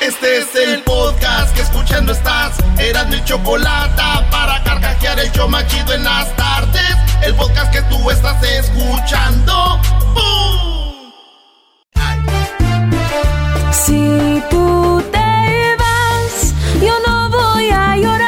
Este es el podcast que escuchando estás. Eran mi chocolate para carcajear el show machido en las tardes. El podcast que tú estás escuchando. ¡Bum! Si tú te vas, yo no voy a llorar.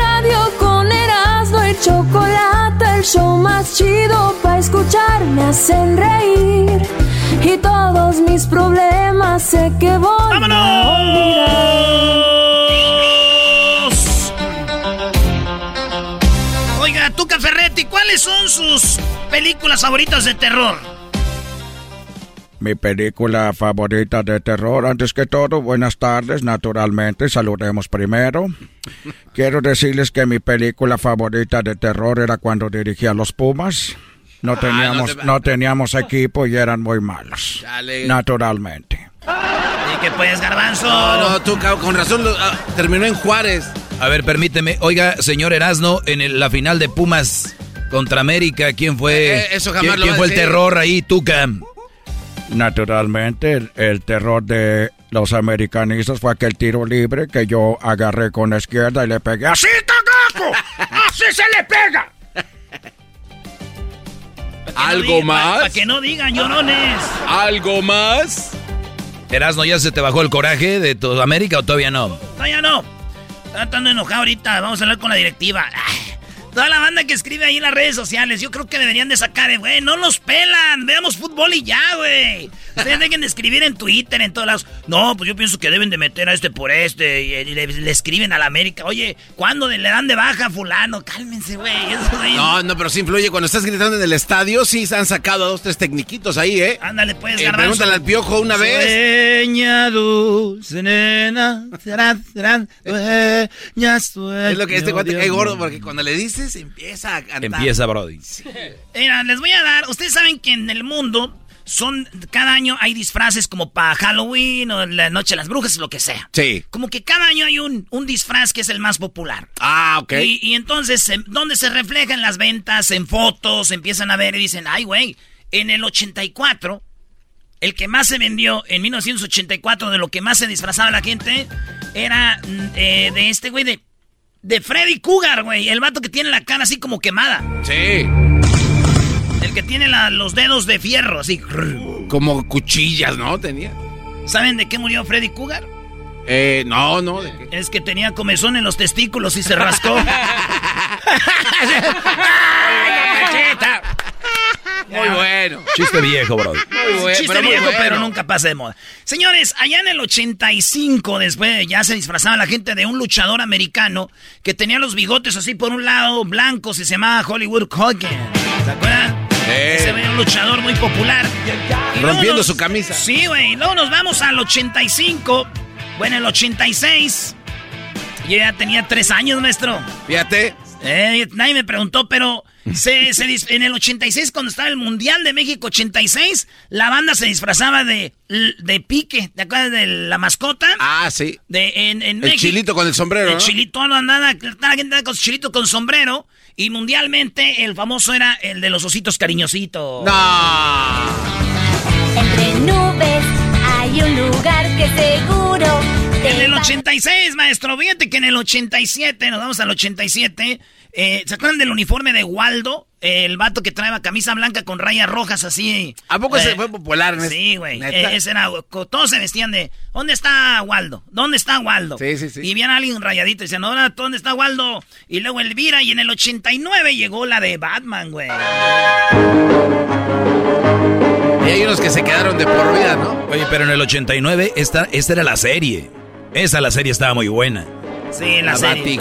El show más chido para escuchar me hacen reír. Y todos mis problemas sé que voy a olvidar. Oiga, Tuca Ferretti, ¿cuáles son sus películas favoritas de terror? Mi película favorita de terror, antes que todo, buenas tardes, naturalmente, saludemos primero. Quiero decirles que mi película favorita de terror era cuando dirigía los Pumas. No teníamos, no, teníamos equipo y eran muy malos. Naturalmente. ¿Y qué pues, Garbanzo? No, no, tú, con razón, lo- ah, terminó en Juárez. A ver, permíteme. Oiga, señor Erasno, en el- la final de Pumas contra América, ¿quién fue? Eh, eh, eso jamás ¿Quién, lo quién fue el terror ahí, Tuca? Naturalmente, el, el terror de los americanistas fue aquel tiro libre que yo agarré con la izquierda y le pegué así. cagaco! ¡Así se le pega! ¿Algo más? Para que no digan llorones. ¿Algo más? Erasno, ¿ya se te bajó el coraje de tu América o todavía no? Todavía no. Está tan enojado ahorita. Vamos a hablar con la directiva. Ay, toda la banda que escribe ahí en las redes sociales, yo creo que deberían de sacar, eh, güey, no los pelan. Veamos fútbol y ya, güey. Ustedes dejen de escribir en Twitter, en todos lados. No, pues yo pienso que deben de meter a este por este. Y, y le, le escriben a la América. Oye, ¿cuándo le dan de baja a fulano? Cálmense, güey. No, no, pero sí influye. Cuando estás gritando en el estadio, sí se han sacado a dos, tres tecniquitos ahí, ¿eh? Ándale, pues, Eh, garbanzo. pregúntale al piojo una vez. Sueña dulce nena, serán, serán, sueña, sueña, Es lo que este cuate cae gordo, porque cuando le empieza a cantar. Empieza, Brody. Mira, les voy a dar, ustedes saben que en el mundo son, cada año hay disfraces como para Halloween o la Noche de las Brujas, lo que sea. Sí. Como que cada año hay un, un disfraz que es el más popular. Ah, ok. Y, y entonces, em, ¿dónde se refleja en las ventas, en fotos? Empiezan a ver y dicen, ay, güey, en el 84, el que más se vendió en 1984, de lo que más se disfrazaba la gente, era mm, eh, de este güey de, de Freddy Cougar, güey. El vato que tiene la cara así como quemada. Sí. El que tiene la- los dedos de fierro, así. Como cuchillas, ¿no? Tenía. ¿Saben de qué murió Freddy Cougar? Eh, no, no. ¿de qué? Es que tenía comezón en los testículos y se rascó. Muy bueno. Chiste viejo, Brody. Muy bueno. Chiste pero muy viejo, bueno. pero nunca pasa de moda. Señores, allá en el 85, después ya se disfrazaba la gente de un luchador americano que tenía los bigotes así por un lado blancos y se llamaba Hollywood Hogan. ¿Se acuerdan? Ese era un luchador muy popular. Y Rompiendo nos- su camisa. Sí, güey. Luego nos vamos al 85. Bueno, el 86. Yo ya tenía tres años, maestro. Fíjate. Eh, nadie me preguntó, pero se, se en el 86, cuando estaba el Mundial de México 86, la banda se disfrazaba de, de pique. ¿Te acuerdas de la mascota? Ah, sí. De, en, en el chilito con el sombrero. El chilito andaba, la gente con chilito con sombrero. Y mundialmente el famoso era el de los ositos cariñositos. ¡No! Entre nubes hay un lugar que seguro. En el 86, maestro, fíjate que en el 87, nos vamos al 87, eh, ¿se acuerdan del uniforme de Waldo? el vato que traía camisa blanca con rayas rojas así. ¿A poco se eh, fue popular? Sí, güey. Eh, ese era, todos se vestían de, ¿dónde está Waldo? ¿Dónde está Waldo? Sí, sí, sí. Y viene alguien rayadito y decían, ¿dónde está Waldo? Y luego Elvira y en el 89 llegó la de Batman, güey. Y hay unos que se quedaron de por vida, ¿no? Oye, pero en el 89 esta, esta era la serie. Esa la serie estaba muy buena. Sí, la, la serie.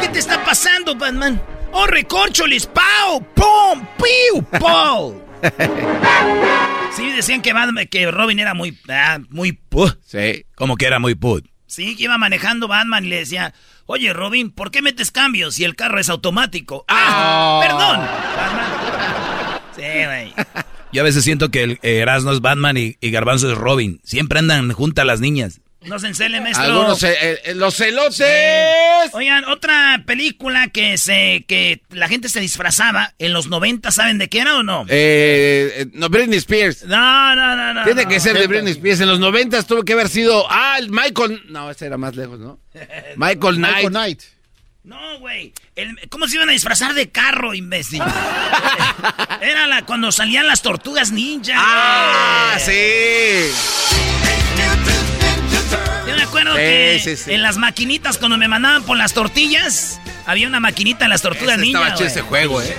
¿Qué te está pasando, Batman? ¡Oh, recorcholis! ¡Pau! ¡Pum! ¡Piu! ¡Pau! sí, decían que, Batman, que Robin era muy... Ah, muy... Put. Sí. Como que era muy put. Sí, que iba manejando Batman y le decía... Oye, Robin, ¿por qué metes cambios si el carro es automático? ¡Ah! ¡Perdón! Sí, güey. Yo a veces siento que el Erasmo es Batman y, y Garbanzo es Robin. Siempre andan juntas las niñas. No se encele, maestro. Algunos, eh, eh, los celotes. Oigan, otra película que se que la gente se disfrazaba en los 90, ¿saben de qué era o no? Eh, no, Britney Spears. No, no, no, no. Tiene que ser de Britney Spears. En los 90 tuvo que haber sido. Ah, el Michael. No, ese era más lejos, ¿no? Michael Knight. Michael Knight. No, güey. ¿Cómo se iban a disfrazar de carro, imbécil? Era la, cuando salían las tortugas ninja. ¡Ah, sí! Yo me acuerdo que en las maquinitas cuando me mandaban por las tortillas, había una maquinita en las tortugas ese Estaba chido ese juego, eh.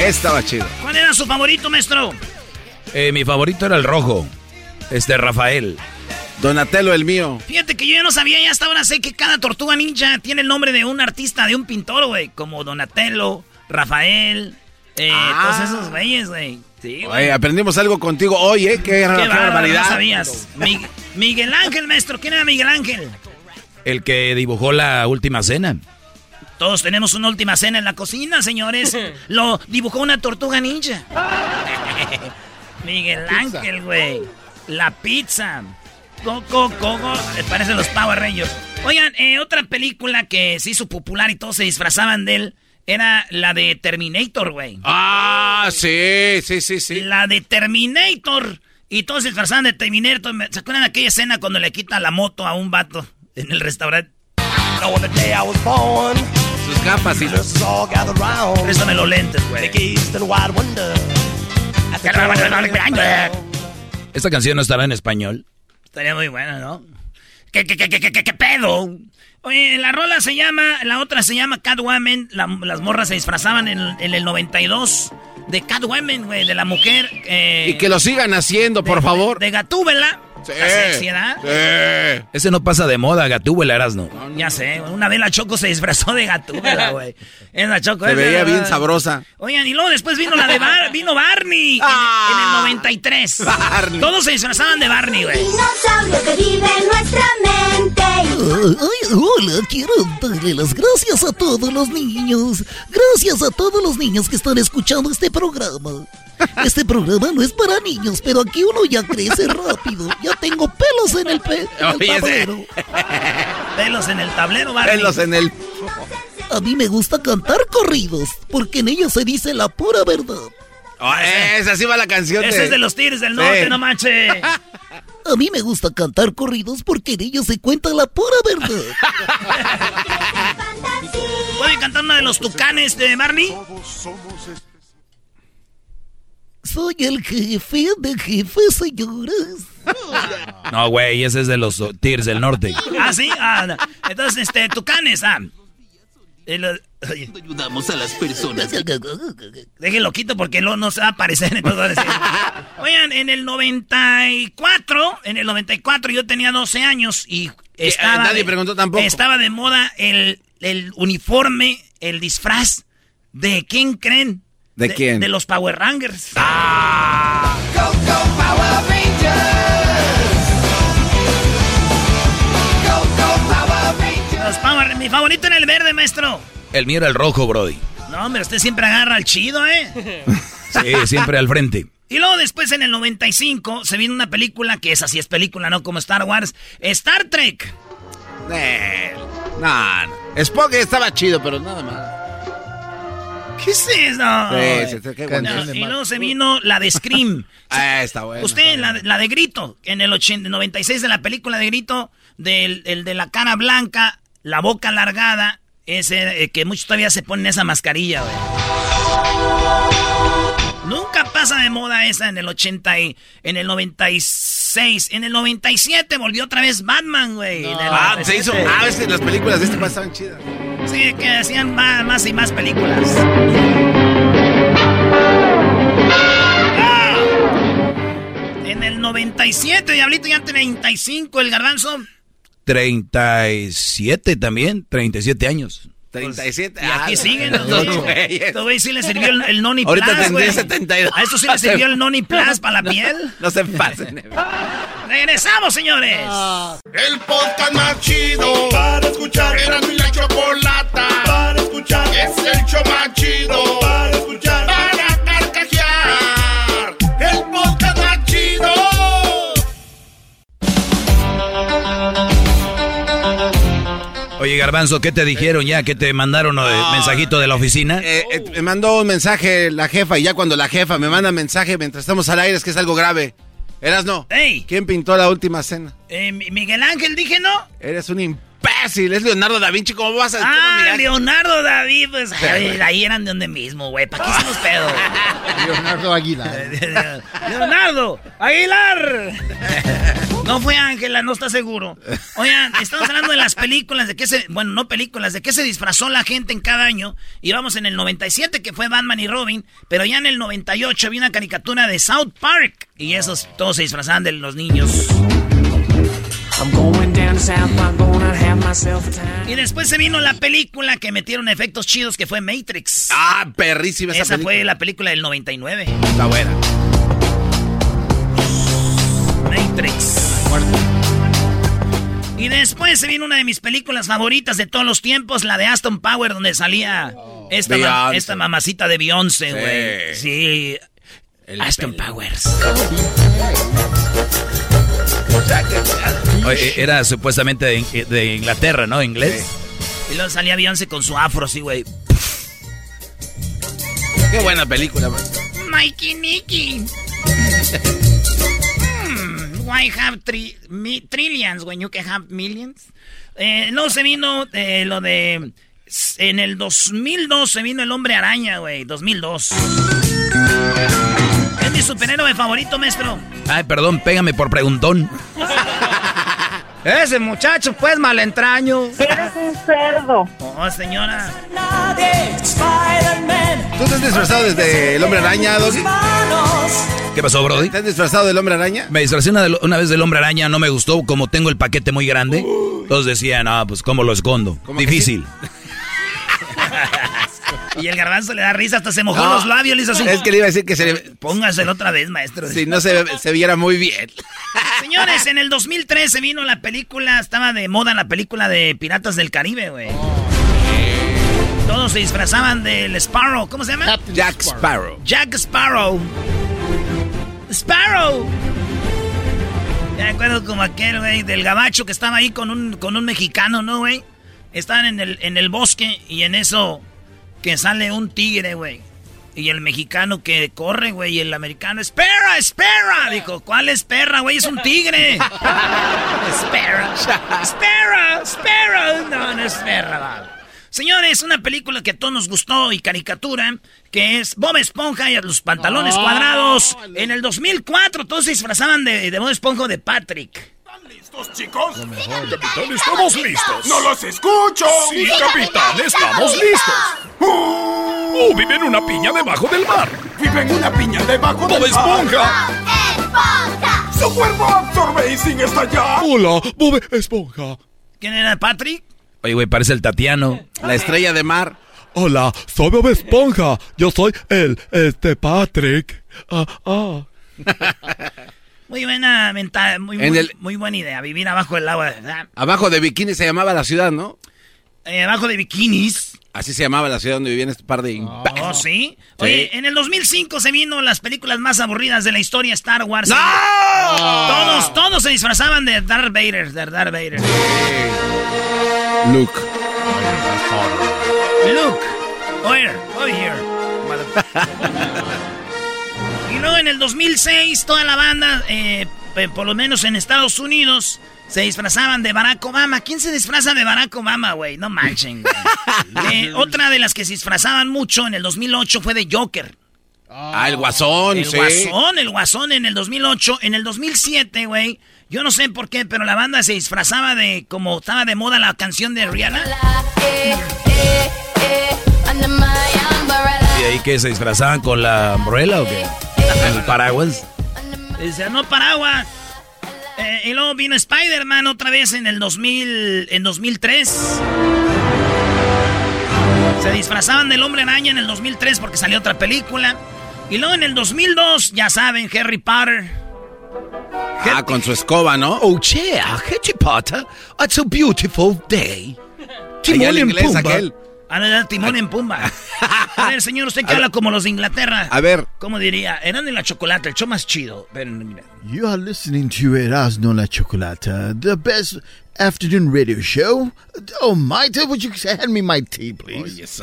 Estaba chido. ¿Cuál era su favorito, maestro? Eh, mi favorito era el rojo. Este, Rafael. Donatello, el mío. Fíjate que yo ya no sabía, ya hasta ahora sé que cada tortuga ninja tiene el nombre de un artista, de un pintor, güey. Como Donatello, Rafael, eh, ah. todos esos güeyes, güey. Sí, Oye, aprendimos algo contigo hoy, ¿eh? Qué, qué, barbaridad. No sabías. Miguel Ángel, maestro. ¿Quién era Miguel Ángel? El que dibujó la última cena. Todos tenemos una última cena en la cocina, señores. Lo dibujó una tortuga ninja. Miguel Ángel, güey. La pizza. Coco, coco. Parecen los Power Rangers. Oigan, eh, otra película que se hizo popular y todos se disfrazaban de él era la de Terminator, güey. Ah, sí, sí, sí, sí. La de Terminator. Y todos se disfrazaban de Terminator. ¿Se acuerdan de aquella escena cuando le quita la moto a un vato en el restaurante? Sus gafas y los... Préstame los lentes, güey. ¿Esta canción no estará en español? Estaría muy buena, ¿no? ¿Qué, qué, qué, qué, qué, qué pedo? Oye, la rola se llama, la otra se llama Catwoman. las morras se disfrazaban en, en el 92 de Catwoman, güey, de la mujer. Eh, y que lo sigan haciendo, por favor. De, de Gatúbela. Sí, sí. Ese no pasa de moda, Gatúbela, Erasno. No, ya sé, una vez la Choco se disfrazó de Gatúbela, güey. Es la Choco. Se veía bien sabrosa. Oigan, y luego después vino la de Bar vino Barney en, el 93. Ah. Barney. Todos se disfrazaban de Barney, güey. Dinosaurio que vive en nuestra mente. Ay, hola, quiero darle las gracias a todos los niños. Gracias a todos los niños que están escuchando este programa. Este programa no es para niños, pero aquí uno ya crece rápido. Ya tengo pelos en el, tablero. pelos en el tablero, Barney. Pelos en el... A mí me gusta cantar corridos, porque en ellos se dice la pura verdad. Oh, esa sí va la canción Ese es de los Tigres del Norte, no manches. A mí me gusta cantar corridos porque en ellos se cuenta la pura verdad. ¿Puede cantar una de los tucanes de Barney? Soy el jefe de jefes, señores. No, güey, ese es de los Tigres del Norte. Ah, sí. Ah, entonces, este, Tucanes, ah. Ayudamos a las personas. Déjenlo quito porque no, no se va a aparecer. Oigan, en el 94, en el 94 yo tenía 12 años y estaba, nadie preguntó tampoco. estaba de moda el, el uniforme, el disfraz de ¿quién creen? ¿De, quién? De los Power Rangers. ¡Ah! Mi favorito era el verde, maestro. El mío era el rojo, Brody. No, hombre, usted siempre agarra al chido, ¿eh? Sí, siempre al frente. Y luego después en el 95 se vino una película que es así es película, no como Star Wars, Star Trek. Eh, no, no. Spock estaba chido, pero nada más. ¿Qué es eso? Sí, sí, sí, qué bueno. No, y luego se vino la de Scream. Ah, está bueno. Usted, la, la de Grito, en el 80, 96 de la película de Grito, del el de la cara blanca, la boca alargada, ese eh, que muchos todavía se ponen esa mascarilla, güey. Nunca pasa de moda esa en el 80 y en el 96. En el 97 volvió otra vez Batman, güey. Ah, se hizo. 97. Ah, es que las películas de este país estaban chidas. Sí, que hacían más, más y más películas. Ah. En el 97, Diablito, ya 35, el garbanzo. 37 también, 37 años. 37. Y aquí ah, siguen no, los dos. no, güey. Sí le sirvió el, el Noni Ahorita Plus, tendría güey. 72. A esto sí le sirvió el Noni Plus para la piel. No se pasen. Regresamos, señores. El podcast más chido para escuchar. Era mi la chocolata para escuchar. Es el show más chido para escuchar. Oye, Garbanzo, ¿qué te dijeron ya? ¿Qué te mandaron eh, mensajito de la oficina? Eh, eh, me mandó un mensaje la jefa y ya cuando la jefa me manda mensaje mientras estamos al aire es que es algo grave. Eras no. Ey, ¿Quién pintó la última cena? eh, Mi- Miguel Ángel, dije no. Eres un imbécil. Es Leonardo da Vinci. ¿Cómo vas a decir Ah? Leonardo David, pues ay, ahí eran de donde mismo, güey. ¿Para qué hicimos pedo? Leonardo Aguilar. Leonardo Aguilar. No fue Ángela, no está seguro. Oigan, estamos hablando de las películas, de qué se, bueno, no películas, de qué se disfrazó la gente en cada año. Y vamos en el 97 que fue Batman y Robin, pero ya en el 98 había una caricatura de South Park y esos todos se disfrazaban de los niños. Y después se vino la película que metieron efectos chidos que fue Matrix. Ah, perrísima esa, Esa película. fue la película del 99. Está buena. Matrix. Y después se vino una de mis películas favoritas de todos los tiempos, la de Aston Power, donde salía esta, ma- Beyoncé. esta mamacita de Beyoncé, güey. Sí. Sí. Aston Powers. Oye, era supuestamente de, de Inglaterra, ¿no? Inglés. Y luego salía Beyoncé con su afro así, güey. Qué buena película, man. Mikey Nicky. Why have tri- mi- trillions when you can have millions? Eh, no, se vino eh, lo de... En el 2002 se vino el Hombre Araña, güey. 2002. Es mi superhéroe favorito, maestro. Ay, perdón, pégame por preguntón. Ese muchacho, pues, malentraño. Eres un cerdo. Oh, señora. ¿Tú te has disfrazado desde el hombre araña, Doggy? ¿Qué pasó, Brody? ¿Te has disfrazado del hombre araña? Me disfracé una, vez del hombre araña, no me gustó, como tengo el paquete muy grande. Entonces decían, ah, pues ¿cómo lo escondo? ¿Cómo que Difícil. Y el garbanzo le da risa, hasta se mojó No, los labios, le hizo así. Es que le iba a decir que se le- Póngaselo otra vez, maestro. si no se, se viera muy bien. Señores, en el 2003 se vino la película, estaba de moda la película de Piratas del Caribe, güey. Todos se disfrazaban del Sparrow, ¿cómo se llama? Jack Sparrow. Jack Sparrow. Sparrow. Ya me acuerdo como aquel, güey, del gabacho que estaba ahí con un, con un mexicano, ¿no, güey? Estaban en el, en el bosque y en eso que sale un tigre, güey. Y el mexicano que corre, güey, y el americano, ¡espera, espera! Dijo, ¿cuál espera, güey? Es un tigre. espera, espera, espera. No, no espera, va. Señores, una película que a todos nos gustó y caricatura, que es Bob Esponja y los pantalones cuadrados. En el 2004 todos se disfrazaban de, de Bob Esponja de Patrick. ¿Listos, chicos? Capitán, estamos listos. ¡No los escucho! Sí, capitán, estamos listos. Oh, vive en una piña debajo del mar. Vive en una piña debajo del mar. Esponja. Su cuerpo absorbe y sin estallar. Hola, Bob Esponja. ¿Quién era Patrick? Oye, güey, parece el Tatiano. La estrella de mar. Hola, soy Bob Esponja. Yo soy el, este, Patrick. Ah, ah. Muy buena mental, muy, muy, el- muy buena idea, vivir abajo del agua. ¿verdad? Abajo de Bikini se llamaba la ciudad, ¿no? eh, abajo de bikinis. Así se llamaba la ciudad donde vivían este par de imbéciles. Oh, ¿sí? Oye, en el 2005 se vino las películas más aburridas de la historia Star Wars. ¡No! Todos, todos se disfrazaban de Darth Vader, de Darth Vader. Luke. Luke, over, over here. luego en el 2006 toda la banda, eh, eh, por lo menos en Estados Unidos, se disfrazaban de Barack Obama. ¿Quién se disfraza de Barack Obama, güey? No manchen, güey. Eh, otra de las que se disfrazaban mucho en el 2008 fue de Joker. Ah, el guasón, El sí. guasón, el guasón en el 2008. En el 2007, güey, yo no sé por qué, pero la banda se disfrazaba de, como estaba de moda la canción de Rihanna. ¿Y ahí que se disfrazaban con la umbrella o qué? ¿El paraguas? Dice, no paraguas. Eh, y luego vino Spider-Man otra vez en el 2000, en 2003. Se disfrazaban del hombre araña en el 2003 porque salió otra película. Y luego en el 2002, ya saben, Harry Potter. Ah, con su escoba, ¿no? Oh, yeah, Harry Potter. It's a beautiful day. El inglés aquel. Ah, no, era Timón en Pumba. A ver, señor, usted que habla ver. como los de Inglaterra. A ver. ¿Cómo diría? Eran de la chocolate, el show más chido. Ven, mira. You are listening to Erasmo La Chocolata, the best afternoon radio show. Oh, my, would you hand me my tea, please?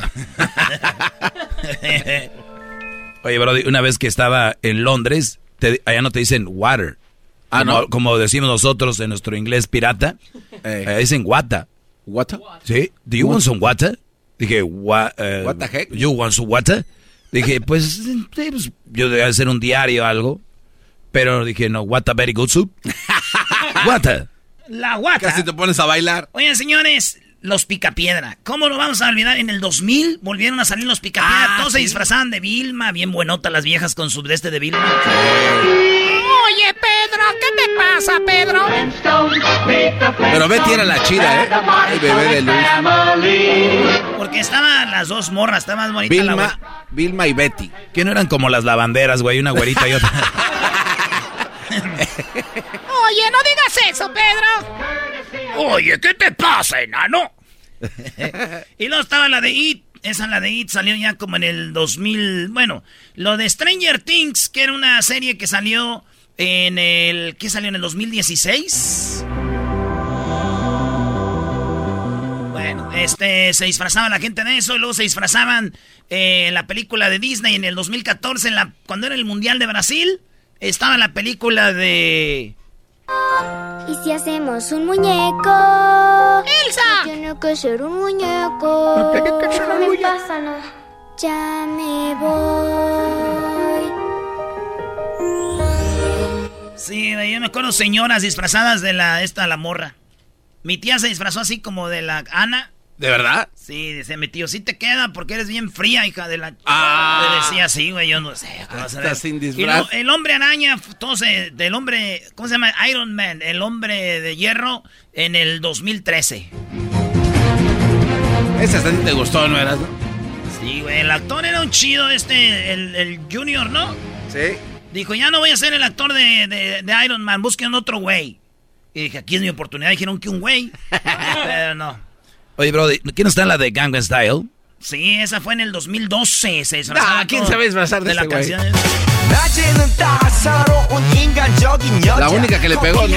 Oye, Brody, una vez que estaba en Londres, te- allá no te dicen water. Ah, como, ¿no? como decimos nosotros en nuestro inglés pirata, Eh. allá dicen water. ¿What? ¿Sí? ¿Do you want some water? Dije, "Wa- eh, What the heck? ¿You want some water? Dije, pues, pues, yo debía hacer un diario o algo. Pero dije, no, water very good soup. water. La guata. Casi te pones a bailar. Oigan, señores, los picapiedra. ¿Cómo lo vamos a olvidar? En el 2000 volvieron a salir los picapiedra. Ah, Todos se disfrazaban de Vilma. Bien buenota las viejas con su de este de Vilma. Oye, Pedro, ¿qué te pasa, Pedro? Pero Betty era la chida, ¿eh? Ay, bebé de luz. Porque estaban las dos morras. Estaba más bonita la. Vilma, Vilma y Betty. Que no eran como las lavanderas, güey, una güerita y otra. Oye, no digas eso, Pedro. Oye, ¿qué te pasa, enano? y luego estaba la de It. Esa, la de It, salió ya como en el 2000. Bueno, lo de Stranger Things, que era una serie que salió en el. ¿Qué salió en el 2016? Bueno, este, se disfrazaba la gente de eso y luego se disfrazaban eh, en la película de Disney en el 2014, en la, cuando era el Mundial de Brasil, estaba la película de... ¿Y si hacemos un muñeco? ¡Elsa! Tiene que ser un muñeco. No que ser un me muñeco. pasa nada. Ya me voy. Sí, yo me acuerdo señoras disfrazadas de la esta la morra. Mi tía se disfrazó así como de la Ana. ¿De verdad? Sí, dice mi tío, sí te queda porque eres bien fría, hija de la... Ah. Le decía así, güey, yo no sé. ¿qué vas a Hasta ver? sin disfraz. el hombre araña, se- del hombre, ¿cómo se llama? Iron Man, el hombre de hierro en el 2013. Ese hasta te gustó, ¿no eras, no? Sí, güey, el actor era un chido este, el, el Junior, ¿no? Sí. Dijo, ya no voy a ser el actor de, de- de Iron Man, busquen otro güey. Y dije, aquí es mi oportunidad. Dijeron que un güey. Pero no. Oye, Brody, ¿quién está en la de Gangnam Style? Sí, esa fue en el 2012. Se Nah, ¿quién sabe disfrazar de de la canción? La única que le pegó, ¿no?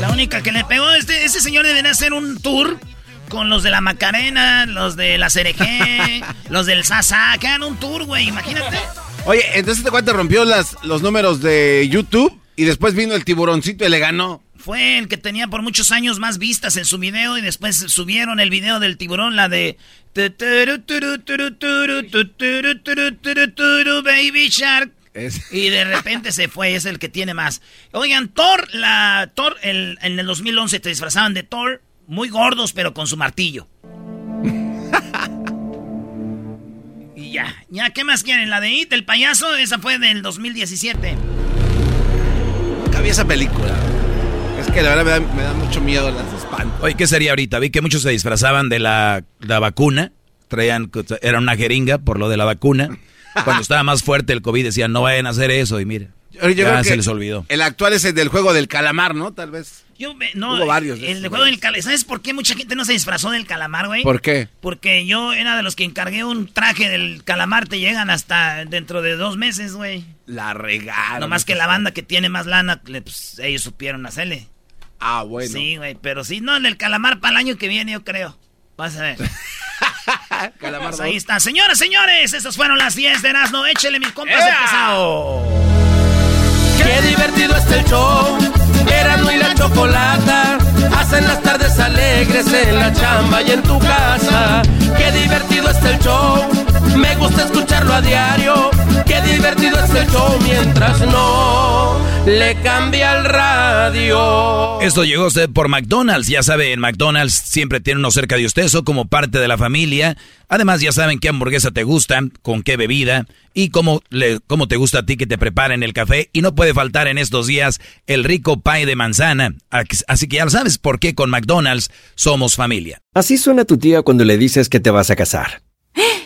La única que le pegó, este, ese señor debería hacer un tour con los de la Macarena, los de la CRG, los del Sasa, que hagan un tour, güey, imagínate. Oye, entonces este cuate rompió las, los números de YouTube y después vino el tiburoncito y le ganó. Fue el que tenía por muchos años más vistas en su video y después subieron el video del tiburón, la de... Baby Shark. Y de repente se fue, es el que tiene más. Oigan, Thor, la Thor, el- en el 2011 te disfrazaban de Thor, muy gordos, pero con su martillo. y ya, ya, ¿qué más quieren? La de It, el payaso, esa fue del 2017. Vi esa película. Es que la verdad me da, me da mucho miedo las espanto. Oye, ¿qué sería ahorita? Vi que muchos se disfrazaban de la, la vacuna. Traían, era una jeringa por lo de la vacuna. Cuando estaba más fuerte el COVID decían, no vayan a hacer eso. Y mira, Yo ya creo se que les olvidó. El actual es el del juego del calamar, ¿no? Tal vez. Yo me- no, Hubo varios de el de juego del calamar. ¿Sabes por qué mucha gente no se disfrazó del calamar, güey? ¿Por qué? Porque yo era de los que encargué un traje del calamar, te llegan hasta dentro de dos meses, güey. La regaron. No más que la banda que tiene más lana, le- pues, ellos supieron hacerle. Ah, bueno. Sí, güey, pero sí, no, el del calamar para el año que viene, yo creo. Vas a ver. Calamar Pues ahí está. Señoras, señores, estas fueron las 10 de Erasmo. Échele mis compas de ¡Ea! pesado. Qué divertido está el show. Erasmo y la chocolata. Hacen las tardes alegres en la chamba y en tu casa. Qué divertido está el show. Me gusta escucharlo a diario. Qué divertido está el show mientras no le cambia el radio. Esto llegó a usted por McDonald's. Ya sabe, en McDonald's siempre tiene uno cerca de usted, eso como parte de la familia. Además, ya saben qué hamburguesa te gusta, con qué bebida y cómo, le, cómo te gusta a ti que te preparen el café. Y no puede faltar en estos días el rico pie de manzana. Así que ya lo sabes por qué con McDonald's somos familia. Así suena tu tía cuando le dices que te vas a casar.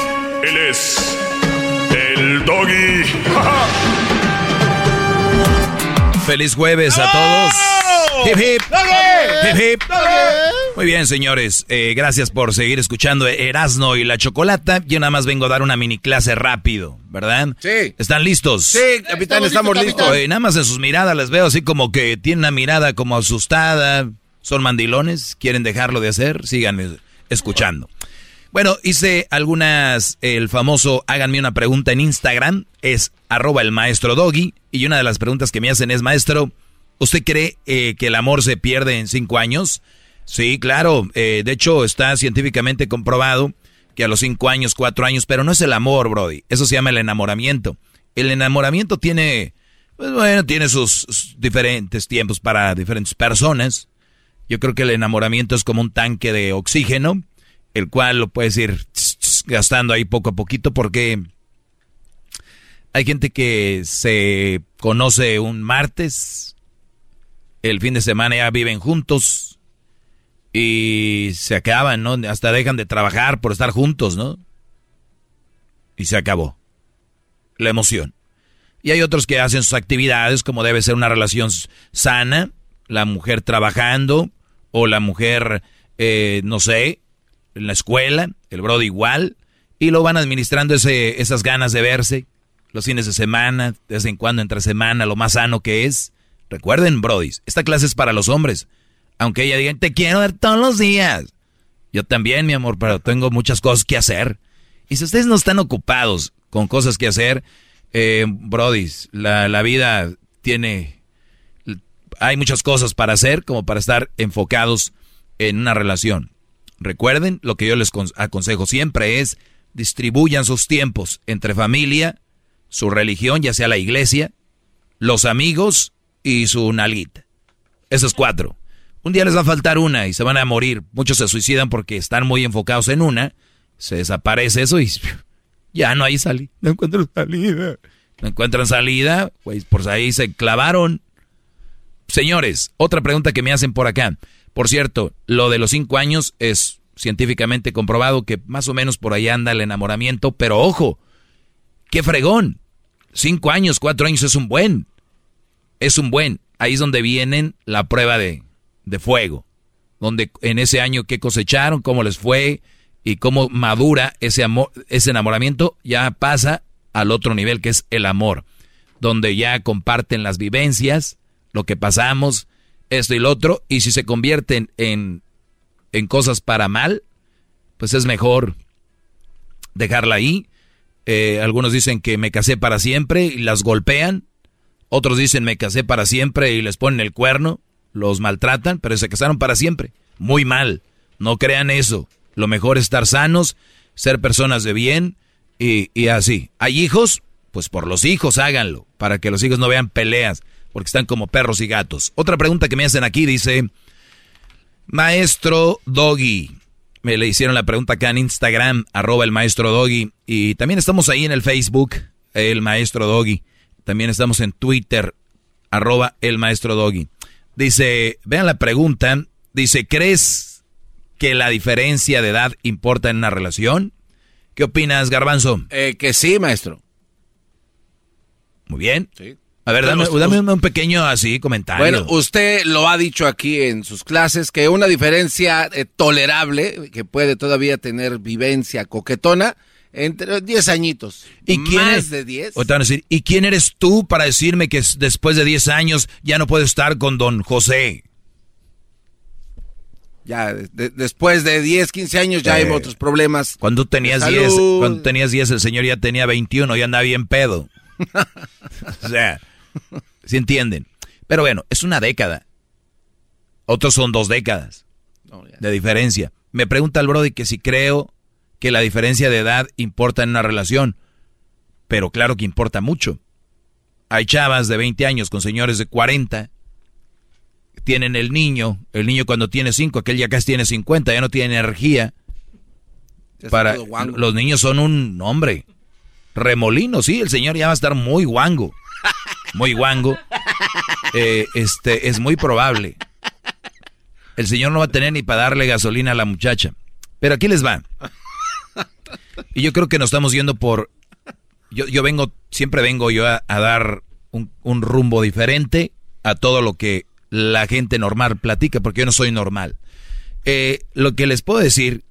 Él es el doggy. Feliz jueves a todos. Hip hip. Hip hip. Muy bien, señores. Eh, gracias por seguir escuchando Erasno y la Chocolata. Yo nada más vengo a dar una mini clase rápido, ¿verdad? Sí. ¿Están listos? Sí, capitán, estamos listos. Oye, nada más en sus miradas les veo así como que tienen una mirada como asustada. Son mandilones, quieren dejarlo de hacer. Síganme escuchando. Bueno, hice algunas, el famoso háganme una pregunta en Instagram, es arroba el maestro doggy, y una de las preguntas que me hacen es, maestro, ¿usted cree eh, que el amor se pierde en cinco años? Sí, claro, eh, de hecho está científicamente comprobado que a los cinco años, cuatro años, pero no es el amor, Brody, eso se llama el enamoramiento. El enamoramiento tiene, pues bueno, tiene sus, sus diferentes tiempos para diferentes personas. Yo creo que el enamoramiento es como un tanque de oxígeno el cual lo puedes ir gastando ahí poco a poquito porque hay gente que se conoce un martes, el fin de semana ya viven juntos y se acaban, ¿no? Hasta dejan de trabajar por estar juntos, ¿no? Y se acabó la emoción. Y hay otros que hacen sus actividades como debe ser una relación sana, la mujer trabajando o la mujer, eh, no sé, en la escuela, el brody igual, y lo van administrando ese, esas ganas de verse los fines de semana, de vez en cuando entre semana, lo más sano que es. Recuerden, brodis, esta clase es para los hombres. Aunque ella diga, te quiero ver todos los días. Yo también, mi amor, pero tengo muchas cosas que hacer. Y si ustedes no están ocupados con cosas que hacer, eh, brodis, la, la vida tiene... Hay muchas cosas para hacer como para estar enfocados en una relación. Recuerden, lo que yo les aconsejo siempre es distribuyan sus tiempos entre familia, su religión, ya sea la iglesia, los amigos y su nalguita. Esos cuatro. Un día les va a faltar una y se van a morir. Muchos se suicidan porque están muy enfocados en una. Se desaparece eso y ya no hay salida. No encuentran salida. No encuentran salida, pues por ahí se clavaron. Señores, otra pregunta que me hacen por acá. Por cierto, lo de los cinco años es científicamente comprobado que más o menos por ahí anda el enamoramiento, pero ojo, qué fregón. Cinco años, cuatro años es un buen. Es un buen. Ahí es donde vienen la prueba de, de fuego. Donde en ese año qué cosecharon, cómo les fue y cómo madura ese amor, ese enamoramiento, ya pasa al otro nivel que es el amor. Donde ya comparten las vivencias, lo que pasamos, esto y lo otro, y si se convierten en en cosas para mal, pues es mejor dejarla ahí. Eh, algunos dicen que me casé para siempre y las golpean. Otros dicen me casé para siempre y les ponen el cuerno, los maltratan, pero se casaron para siempre. Muy mal. No crean eso. Lo mejor es estar sanos, ser personas de bien y, y así. ¿Hay hijos? Pues por los hijos háganlo, para que los hijos no vean peleas, porque están como perros y gatos. Otra pregunta que me hacen aquí dice, Maestro Doggy. Me le hicieron la pregunta acá en Instagram, arroba el maestro Doggy. Y también estamos ahí en el Facebook, el maestro Doggy. También estamos en Twitter, arroba el maestro Doggy. Dice, vean la pregunta, dice, ¿crees que la diferencia de edad importa en una relación? ¿Qué opinas, Garbanzo? Eh, que sí, maestro. Muy bien. Sí. A ver, dame, un pequeño así comentario. Bueno, usted lo ha dicho aquí en sus clases, que una diferencia eh, tolerable, que puede todavía tener vivencia coquetona, entre 10 añitos. ¿Y quién más es, de 10. decir, ¿y quién eres tú para decirme que después de 10 años ya no puedo estar con don José? Ya, después de 10, 15 años ya hay eh, otros problemas. Cuando tenías 10, cuando tenías 10 el señor ya tenía 21, ya andaba bien pedo. o sea, ¿Sí entienden? Pero bueno, es una década. Otros son dos décadas de diferencia. Me pregunta el Brody que si creo que la diferencia de edad importa en una relación. Pero claro que importa mucho. Hay chavas de 20 años con señores de 40. Tienen el niño. El niño cuando tiene 5, aquel ya casi tiene 50, ya no tiene energía. Para, los niños son un hombre. Remolino, sí, el señor ya va a estar muy guango muy guango, eh, este, es muy probable. El señor no va a tener ni para darle gasolina a la muchacha. Pero aquí les va. Y yo creo que nos estamos yendo por... Yo, yo vengo, siempre vengo yo a, dar un, rumbo diferente a todo lo que la gente normal platica, porque yo no soy normal. Eh, lo que les puedo decir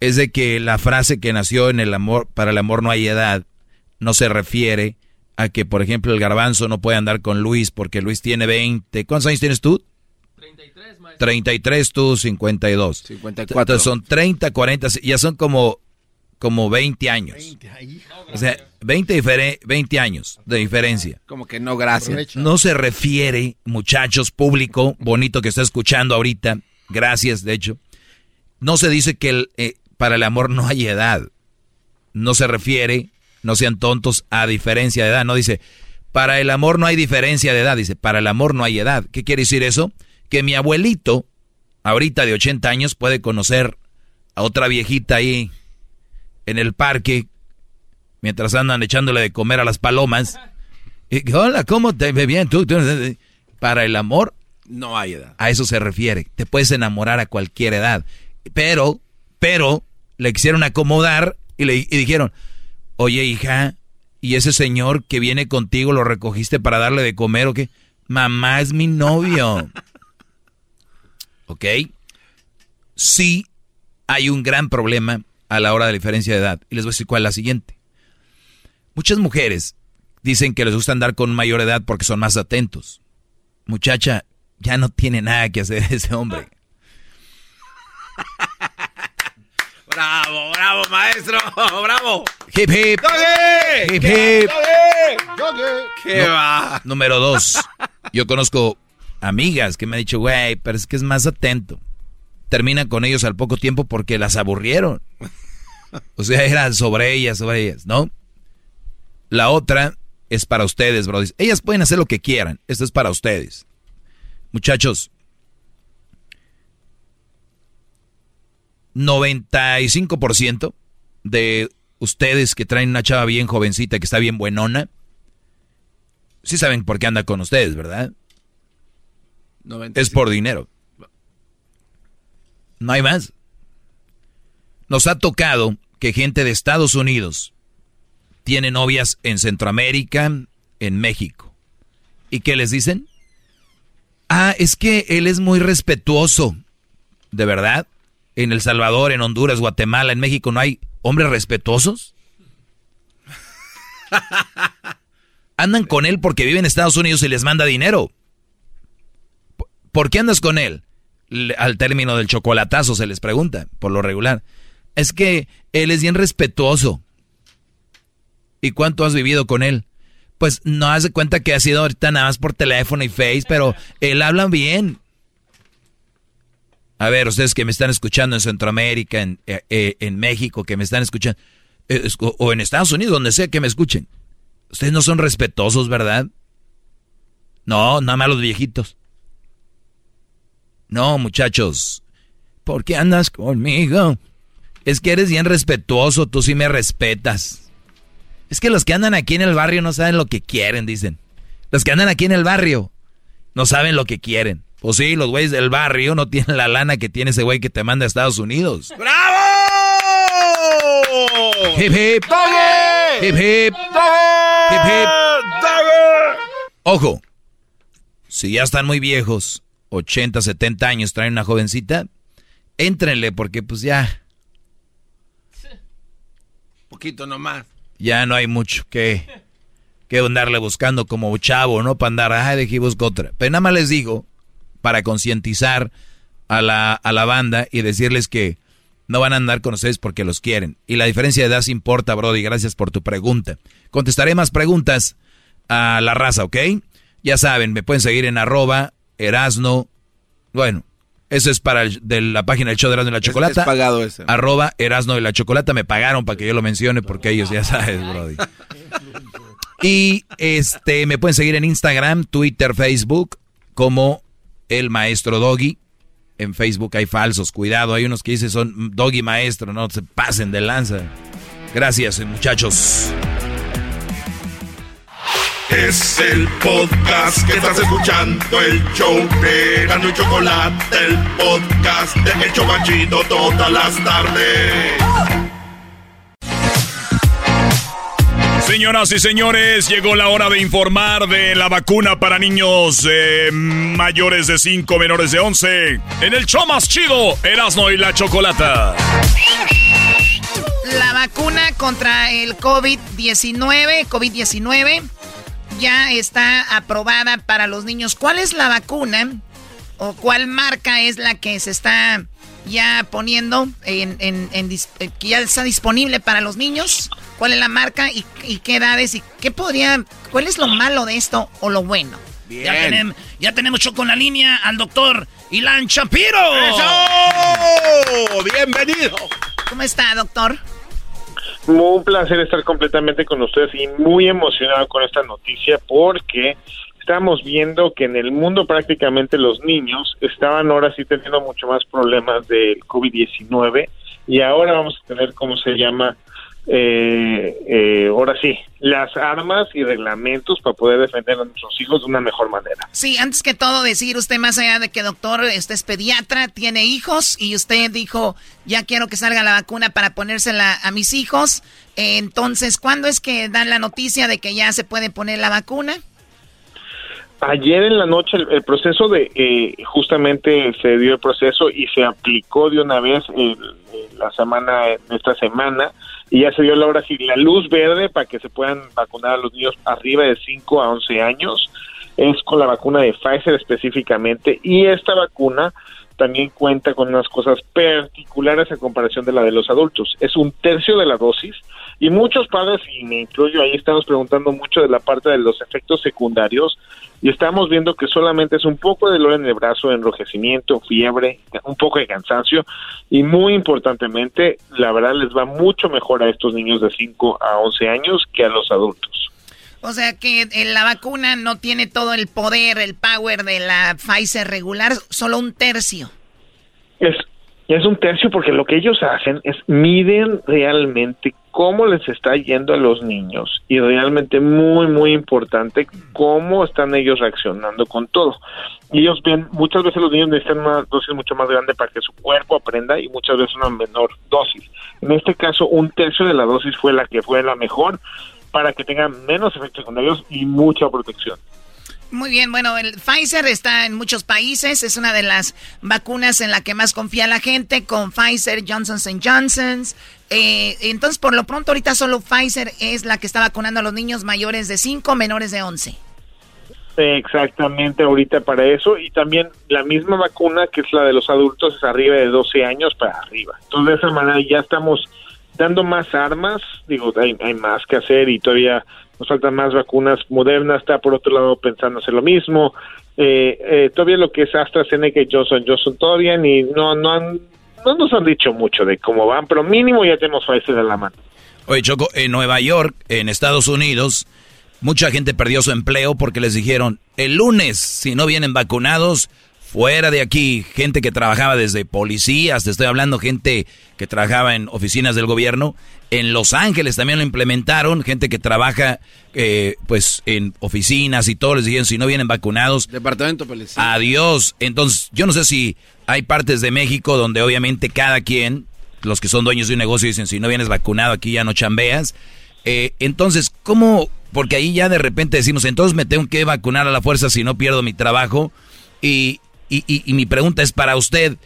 es de que la frase que nació en el amor, para el amor no hay edad, no se refiere a que, por ejemplo, el garbanzo no puede andar con Luis porque Luis tiene 20. ¿Cuántos años tienes tú? 33, maestro. 33, tú 52. 54. Entonces son 30, 40, ya son como, como 20 años. 20, o sea, 20, 20 años de diferencia. Como que no, gracias. No se refiere, muchachos, público, bonito que está escuchando ahorita, gracias, de hecho. No se dice que el, eh, para el amor no hay edad. No se refiere no sean tontos a diferencia de edad. No dice, para el amor no hay diferencia de edad. Dice, para el amor no hay edad. ¿Qué quiere decir eso? Que mi abuelito, ahorita de 80 años, puede conocer a otra viejita ahí en el parque, mientras andan echándole de comer a las palomas. Y, Hola, ¿cómo te ve bien tú? Para el amor no hay edad. A eso se refiere. Te puedes enamorar a cualquier edad. Pero, pero, le quisieron acomodar y le y dijeron, Oye, hija, ¿y ese señor que viene contigo lo recogiste para darle de comer o qué? Mamá es mi novio. ¿Ok? Sí hay un gran problema a la hora de la diferencia de edad. Y les voy a decir cuál es la siguiente. Muchas mujeres dicen que les gusta andar con mayor edad porque son más atentos. Muchacha, ya no tiene nada que hacer ese hombre. Bravo, bravo, maestro, bravo. Hip hip. Doggy. Hip hip. Doggy. ¿Qué va? Número dos. Yo conozco amigas que me han dicho, güey, pero es que es más atento. terminan con ellos al poco tiempo porque las aburrieron. O sea, era sobre ellas, sobre ellas, ¿no? La otra es para ustedes, bro. Ellas pueden hacer lo que quieran. Esto es para ustedes. Muchachos, 95% de ustedes que traen una chava bien jovencita, que está bien buenona, sí saben por qué anda con ustedes, ¿verdad? Es por dinero. No hay más. Nos ha tocado que gente de Estados Unidos tiene novias en Centroamérica, en México. ¿Y qué les dicen? Ah, es que él es muy respetuoso. ¿De verdad? En El Salvador, en Honduras, Guatemala, en México no hay hombres respetuosos. Andan con él porque vive en Estados Unidos y les manda dinero. ¿Por qué andas con él? Al término del chocolatazo se les pregunta, por lo regular. Es que él es bien respetuoso. ¿Y cuánto has vivido con él? Pues no hace cuenta que ha sido ahorita nada más por teléfono y face, pero él habla bien. A ver, ustedes que me están escuchando en Centroamérica, en, eh, eh, en México, que me están escuchando, eh, o en Estados Unidos, donde sea que me escuchen. Ustedes no son respetuosos, ¿verdad? No, nada más los viejitos. No, muchachos. ¿Por qué andas conmigo? Es que eres bien respetuoso, tú sí me respetas. Es que los que andan aquí en el barrio no saben lo que quieren, dicen. Los que andan aquí en el barrio no saben lo que quieren. Pues sí, los güeyes del barrio no tienen la lana que tiene ese güey que te manda a Estados Unidos. ¡Bravo! Hip hip. Hip hip. Hip hip. Ojo. Si ya están muy viejos, 80, 70 años, traen una jovencita, éntrenle porque pues ya. Poquito nomás. Ya no hay mucho que, que andarle buscando como chavo, ¿no? Para andar, ay, de aquí busco otra. Pero nada más les digo, para concientizar a la, a la banda y decirles que no van a andar con ustedes porque los quieren. Y la diferencia de edad se importa, Brody. Gracias por tu pregunta. Contestaré más preguntas a la raza, ¿ok? Ya saben, me pueden seguir en arroba Erasno. Bueno, eso es para de la página del show de Erasno y la Chocolata. Es, pagado ese. Arroba Erasno y la Chocolata. Me pagaron para que yo lo mencione porque ellos ya sabes, Brody. Y este me pueden seguir en Instagram, Twitter, Facebook como el maestro Doggy. En Facebook hay falsos, cuidado, hay unos que dicen son Doggy maestro, no se pasen de lanza. Gracias, muchachos. Es el podcast que estás escuchando, el show de y Chocolate, el podcast de El Chocachito todas las tardes. Señoras y señores, llegó la hora de informar de la vacuna para niños eh, mayores de 5, menores de 11. En el show más chido, Erasmo y la Chocolata. La vacuna contra el COVID-19, COVID-19, ya está aprobada para los niños. ¿Cuál es la vacuna o cuál marca es la que se está ya poniendo en, en, en que ya está disponible para los niños? ¿Cuál es la marca y, y, qué edades y qué podría, cuál es lo malo de esto o lo bueno? Bien. Ya tenemos, ya tenemos choco en la línea al doctor Ilan Shapiro. ¡Eso! ¡Bienvenido! ¿Cómo está, doctor? Un placer estar completamente con ustedes y muy emocionado con esta noticia porque estamos viendo que en el mundo prácticamente los niños estaban ahora sí teniendo mucho más problemas del COVID-19 y ahora vamos a tener, ¿cómo se llama? Eh, eh, ahora sí, las armas y reglamentos para poder defender a nuestros hijos de una mejor manera. Sí, antes que todo decir usted más allá de que doctor, este es pediatra, tiene hijos y usted dijo, ya quiero que salga la vacuna para ponérsela a mis hijos. Eh, entonces, ¿cuándo es que dan la noticia de que ya se puede poner la vacuna? Ayer en la noche el, el proceso de eh, justamente se dio el proceso y se aplicó de una vez el, la semana esta semana y ya se dio la hora sí la luz verde para que se puedan vacunar a los niños arriba de 5 a 11 años es con la vacuna de Pfizer específicamente y esta vacuna también cuenta con unas cosas particulares a comparación de la de los adultos. Es un tercio de la dosis y muchos padres, y me incluyo ahí, estamos preguntando mucho de la parte de los efectos secundarios y estamos viendo que solamente es un poco de dolor en el brazo, enrojecimiento, fiebre, un poco de cansancio y muy importantemente, la verdad les va mucho mejor a estos niños de 5 a 11 años que a los adultos. O sea que eh, la vacuna no tiene todo el poder, el power de la Pfizer regular, solo un tercio. Es, es un tercio porque lo que ellos hacen es miden realmente cómo les está yendo a los niños y realmente muy muy importante cómo están ellos reaccionando con todo. Y ellos ven, muchas veces los niños necesitan una dosis mucho más grande para que su cuerpo aprenda y muchas veces una menor dosis. En este caso, un tercio de la dosis fue la que fue la mejor para que tengan menos efectos secundarios y mucha protección. Muy bien, bueno, el Pfizer está en muchos países, es una de las vacunas en la que más confía la gente, con Pfizer, Johnson Johnson. Eh, entonces, por lo pronto, ahorita solo Pfizer es la que está vacunando a los niños mayores de 5, menores de 11. Exactamente, ahorita para eso. Y también la misma vacuna que es la de los adultos es arriba de 12 años para arriba. Entonces, de esa manera ya estamos dando más armas, digo, hay, hay más que hacer y todavía nos faltan más vacunas. modernas, está por otro lado pensando hacer lo mismo. Eh, eh, todavía lo que es AstraZeneca y Johnson Johnson todavía ni no no han, no nos han dicho mucho de cómo van, pero mínimo ya tenemos Pfizer en la mano. Oye, Choco, en Nueva York, en Estados Unidos, mucha gente perdió su empleo porque les dijeron, el lunes, si no vienen vacunados, fuera de aquí, gente que trabajaba desde policías, te estoy hablando gente que trabajaba en oficinas del gobierno, en Los Ángeles también lo implementaron, gente que trabaja eh, pues en oficinas y todo, les dijeron si no vienen vacunados, departamento policía. Adiós. Entonces, yo no sé si hay partes de México donde obviamente cada quien, los que son dueños de un negocio dicen si no vienes vacunado aquí ya no chambeas. Eh, entonces, ¿cómo? Porque ahí ya de repente decimos, entonces me tengo que vacunar a la fuerza si no pierdo mi trabajo. Y, y, mi pregunta es para usted,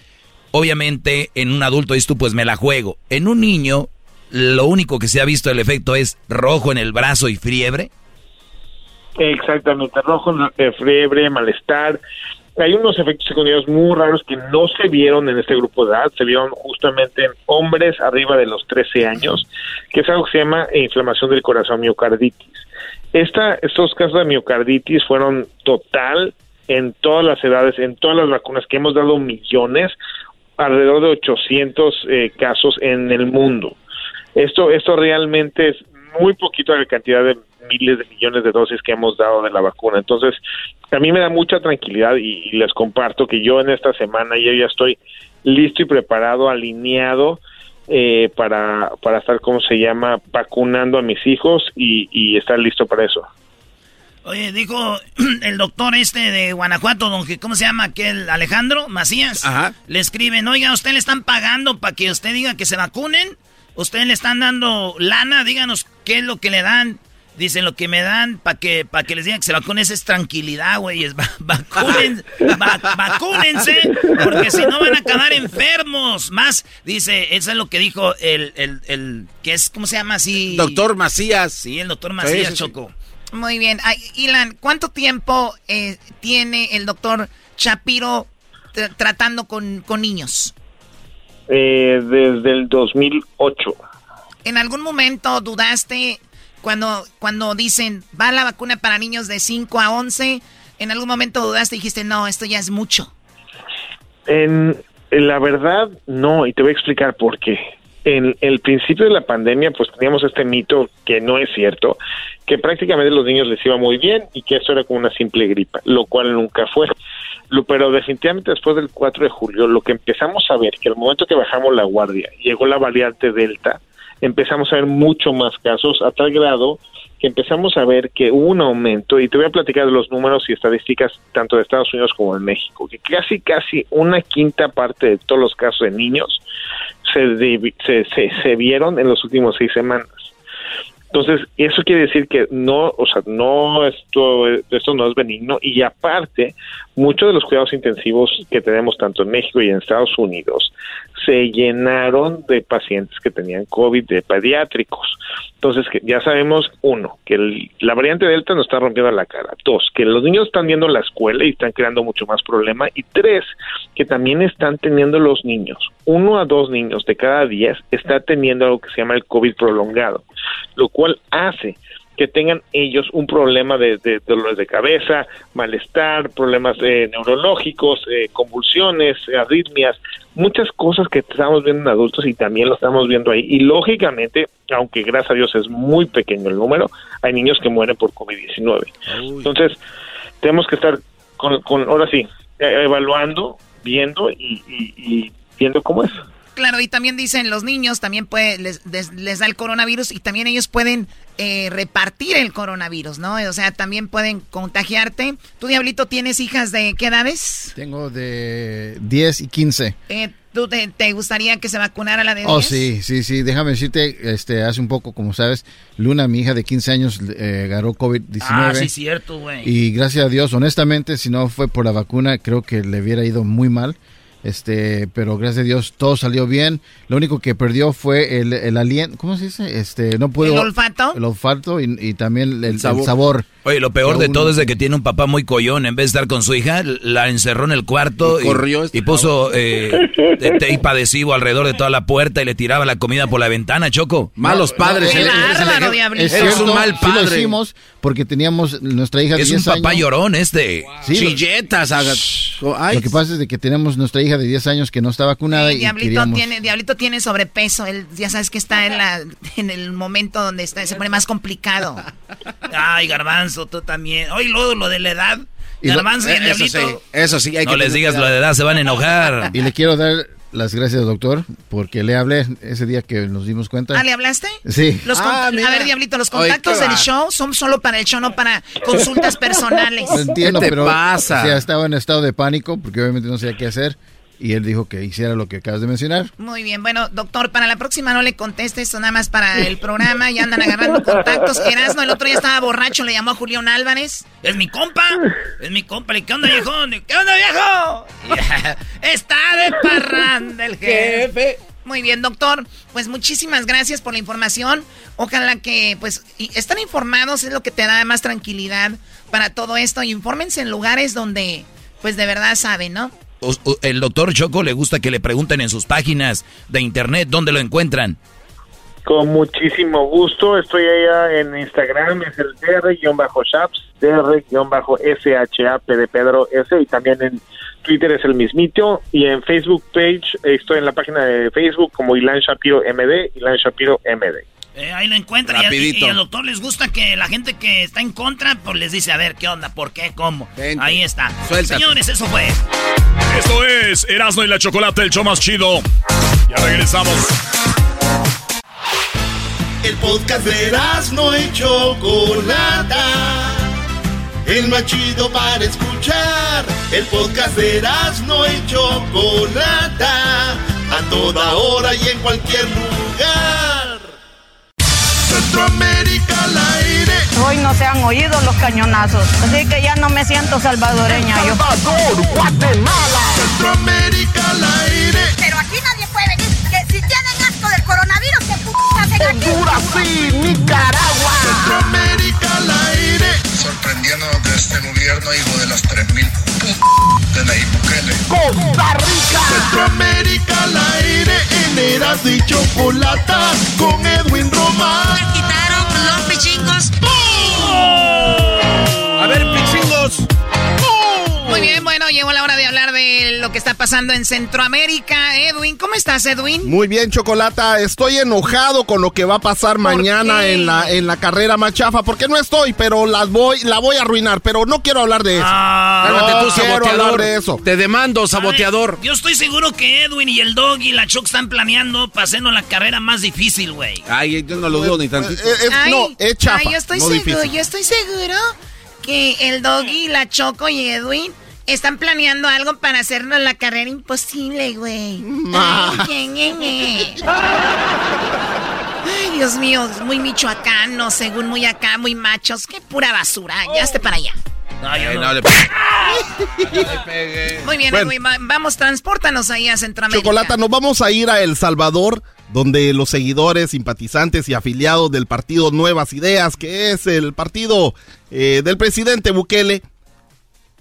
obviamente en un adulto esto pues me la juego. En un niño, lo único que se ha visto el efecto es rojo en el brazo y fiebre. Exactamente, rojo, eh, fiebre, malestar. Hay unos efectos secundarios muy raros que no se vieron en este grupo de edad, se vieron justamente en hombres arriba de los 13 años, que es algo que se llama inflamación del corazón, miocarditis. Esta, estos casos de miocarditis fueron total en todas las edades, en todas las vacunas que hemos dado millones, alrededor de 800 eh, casos en el mundo. Esto, esto realmente es muy poquito la cantidad de miles de millones de dosis que hemos dado de la vacuna. Entonces, a mí me da mucha tranquilidad y, les comparto que yo en esta semana ya, ya estoy listo y preparado, alineado eh, para, para estar, como se llama?, vacunando a mis hijos y, y estar listo para eso. Oye, dijo el doctor este de Guanajuato, don ¿cómo se llama aquel? Alejandro Macías. Ajá. Le escriben, oiga, ¿a usted le están pagando para que usted diga que se vacunen? ¿Usted le están dando lana? Díganos qué es lo que le dan. Dicen, lo que me dan para que, para que les digan que se vacunen es tranquilidad, güey. Es vacúnense, vacúnense, porque si no van a quedar enfermos. Más, dice, eso es lo que dijo el, el, el, que es, ¿cómo se llama así? Doctor Macías. Sí, el doctor Macías, Choco. Muy bien. Ilan, ¿cuánto tiempo eh, tiene el doctor Shapiro tratando con, niños? Eh, desde el 2008. ¿En algún momento dudaste cuando, cuando dicen va la vacuna para niños de 5 a 11? ¿En algún momento dudaste y dijiste, no, esto ya es mucho? En la verdad, no, y te voy a explicar por qué en el principio de la pandemia, pues teníamos este mito que no es cierto, que prácticamente los niños les iba muy bien y que eso era como una simple gripa, lo cual nunca fue. Pero definitivamente después del 4 de julio, lo que empezamos a ver, que al momento que bajamos la guardia, llegó la variante Delta, empezamos a ver mucho más casos a tal grado que empezamos a ver que hubo un aumento, y te voy a platicar de los números y estadísticas tanto de Estados Unidos como de México, que casi, casi una quinta parte de todos los casos de niños se, se, se, vieron en los últimos seis semanas. Entonces, eso quiere decir que no, o sea, no, esto, esto no es benigno y aparte, muchos de los cuidados intensivos que tenemos tanto en México y en Estados Unidos se llenaron de pacientes que tenían COVID de pediátricos. Entonces, que ya sabemos, uno, que el- la variante Delta nos está rompiendo la cara. Dos, que los niños están viendo la escuela y están creando mucho más problema. Y tres, que también están teniendo los niños. Uno a dos niños de cada diez está teniendo algo que se llama el COVID prolongado, lo cual hace que tengan ellos un problema de, de dolores de cabeza, malestar, problemas eh, neurológicos, eh, convulsiones, arritmias, muchas cosas que estamos viendo en adultos y también lo estamos viendo ahí. Y lógicamente, aunque gracias a Dios es muy pequeño el número, hay niños que mueren por COVID-19. Entonces, tenemos que estar con, con ahora sí, eh, evaluando, viendo y, y- y viendo cómo es. Claro, y también dicen los niños también puede, les, les, les da el coronavirus y también ellos pueden eh, repartir el coronavirus, ¿no? O sea, también pueden contagiarte. ¿Tú, Diablito, tienes hijas de qué edades? Tengo de 10 y 15. Eh, ¿Tú te, te gustaría que se vacunara la de Oh, 10? sí, sí, sí. Déjame decirte, este, hace un poco, como sabes, Luna, mi hija de 15 años, eh, agarró COVID-19. Ah, sí, cierto, güey. Y gracias a Dios, honestamente, si no fue por la vacuna, creo que le hubiera ido muy mal. Este, pero gracias a Dios todo salió bien. Lo único que perdió fue el, el aliento, ¿cómo se dice? Este, no puedo. ¿El olfato? El olfato y, y también el, el sabor. sabor. Oye, lo peor de todo es de que tiene un papá muy collón. En vez de estar con su hija, la encerró en el cuarto Y y, corrió este y puso eh, tape adhesivo alrededor de toda la puerta y le tiraba la comida por la ventana, Choco. Malos padres. Ese es un mal sí lo padre. hicimos porque teníamos nuestra hija de Es un 10 papá años. llorón este. Sí, lo- Chilletas. Lo que pasa es de que tenemos nuestra hija de 10 años que no está vacunada Sí, y Diablito, queríamos... tiene, Diablito tiene sobrepeso. Él ya sabes que está en, la, en el momento donde está, se pone más complicado. Ay, Garbanzo, tú también. Oye, luego lo de la edad. Y lo- Garbanzo y el eso sí, Diablito. eso sí. Hay No que les digas lo de edad, se van a enojar. Y le quiero dar las gracias, doctor, porque le hablé ese día que nos dimos cuenta. Ah, ¿le hablaste? Sí. Los Ah, a ver, Diablito, los contactos ¿qué del show son solo para el show, no para consultas personales. Lo entiendo, ¿Qué te pero pasa? o sea, estaba en estado de pánico porque obviamente no sabía qué hacer y él dijo que hiciera lo que acabas de mencionar. Muy bien, bueno, doctor, para la próxima no le contestes, esto nada más para el programa, ya andan agarrando contactos. Erasmo el otro día estaba borracho, le llamó a Julián Álvarez. Es mi compa. Es mi compa. ¿Y ¿Qué onda, viejo? ¿Qué onda, viejo? Está de parranda el jefe. Muy bien, doctor, pues muchísimas gracias por la información. Ojalá que, pues, y están informados, es lo que te da más tranquilidad para todo esto. Infórmense en lugares donde, pues, de verdad saben, ¿no? El doctor Choco le gusta que le pregunten en sus páginas de internet dónde lo encuentran. Con muchísimo gusto. Estoy allá en Instagram, es el dr-shaps, dr-shap de Pedro S. Y también en Twitter es el mismito. Y en Facebook page, estoy en la página de Facebook como Ilan Shapiro MD, Ilan Shapiro MD. Eh, ahí lo encuentran. Y, y al doctor les gusta que la gente que está en contra, pues les dice, a ver, ¿qué onda? ¿Por qué? ¿Cómo? Vente. Ahí está. Suéltate. Señores, eso fue. Esto es Erasmo y la Chocolate, el show más chido. Ya regresamos. El podcast de Erasmo y Chocolata. El más chido para escuchar. El podcast de Erasmo y Chocolata. A toda hora y en cualquier lugar. Centroamérica al aire. Hoy no se han oído los cañonazos, así que ya no me siento salvadoreña. Salvador, Guatemala. Centroamérica al aire. Pero aquí nadie puede venir. Que si tienen asco del coronavirus, ¿qué p hacen aquí? Honduras y Nicaragua. Centroamérica al aire. Sorprendiéndonos de este gobierno, hijo de las 3.000 de Nayib Bukele. Costa Rica. Centroamérica al aire. En Eras y Chocolata. Con Edwin Román. quitaron los pichingos. A bien, bueno, llegó la hora de hablar de lo que está pasando en Centroamérica. Edwin, ¿cómo estás, Edwin? Muy bien, Chocolata. Estoy enojado con lo que va a pasar mañana qué? en la, en la carrera más chafa, porque no estoy, pero las voy, la voy a arruinar, pero no quiero hablar de eso. Ah, Cálmate no tú, quiero hablar saboteador. de eso. Te demando, saboteador. Ver, yo estoy seguro que Edwin y el Dog y la Choc están planeando para hacernos la carrera más difícil, güey. Ay, yo no lo dudo ni tantito. Eh, es- Ay, no, es chafa. ay, yo estoy no seguro, difícil. yo estoy seguro que el Doggy, la Choco y Edwin están planeando algo para hacernos la carrera imposible, güey. Ma. Ay, Dios mío, muy michoacanos, según muy acá, muy machos. Qué pura basura. Ya esté para allá. Eh, no le Muy bien, Bueno. Edwin, va- vamos, transpórtanos ahí a Centroamérica. Chocolata, nos vamos a ir a El Salvador, donde los seguidores, simpatizantes y afiliados del partido Nuevas Ideas, que es el partido eh, del presidente Bukele,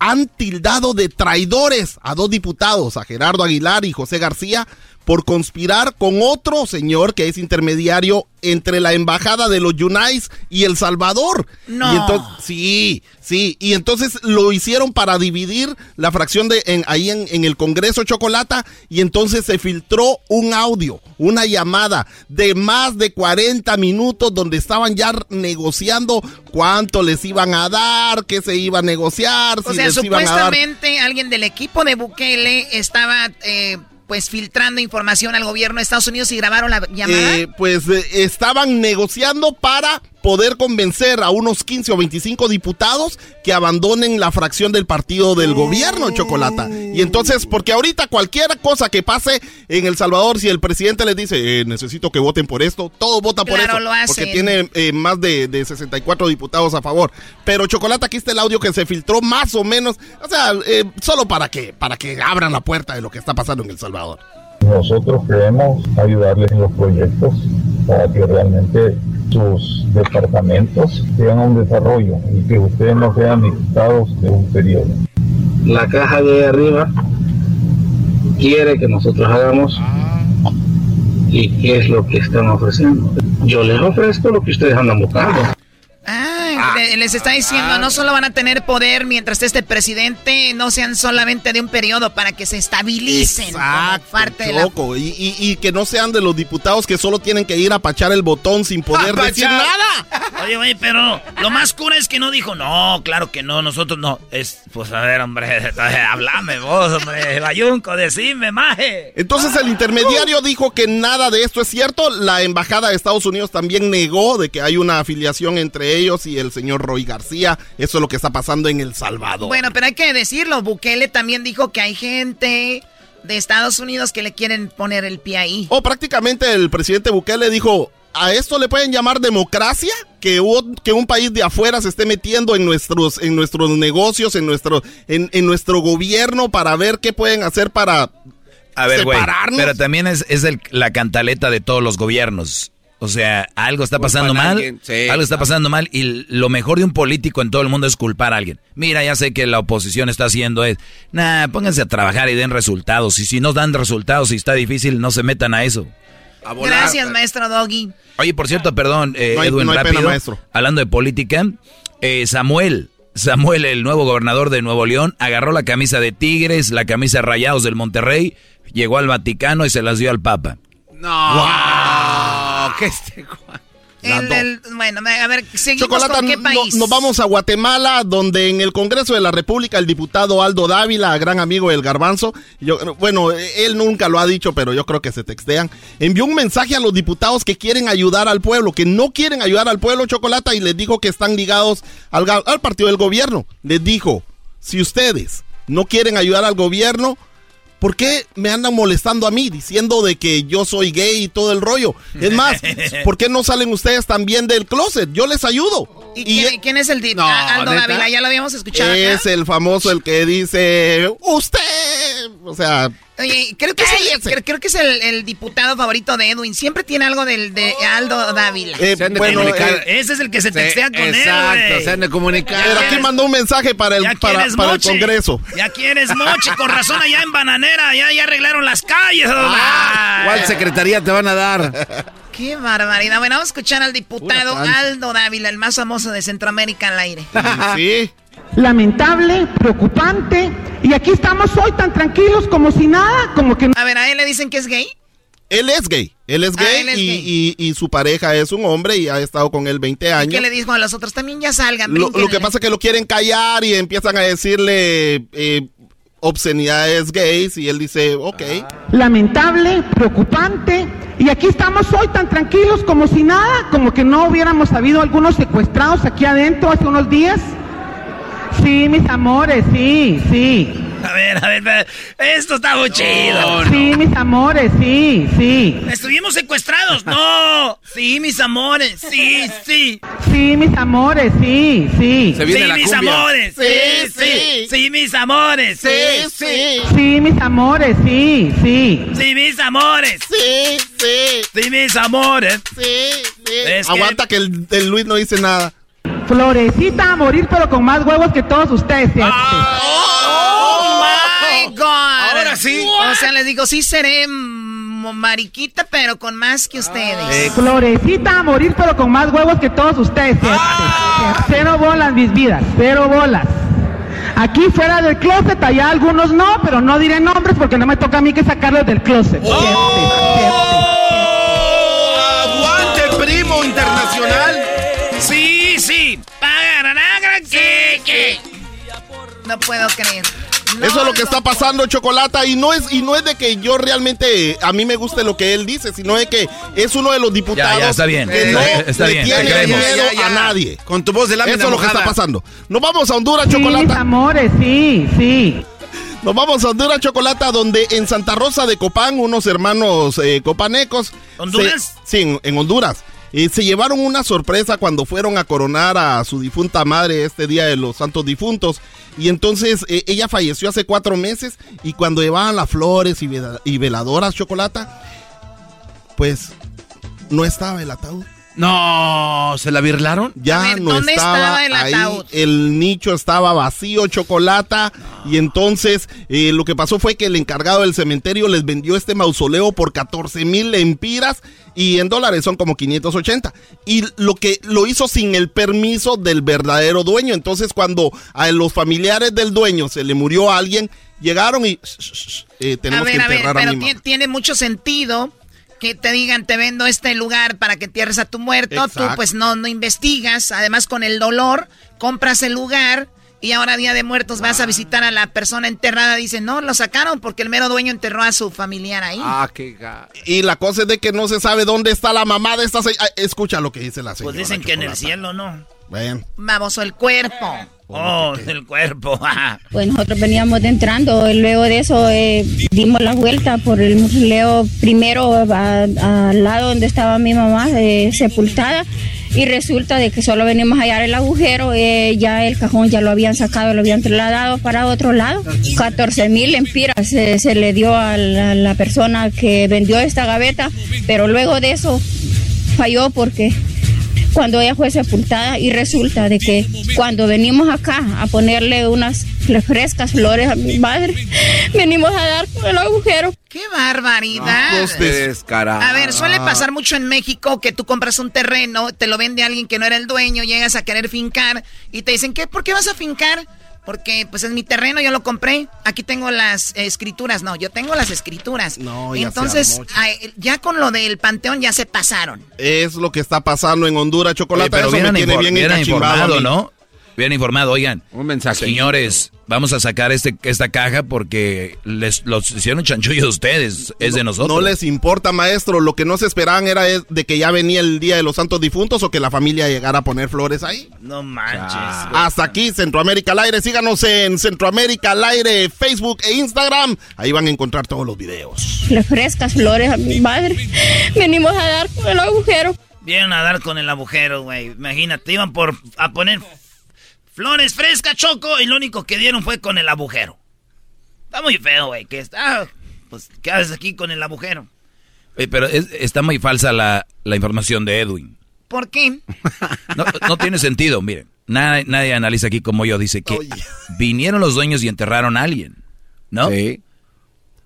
han tildado de traidores a dos diputados, a Gerardo Aguilar y José García, por conspirar con otro señor que es intermediario entre la embajada de los Yunais y El Salvador. No. Y entonces, sí, sí, y entonces lo hicieron para dividir la fracción de en, ahí en, en el Congreso Chocolata y entonces se filtró un audio, una llamada de más de 40 minutos donde estaban ya negociando cuánto les iban a dar, qué se iba a negociar, O si sea, les iban a dar supuestamente alguien del equipo de Bukele estaba eh, pues filtrando información al gobierno de Estados Unidos y grabaron la llamada. Eh, pues eh, estaban negociando para poder convencer a unos 15 o 25 diputados que abandonen la fracción del partido del gobierno, Chocolata. Y entonces, porque ahorita cualquier cosa que pase en El Salvador, si el presidente les dice, eh, necesito que voten por esto, todos votan por Claro, eso. lo hacen. Porque tiene eh, más de, de 64 diputados a favor. Pero Chocolata, aquí está el audio que se filtró más o menos, o sea, eh, solo para que, para que abran la puerta de lo que está pasando en El Salvador. Nosotros queremos ayudarles en los proyectos para que realmente sus departamentos tengan un desarrollo y que ustedes no sean dictados de un periodo. La caja de arriba quiere que nosotros hagamos y qué es lo que están ofreciendo. Yo les ofrezco lo que ustedes andan buscando. Ah, le- les está diciendo, no solo van a tener poder mientras este presidente, no sean solamente de un periodo para que se estabilicen. como parte de la- y, y- y que no sean de los diputados que solo tienen que ir a pachar el botón sin poder ¡A decir nada. Oye, güey, pero lo más cura es que no dijo, no, claro que no, nosotros no. Es, pues a ver, hombre, hablame vos, hombre, Bayunco, decime, maje. Entonces el intermediario dijo que nada de esto es cierto. La embajada de Estados Unidos también negó de que hay una afiliación entre ellos y el señor Roy García. Eso es lo que está pasando en El Salvador. Bueno, pero hay que decirlo, Bukele también dijo que hay gente de Estados Unidos que le quieren poner el pie ahí. O prácticamente el presidente Bukele dijo, ¿a esto le pueden llamar democracia? Que, un- que un país de afuera se esté metiendo en nuestros, en nuestros negocios, en nuestro, en, en nuestro gobierno para ver qué pueden hacer para A ver, güey. separarnos. Pero también es, es el- la cantaleta de todos los gobiernos. O sea, algo está pasando mal. sí, algo está pasando mal. Y lo mejor de un político en todo el mundo es culpar a alguien. Mira, ya sé que la oposición está haciendo es. Nah, pónganse a trabajar y den resultados. Y si no dan resultados y está difícil, no se metan a eso. Gracias, maestro Doggy. Oye, por cierto, perdón, eh, No hay- Edwin, no hay pena, rápido. maestro. Hablando de política, eh, Samuel, Samuel, el nuevo gobernador de Nuevo León, agarró la camisa de Tigres, la camisa de Rayados del Monterrey, llegó al Vaticano y se las dio al Papa. No, que este El- el- bueno, a ver, seguimos Chocolata, con qué no- país. nos vamos a Guatemala, donde en el Congreso de la República el diputado Aldo Dávila, gran amigo del Garbanzo, yo, bueno, él nunca lo ha dicho, pero yo creo que se textean, envió un mensaje a los diputados que quieren ayudar al pueblo, que no quieren ayudar al pueblo, Chocolata, y les dijo que están ligados al, ga- al partido del gobierno. Les dijo, si ustedes no quieren ayudar al gobierno, ¿Por qué me andan molestando a mí diciendo de que yo soy gay y todo el rollo? Es más, ¿por qué no salen ustedes también del closet? Yo les ayudo. ¿Y quién, quién es el di- Ah, Aldo. Dávila? Ya lo habíamos escuchado. acá. Es el famoso el que dice, usted, o sea, Oye, creo que es, el, creo, creo que es el, el diputado favorito de Edwin. Siempre tiene algo del, de Aldo Dávila. Eh, Se han de bueno, comunicar. eh, Ese es el que se textea con exacto, él, güey. se han de comunicar. pero aquí mandó un mensaje para el, Ya para, quieres para el. Congreso. Ya quieres moche, con razón allá en Bananera, ya, ya arreglaron las calles. Ah, ¿Cuál secretaría te van a dar? Qué barbaridad. Bueno, vamos a escuchar al diputado. Aldo Dávila, el más famoso de Centroamérica al aire. Sí. Lamentable, preocupante, y aquí estamos hoy tan tranquilos como si nada, como que... A ver, ¿a él le dicen que es gay? Él es gay, él es Ah, gay, él es y, gay. y- y su pareja es un hombre y ha estado con él 20 ¿Y años. qué le dijo a los otros? También ya salgan. Lo, lo que pasa es que lo quieren callar y empiezan a decirle eh, obscenidades gays y él dice, ok. Lamentable, preocupante, y aquí estamos hoy tan tranquilos como si nada, como que no hubiéramos habido algunos secuestrados aquí adentro hace unos días. Sí, mis amores, sí, sí. A ver, a ver, a ver. esto está muy chido. Sí, mis amores, sí, sí. Estuvimos secuestrados. No. Sí, mis amores. Sí, sí. Sí, mis amores, sí, sí. sí, mis amores. Sí, sí. Sí, mis amores. Sí, sí. Sí, mis amores, sí, sí. Sí, mis amores. Sí, sí. Sí, mis amores. Sí, sí. Es que- Aguanta que el, el Luis no dice nada. Florecita a morir, pero con más huevos que todos ustedes. ¡Oh, my God! Ahora sí. O sea, les digo, sí seré mariquita, pero con más que ustedes. Florecita a morir, pero con más huevos que todos ustedes. fíjate. Cero bolas, mis vidas, cero bolas. Aquí fuera del closet, allá algunos no, pero no diré nombres porque no me toca a mí que sacarlos del closet. ¡Aguante, primo internacional! No puedo creer. Eso es lo que está pasando, Chocolata, y no es y no es de que yo realmente a mí me guste lo que él dice, sino de que es uno de los diputados Ya, ya, está bien. que Eh, no está le bien, tiene miedo Ya, ya, a nadie. Con tu voz de lámina Eso es lo que está pasando. Nos vamos a Honduras, Sí, mis Chocolata. amores, sí, sí. Nos vamos a Honduras, Chocolata, donde en Santa Rosa de Copán, unos hermanos eh, copanecos. ¿Honduras? se- sí, en, en Honduras. Eh, se llevaron una sorpresa cuando fueron a coronar a su difunta madre este día de los santos difuntos. Y entonces eh, ella falleció hace cuatro meses y cuando llevaban las flores y, y veladoras, Chocolata, pues no estaba el ataúd. No, ¿se la birlaron? Ya ver, no ¿dónde estaba, estaba el ahí, ataúd? el nicho estaba vacío, chocolata, y entonces eh, lo que pasó fue que el encargado del cementerio les vendió este mausoleo por 14 mil lempiras y en dólares son como 580. Y lo que lo hizo sin el permiso del verdadero dueño. Entonces cuando a los familiares del dueño se le murió a alguien, llegaron y eh, A tenemos ver, que a ver, enterrar a, pero mi ti- mamá. tiene mucho sentido que te digan, te vendo este lugar para que entierres a tu muerto. Tú pues no, no investigas. Además, con el dolor, compras el lugar y ahora Día de Muertos vas a visitar a la persona enterrada. Dicen, no, lo sacaron porque el mero dueño enterró a su familiar ahí. Ah, qué ga... Y la cosa es de que no se sabe dónde está la mamá de esta señora. Escucha lo que dice la señora. Pues dicen que en el cielo, ¿no? Ven. Baboso, el cuerpo. Oh, el cuerpo. Pues nosotros veníamos de entrando, y luego de eso eh, dimos la vuelta por el mausoleo primero al lado donde estaba mi mamá eh, sepultada y resulta de que solo venimos a hallar el agujero, eh, ya el cajón ya lo habían sacado, lo habían trasladado para otro lado. 14 mil empiras eh, se le dio a la, la persona que vendió esta gaveta, pero luego de eso falló porque cuando ella fue sepultada y resulta de que cuando venimos acá a ponerle unas frescas flores a mi madre, venimos a dar con el agujero. ¡Qué barbaridad! De- Descarado. A ver, suele pasar mucho en México que tú compras un terreno, te lo vende alguien que no era el dueño, llegas a querer fincar y te dicen, ¿qué? ¿Por qué vas a fincar? Porque pues es mi terreno, yo lo compré. Aquí tengo las eh, escrituras. No, yo tengo las escrituras. No, ya Entonces, ay, ya con lo del panteón ya se pasaron. Es lo que está pasando en Honduras, Oye, Chocolate. pero Eso me tiene bien encachimbado. ¿no? Hubieran informado, oigan. Un mensaje. Señores, vamos a sacar este, esta caja porque les los hicieron chanchullo de ustedes, es de nosotros. No les importa, maestro. Lo que no se esperaban era de que ya venía el Día de los Santos Difuntos o que la familia llegara a poner flores ahí. No manches. Hasta aquí, Centroamérica al aire. Síganos en Centroamérica al aire, Facebook e Instagram. Ahí van a encontrar todos los videos. Le frescas flores a mi madre, venimos a dar con el agujero. Vienen a dar con el agujero, güey. Imagínate, iban por a poner flores frescas, choco, y lo único que dieron fue con el agujero. Está muy feo, güey. Que está. Pues, ¿qué haces aquí con el agujero? Oye, pero es- está muy falsa la, la información de Edwin. ¿Por qué? No, no tiene sentido, miren. Nadie, nadie analiza aquí como yo. Dice que vinieron los dueños y enterraron a alguien, ¿no? Sí.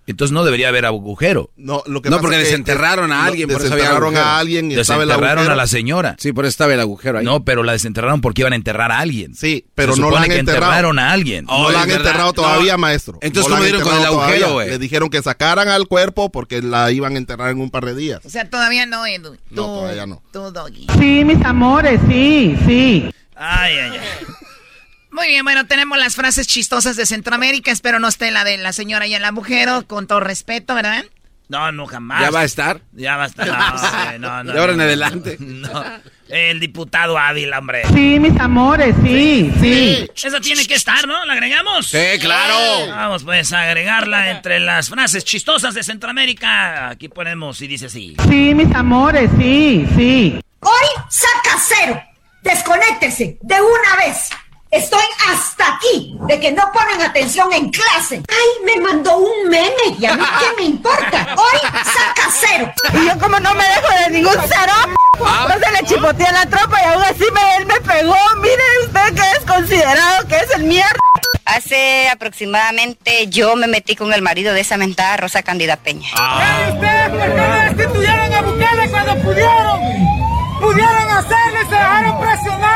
Entonces no debería haber agujero. No, lo que No, pasa porque es que- desenterraron a alguien, por eso Desenterraron a alguien y Desenterraron a la señora. Sí, por eso estaba el agujero ahí. No, pero la desenterraron porque iban a enterrar a alguien. Sí, pero Se no la supone han que enterrado. enterraron a alguien. No la han verdad. enterrado todavía, No. maestro. Entonces, No ¿cómo dieron con el agujero, güey? Le dijeron que sacaran al cuerpo porque la iban a enterrar en un par de días. O sea, todavía no, Edu. Tú, No, todavía no. Tú, Doggy. Sí, mis amores, sí, sí. Ay, ay, ay. Muy bien, bueno, tenemos las frases chistosas de Centroamérica. Espero no esté la de la señora y el agujero, con todo respeto, ¿verdad? No, no, jamás. ¿Ya va a estar? Ya va a estar. No, no, no, de ahora en adelante. No. El diputado Ávila, hombre. Sí, mis amores, sí, sí. Eso tiene que estar, ¿no? ¿La agregamos? Sí, claro. Vamos pues a agregarla entre las frases chistosas de Centroamérica. Aquí ponemos y dice así. Sí, mis amores, sí, sí. Hoy saca cero. Desconéctese de una vez. Estoy hasta aquí de que no ponen atención en clase. Ay, me mandó un meme y a mí qué me importa. Hoy saca cero. Y yo como no me dejo de ningún cero, no se le chipotea la tropa y aún así me, él me pegó. Mire usted que es considerado que es el mierda. Hace aproximadamente yo me metí con el marido de esa mentada Rosa Candida Peña. ¿Ustedes por qué no destituyeron a Bukele cuando pudieron? Pudieron hacerlo y se dejaron presionar.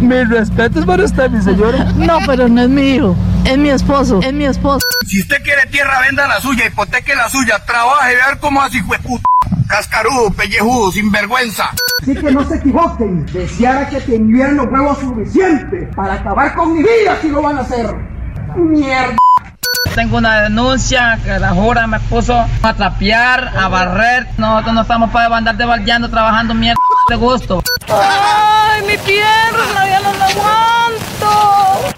Mis respetos para usted, mi señora. No, pero no es mi hijo. Es mi esposo. Es mi esposo. Si usted quiere tierra, venda la suya, hipoteque la suya, trabaje, ver cómo así fue puta. Cascarudo, pellejudo, sinvergüenza. Así que no se equivoquen. Deseara que tendrían los huevos suficientes para acabar con mi vida si lo van a hacer. Mierda. Tengo una denuncia que la jura me puso a trapear, a barrer. Nosotros no estamos para andar debaldeando, trabajando mierda de gusto. ¡Ay, mi pierna! ¡Ya no la aguanto!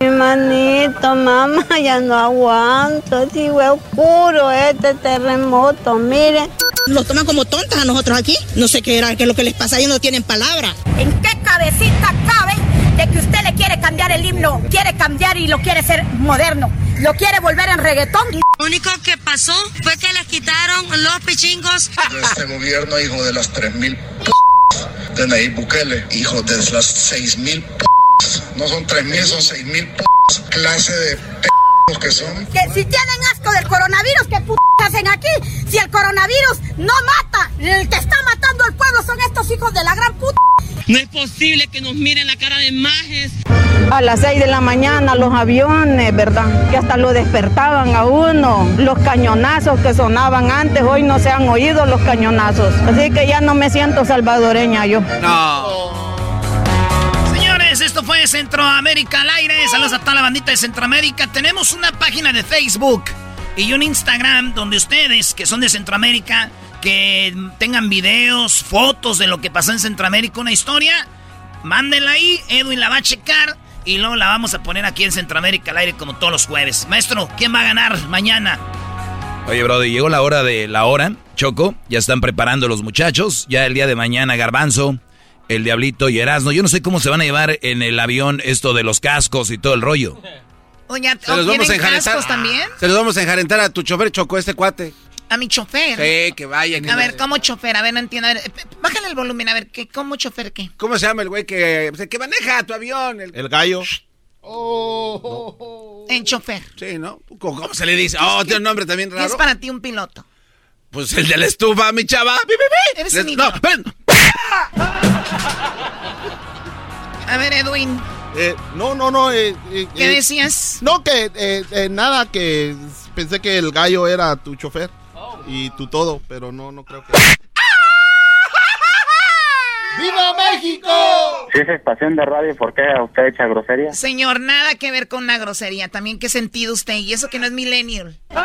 Mi manito, mamá, ya no aguanto. Si fue oscuro este terremoto, miren. Nos toman como tontas a nosotros aquí. No sé qué era, qué es lo que les pasa, ellos no tienen palabra. ¿En qué cabecita cabe de que usted le quiere cambiar el himno? Quiere cambiar y lo quiere ser moderno. Lo quiere volver en reggaetón. Lo único que pasó fue que les quitaron los pichingos. De este gobierno, hijo de las 3.000 p de Nayib Bukele, hijo de las 6.000 p no son 3.000, son 6.000 p clase de p que son. Que si tienen asco del coronavirus, ¿qué p hacen aquí? Si el coronavirus no mata, el que está matando al pueblo son estos hijos de la gran puta. No es posible que nos miren la cara de majes. A las 6 de la mañana los aviones, ¿verdad? Que hasta lo despertaban a uno. Los cañonazos que sonaban antes, hoy no se han oído los cañonazos. Así que ya no me siento salvadoreña yo. No. Señores, esto fue Centroamérica al aire. Saludos a toda la bandita de Centroamérica. Tenemos una página de Facebook y un Instagram donde ustedes que son de Centroamérica, que tengan videos, fotos de lo que pasó en Centroamérica, una historia, mándenla ahí. Edwin la va a checar y luego la vamos a poner aquí en Centroamérica al aire como todos los jueves. Maestro, ¿quién va a ganar mañana? Oye, Brody, llegó la hora de la hora, Choco. Ya están preparando los muchachos. Ya el día de mañana, Garbanzo, el Diablito y Erasmo. Yo no sé cómo se van a llevar en el avión esto de los cascos y todo el rollo. Oye, Se los vamos a ¿tienen enjarentar. cascos también? Se los vamos a enjarentar a tu chofer Choco, este cuate. A mi chofer. Sí, que vaya. que A no- ver, ¿cómo chofer? A ver, no entiendo. A ver, bájale el volumen, a ver, ¿qué, ¿cómo chofer qué? ¿Cómo se llama el güey que, que maneja tu avión? El, El gallo. En chofer. Sí, ¿no? ¿Cómo, cómo se le dice? Oh, tiene un nombre también ¿Qué raro. es para ti un piloto? Pues el de la estufa, mi chava. ¡Pi, pi, pi! Eres Les- un No, esperen. A ver, Edwin, Eh, no, no, no. eh, eh, ¿qué eh, decías? No, que eh, eh, nada, que pensé que el gallo era tu chofer y tu todo, pero no, no creo que. ¡Viva México! Si es estación de radio, ¿por qué usted echa grosería? Señor, nada que ver con una grosería. También, ¿qué sentido usted? Y eso que no es millennial.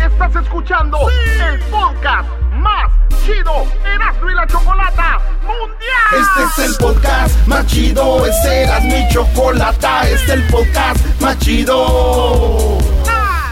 Estás escuchando el podcast más chido Erasmo y la Chocolata Mundial. Este es el podcast más chido, este eras mi chocolata, este es el podcast más chido.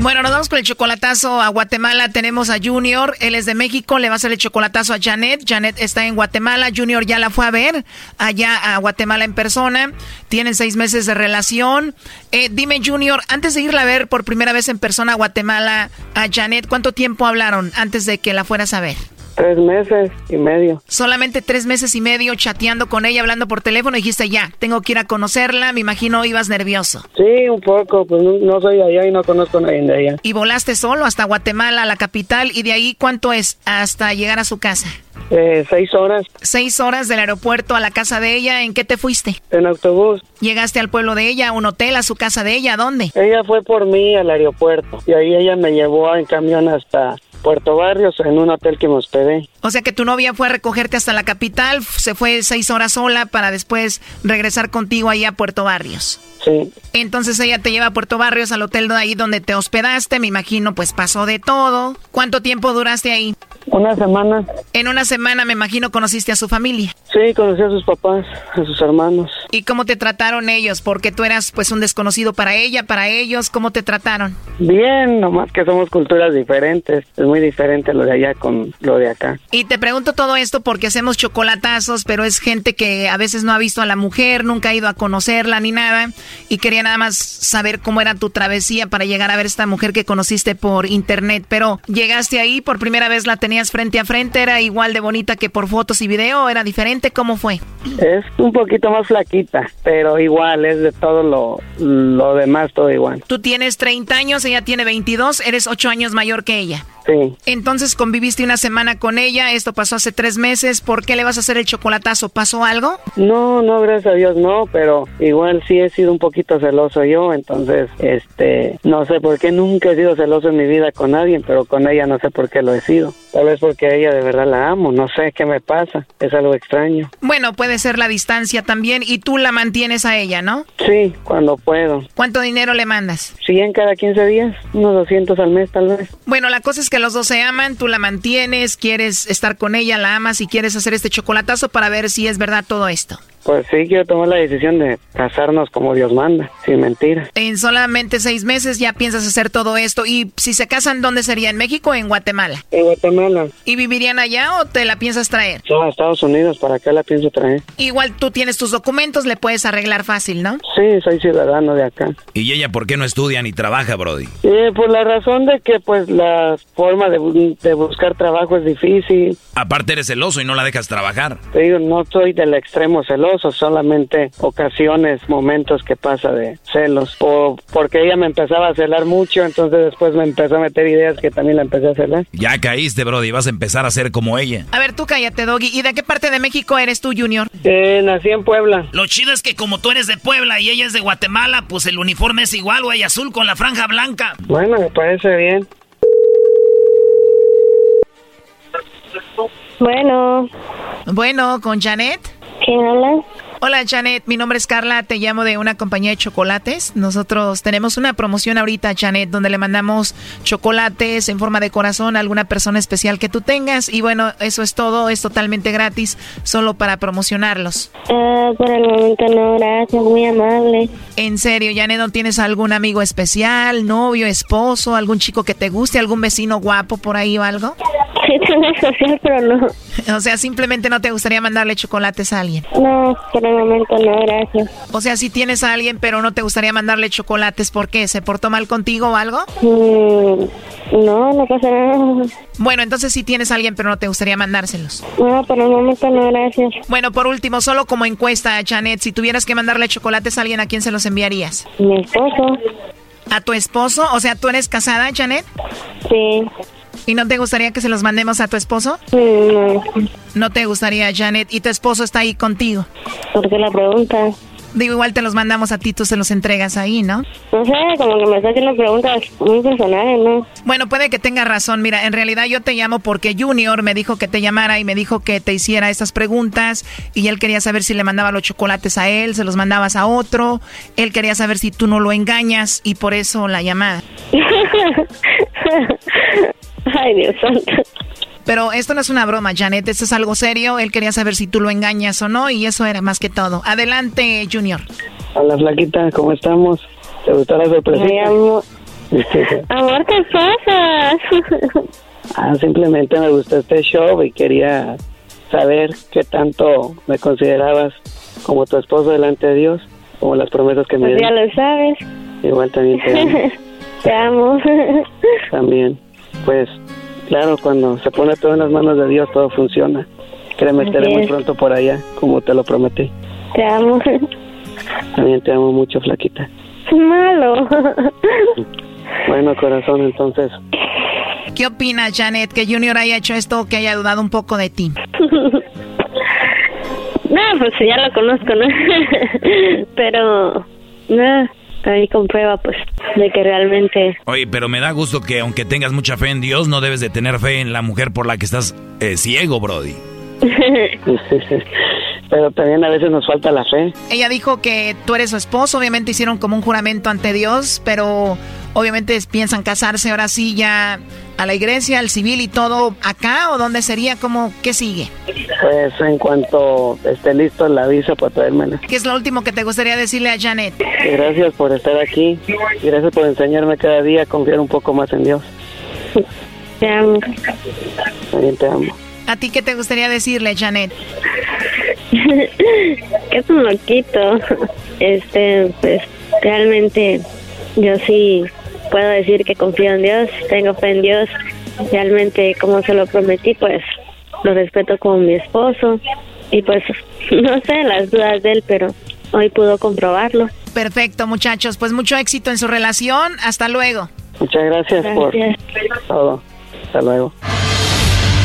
Bueno, nos vamos con el chocolatazo a Guatemala. Tenemos a Junior, él es de México, le va a hacer el chocolatazo a Janet. Janet está en Guatemala, Junior ya la fue a ver allá a Guatemala en persona. Tienen seis meses de relación. Eh, dime, Junior, antes de irla a ver por primera vez en persona a Guatemala a Janet, ¿cuánto tiempo hablaron antes de que la fueras a ver? Tres meses y medio. Solamente tres meses y medio chateando con ella, hablando por teléfono, y dijiste ya, tengo que ir a conocerla, me imagino ibas nervioso. Sí, un poco, pues no, no soy de allá y no conozco a nadie de allá. Y volaste solo hasta Guatemala, la capital, y de ahí cuánto es hasta llegar a su casa. Eh, seis horas. Seis horas del aeropuerto a la casa de ella. ¿En qué te fuiste? En autobús. ¿Llegaste al pueblo de ella, a un hotel, a su casa de ella? ¿A dónde? Ella fue por mí al aeropuerto y ahí ella me llevó en camión hasta Puerto Barrios en un hotel que me hospedé. O sea que tu novia fue a recogerte hasta la capital, se fue seis horas sola para después regresar contigo ahí a Puerto Barrios. Sí. Entonces ella te lleva a Puerto Barrios, al hotel de ahí donde te hospedaste, me imagino pues pasó de todo. ¿Cuánto tiempo duraste ahí? Una semana. En una semana me imagino conociste a su familia. Sí, conocí a sus papás, a sus hermanos. ¿Y cómo te trataron ellos? Porque tú eras pues un desconocido para ella, para ellos, ¿cómo te trataron? Bien, nomás que somos culturas diferentes. Es muy diferente lo de allá con lo de acá. Y te pregunto todo esto porque hacemos chocolatazos, pero es gente que a veces no ha visto a la mujer, nunca ha ido a conocerla ni nada. Y quería nada más saber cómo era tu travesía para llegar a ver esta mujer que conociste por internet. Pero llegaste ahí, por primera vez la tenías frente a frente, era igual de bonita que por fotos y video, era diferente, ¿cómo fue? Es un poquito más flaquita, pero igual, es de todo lo, lo demás, todo igual. Tú tienes 30 años, ella tiene 22, eres 8 años mayor que ella. Sí. Entonces conviviste una semana con ella, esto pasó hace tres meses, ¿por qué le vas a hacer el chocolatazo? ¿Pasó algo? No, no, gracias a Dios no, pero igual sí he sido un poquito celoso yo, entonces, este, no sé por qué nunca he sido celoso en mi vida con nadie, pero con ella no sé por qué lo he sido. Tal vez porque ella de verdad la amo, no sé qué me pasa, es algo extraño. Bueno, puede ser la distancia también y tú la mantienes a ella, ¿no? Sí, cuando puedo. ¿Cuánto dinero le mandas? 100 cada 15 días, unos 200 al mes tal vez. Bueno, la cosa es que los dos se aman, tú la mantienes, quieres estar con ella, la amas y quieres hacer este chocolatazo para ver si es verdad todo esto. Pues sí, quiero tomar la decisión de casarnos como Dios manda, sin mentiras. En solamente seis meses ya piensas hacer todo esto. ¿Y si se casan, dónde sería? ¿En México o en Guatemala? En Guatemala. ¿Y vivirían allá o te la piensas traer? No, a Estados Unidos, ¿para qué la pienso traer? Igual tú tienes tus documentos, le puedes arreglar fácil, ¿no? Sí, soy ciudadano de acá. ¿Y ella por qué no estudia ni trabaja, Brody? Eh, por la razón de que pues la forma de, de buscar trabajo es difícil. Aparte eres celoso y no la dejas trabajar. Te digo, no soy del extremo celoso, solamente ocasiones, momentos que pasa de celos. O porque ella me empezaba a celar mucho, entonces después me empezó a meter ideas que también la empecé a celar. Ya caíste, Brody, vas a empezar a ser como ella. A ver, tú cállate, Doggy. ¿Y de qué parte de México eres tú, Junior? Eh, nací en Puebla. Lo chido es que como tú eres de Puebla y ella es de Guatemala, pues el uniforme es igual, güey, azul con la franja blanca. Bueno, me parece bien. Bueno. Bueno, ¿con Janet? ¿Quién habla? Hola Janet, mi nombre es Carla, te llamo de una compañía de chocolates. Nosotros tenemos una promoción ahorita, Janet, donde le mandamos chocolates en forma de corazón a alguna persona especial que tú tengas. Y bueno, eso es todo, es totalmente gratis, solo para promocionarlos. Ah, por el momento no, gracias, muy amable. En serio, Janet, ¿no tienes algún amigo especial, novio, esposo, algún chico que te guste, algún vecino guapo por ahí o algo? Sí, tengo social, pero no. O sea, simplemente no te gustaría mandarle chocolates a alguien. No, momento no, gracias. O sea, si tienes a alguien, pero no te gustaría mandarle chocolates, ¿por qué? ¿Se portó mal contigo o algo? Mm, no, no pasa nada. Bueno, entonces sí tienes a alguien, pero no te gustaría mandárselos. No, por el momento no, gracias. Bueno, por último, solo como encuesta, Janet, si tuvieras que mandarle chocolates a alguien, ¿a quién se los enviarías? Mi esposo. ¿A tu esposo? O sea, ¿tú eres casada, Janet? Sí. ¿Y no te gustaría que se los mandemos a tu esposo? No. No te gustaría, Janet. ¿Y tu esposo está ahí contigo? ¿Por qué la pregunta? Digo, igual te los mandamos a ti, tú se los entregas ahí, ¿no? No sé, como que me está haciendo preguntas muy personales, ¿no? Bueno, puede que tenga razón. Mira, en realidad yo te llamo porque Junior me dijo que te llamara y me dijo que te hiciera estas preguntas y él quería saber si le mandaba los chocolates a él, se los mandabas a otro. Él quería saber si tú no lo engañas y por eso la llamada. Ay, Dios santo. Pero esto no es una broma, Janet, esto es algo serio. Él quería saber si tú lo engañas o no y eso era más que todo. Adelante, Junior. Hola, flaquita, ¿cómo estamos? ¿Te gustó la sorpresa? Mi amor. amor, ¿qué pasa? ah, simplemente me gustó este show y quería saber qué tanto me considerabas como tu esposo delante de Dios, como las promesas que me Pues ya lo sabes. Igual también te amo. Te amo. también. Pues claro, cuando se pone todo en las manos de Dios, todo funciona. Créeme, Así estaré muy pronto por allá, como te lo prometí. Te amo. También te amo mucho, flaquita. Malo. Bueno, corazón, entonces, ¿Qué opinas, Janet, que Junior haya hecho esto o que haya dudado un poco de ti? No, pues ya lo conozco, ¿no? Pero, no, ahí comprueba, pues, de que realmente Oye, pero me da gusto que aunque tengas mucha fe en Dios, no debes de tener fe en la mujer por la que estás eh, ciego, Brody. pero también a veces nos falta la fe. Ella dijo que tú eres su esposo, obviamente hicieron como un juramento ante Dios, pero obviamente piensan casarse ahora sí ya a la iglesia, al civil y todo acá o dónde sería, como qué sigue. Pues en cuanto esté listo la visa para traérmela. ¿Qué es lo último que te gustaría decirle a Janet? Gracias por estar aquí. Gracias por enseñarme cada día a confiar un poco más en Dios. te amo. También te amo. ¿A ti qué te gustaría decirle, Janet? que es un loquito. Este, pues, realmente yo sí puedo decir que confío en Dios, tengo fe en Dios. Realmente, como se lo prometí, pues, lo respeto como mi esposo. Y pues, no sé las dudas de él, pero hoy pudo comprobarlo. Perfecto, muchachos, pues mucho éxito en su relación. Hasta luego. Muchas gracias, Gracias. por todo. Hasta luego.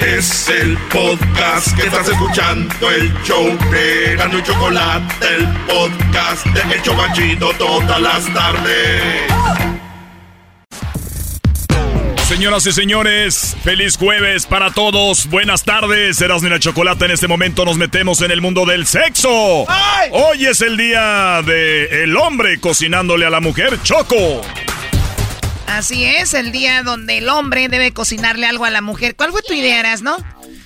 Es el podcast que estás escuchando, el show de Gano y Chocolate, el podcast de El Chobachito todas las tardes. Señoras y señores, feliz jueves para todos. Buenas tardes, Erasmo y la Chocolata. En este momento nos metemos en el mundo del sexo. Hoy es el día de el hombre cocinándole a la mujer Choco. Así es, el día donde el hombre debe cocinarle algo a la mujer. ¿Cuál fue tu idea, Eras, no?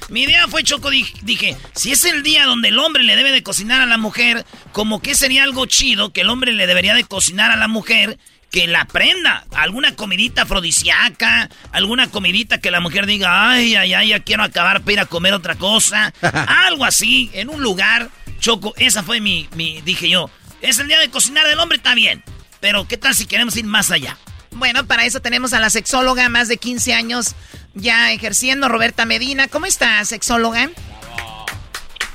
Mi idea fue, Choco, dije, si es el día donde el hombre le debe de cocinar a la mujer, como que sería algo chido que el hombre le debería de cocinar a la mujer que la prenda. Alguna comidita afrodisíaca, alguna comidita que la mujer diga, ay, ay, ay, ya quiero acabar para ir a comer otra cosa. Algo así, en un lugar. Choco, esa fue mi, mi, dije yo, es el día de cocinar del hombre, está bien. Pero ¿qué tal si queremos ir más allá? Bueno, para eso tenemos a la sexóloga, más de 15 años ya ejerciendo, Roberta Medina. ¿Cómo está, sexóloga?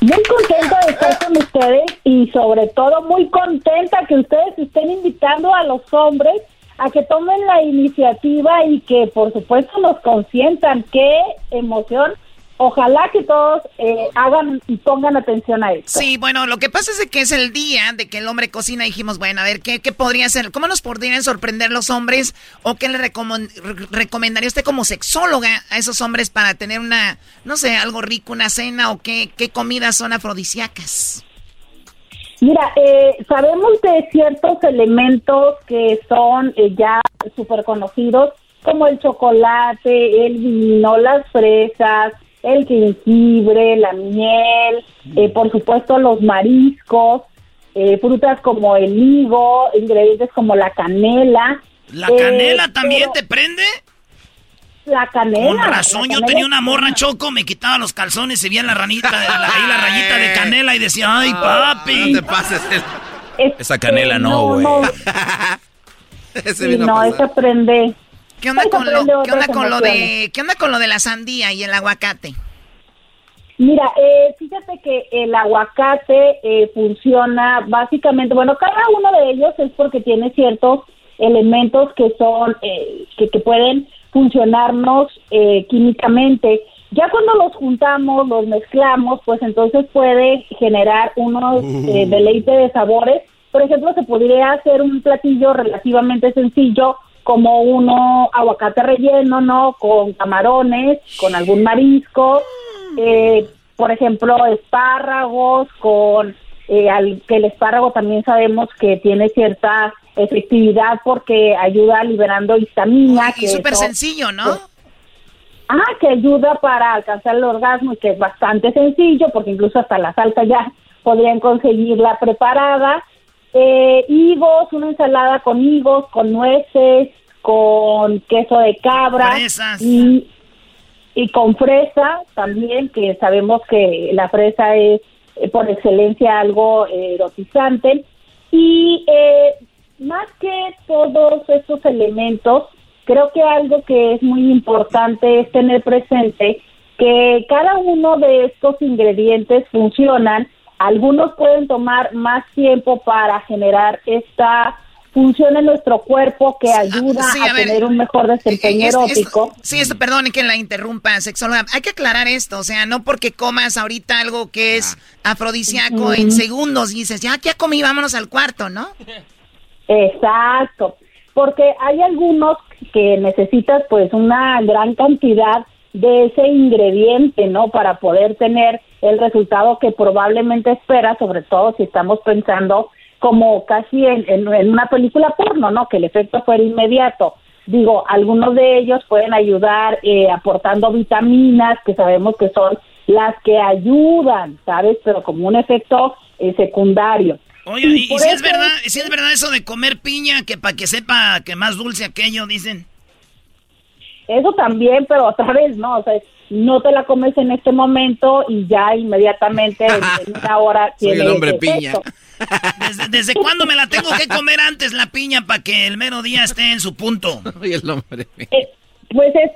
Muy contenta de estar con ustedes y sobre todo muy contenta que ustedes estén invitando a los hombres a que tomen la iniciativa y que por supuesto nos consientan. Qué emoción ojalá que todos eh, hagan y pongan atención a esto. Sí, bueno, lo que pasa es que es el día de que el hombre cocina y dijimos, bueno, a ver, ¿qué, qué podría ser? ¿Cómo nos podrían sorprender los hombres? ¿O qué le recomendaría usted como sexóloga a esos hombres para tener una, no sé, algo rico, una cena o qué, qué comidas son afrodisíacas? Mira, eh, sabemos de ciertos elementos que son eh, ya súper conocidos, como el chocolate, el vino, las fresas, el jengibre, la miel, eh, por supuesto los mariscos, eh, frutas como el higo, ingredientes como la canela. ¿La canela eh, también te prende? La canela. Con razón, yo tenía una morra choco, me quitaba los calzones y veía la ranita, ahí la rayita de canela y decía, ay papi. No te pases. Esa canela no, güey. No, no esa prende. ¿Qué onda, con lo, ¿qué onda con lo de qué onda con lo de la sandía y el aguacate? Mira, eh, fíjate que el aguacate eh, funciona básicamente, bueno, cada uno de ellos es porque tiene ciertos elementos que son, eh, que, que, pueden funcionarnos eh, químicamente. Ya cuando los juntamos, los mezclamos, pues entonces puede generar unos eh, uh. deleites de sabores. Por ejemplo, se podría hacer un platillo relativamente sencillo como uno aguacate relleno, ¿no? Con camarones, con algún marisco, eh, por ejemplo, espárragos, con eh, al, que el espárrago también sabemos que tiene cierta efectividad porque ayuda liberando histamina. Y súper sencillo, ¿no? ah, que ayuda para alcanzar el orgasmo y que es bastante sencillo porque incluso hasta la salsa ya podrían conseguirla preparada. Eh, higos, una ensalada con higos, con nueces, con queso de cabra y, y con fresa también, que sabemos que la fresa es eh, por excelencia algo erotizante. Y eh, más que todos estos elementos, creo que algo que es muy importante es tener presente que cada uno de estos ingredientes funcionan. Algunos pueden tomar más tiempo para generar esta funciona en nuestro cuerpo que ah, ayuda a, tener un mejor desempeño erótico. sí, esto, perdón que la interrumpa, sexóloga. Hay que aclarar esto, o sea, no porque comas ahorita algo que es afrodisíaco en segundos dices, ya que comí, vámonos al cuarto, ¿no? Exacto, porque hay algunos que necesitas pues una gran cantidad de ese ingrediente, ¿no? Para poder tener el resultado que probablemente esperas, sobre todo si estamos pensando como casi en, una película porno, ¿no? Que el efecto fuera inmediato. Digo, algunos de ellos pueden ayudar eh, aportando vitaminas, que sabemos que son las que ayudan, ¿sabes? Pero como un efecto eh, secundario. Oye, y, si es verdad, si es verdad eso de comer piña, que para que sepa que más dulce aquello, dicen. Eso también, pero otra vez, ¿no? O sea, no te la comes en este momento y ya inmediatamente en, una hora tiene Soy el hombre piña. ¿Desde, cuándo me la tengo que comer antes la piña para que el mero día esté en su punto? el hombre eh, pues es,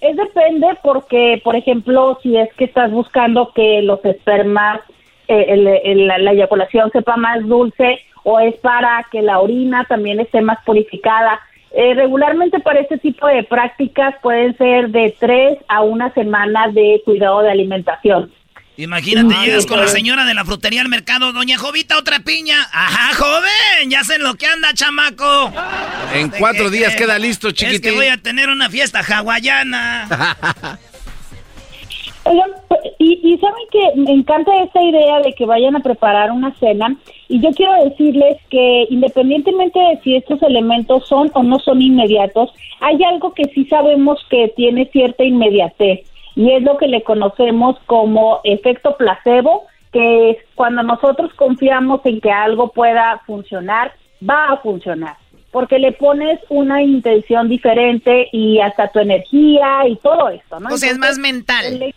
es, depende porque, por ejemplo, si es que estás buscando que los espermas, eh, la, eyaculación sepa más dulce o es para que la orina también esté más purificada. Eh, regularmente para este tipo de prácticas pueden ser de tres a una semana de cuidado de alimentación. Imagínate, llegas con la señora de la frutería al mercado, doña Jovita, otra piña. Ajá, joven, ya sé lo que anda, chamaco. En cuatro días queda listo, chiquitín. Es que voy a tener una fiesta hawaiana. Oigan, y, y saben que me encanta esta idea de que vayan a preparar una cena. Y yo quiero decirles que independientemente de si estos elementos son o no son inmediatos, hay algo que sí sabemos que tiene cierta inmediatez y es lo que le conocemos como efecto placebo, que es cuando nosotros confiamos en que algo pueda funcionar, va a funcionar, porque le pones una intención diferente y hasta tu energía y todo esto, ¿no? O sea, es más mental.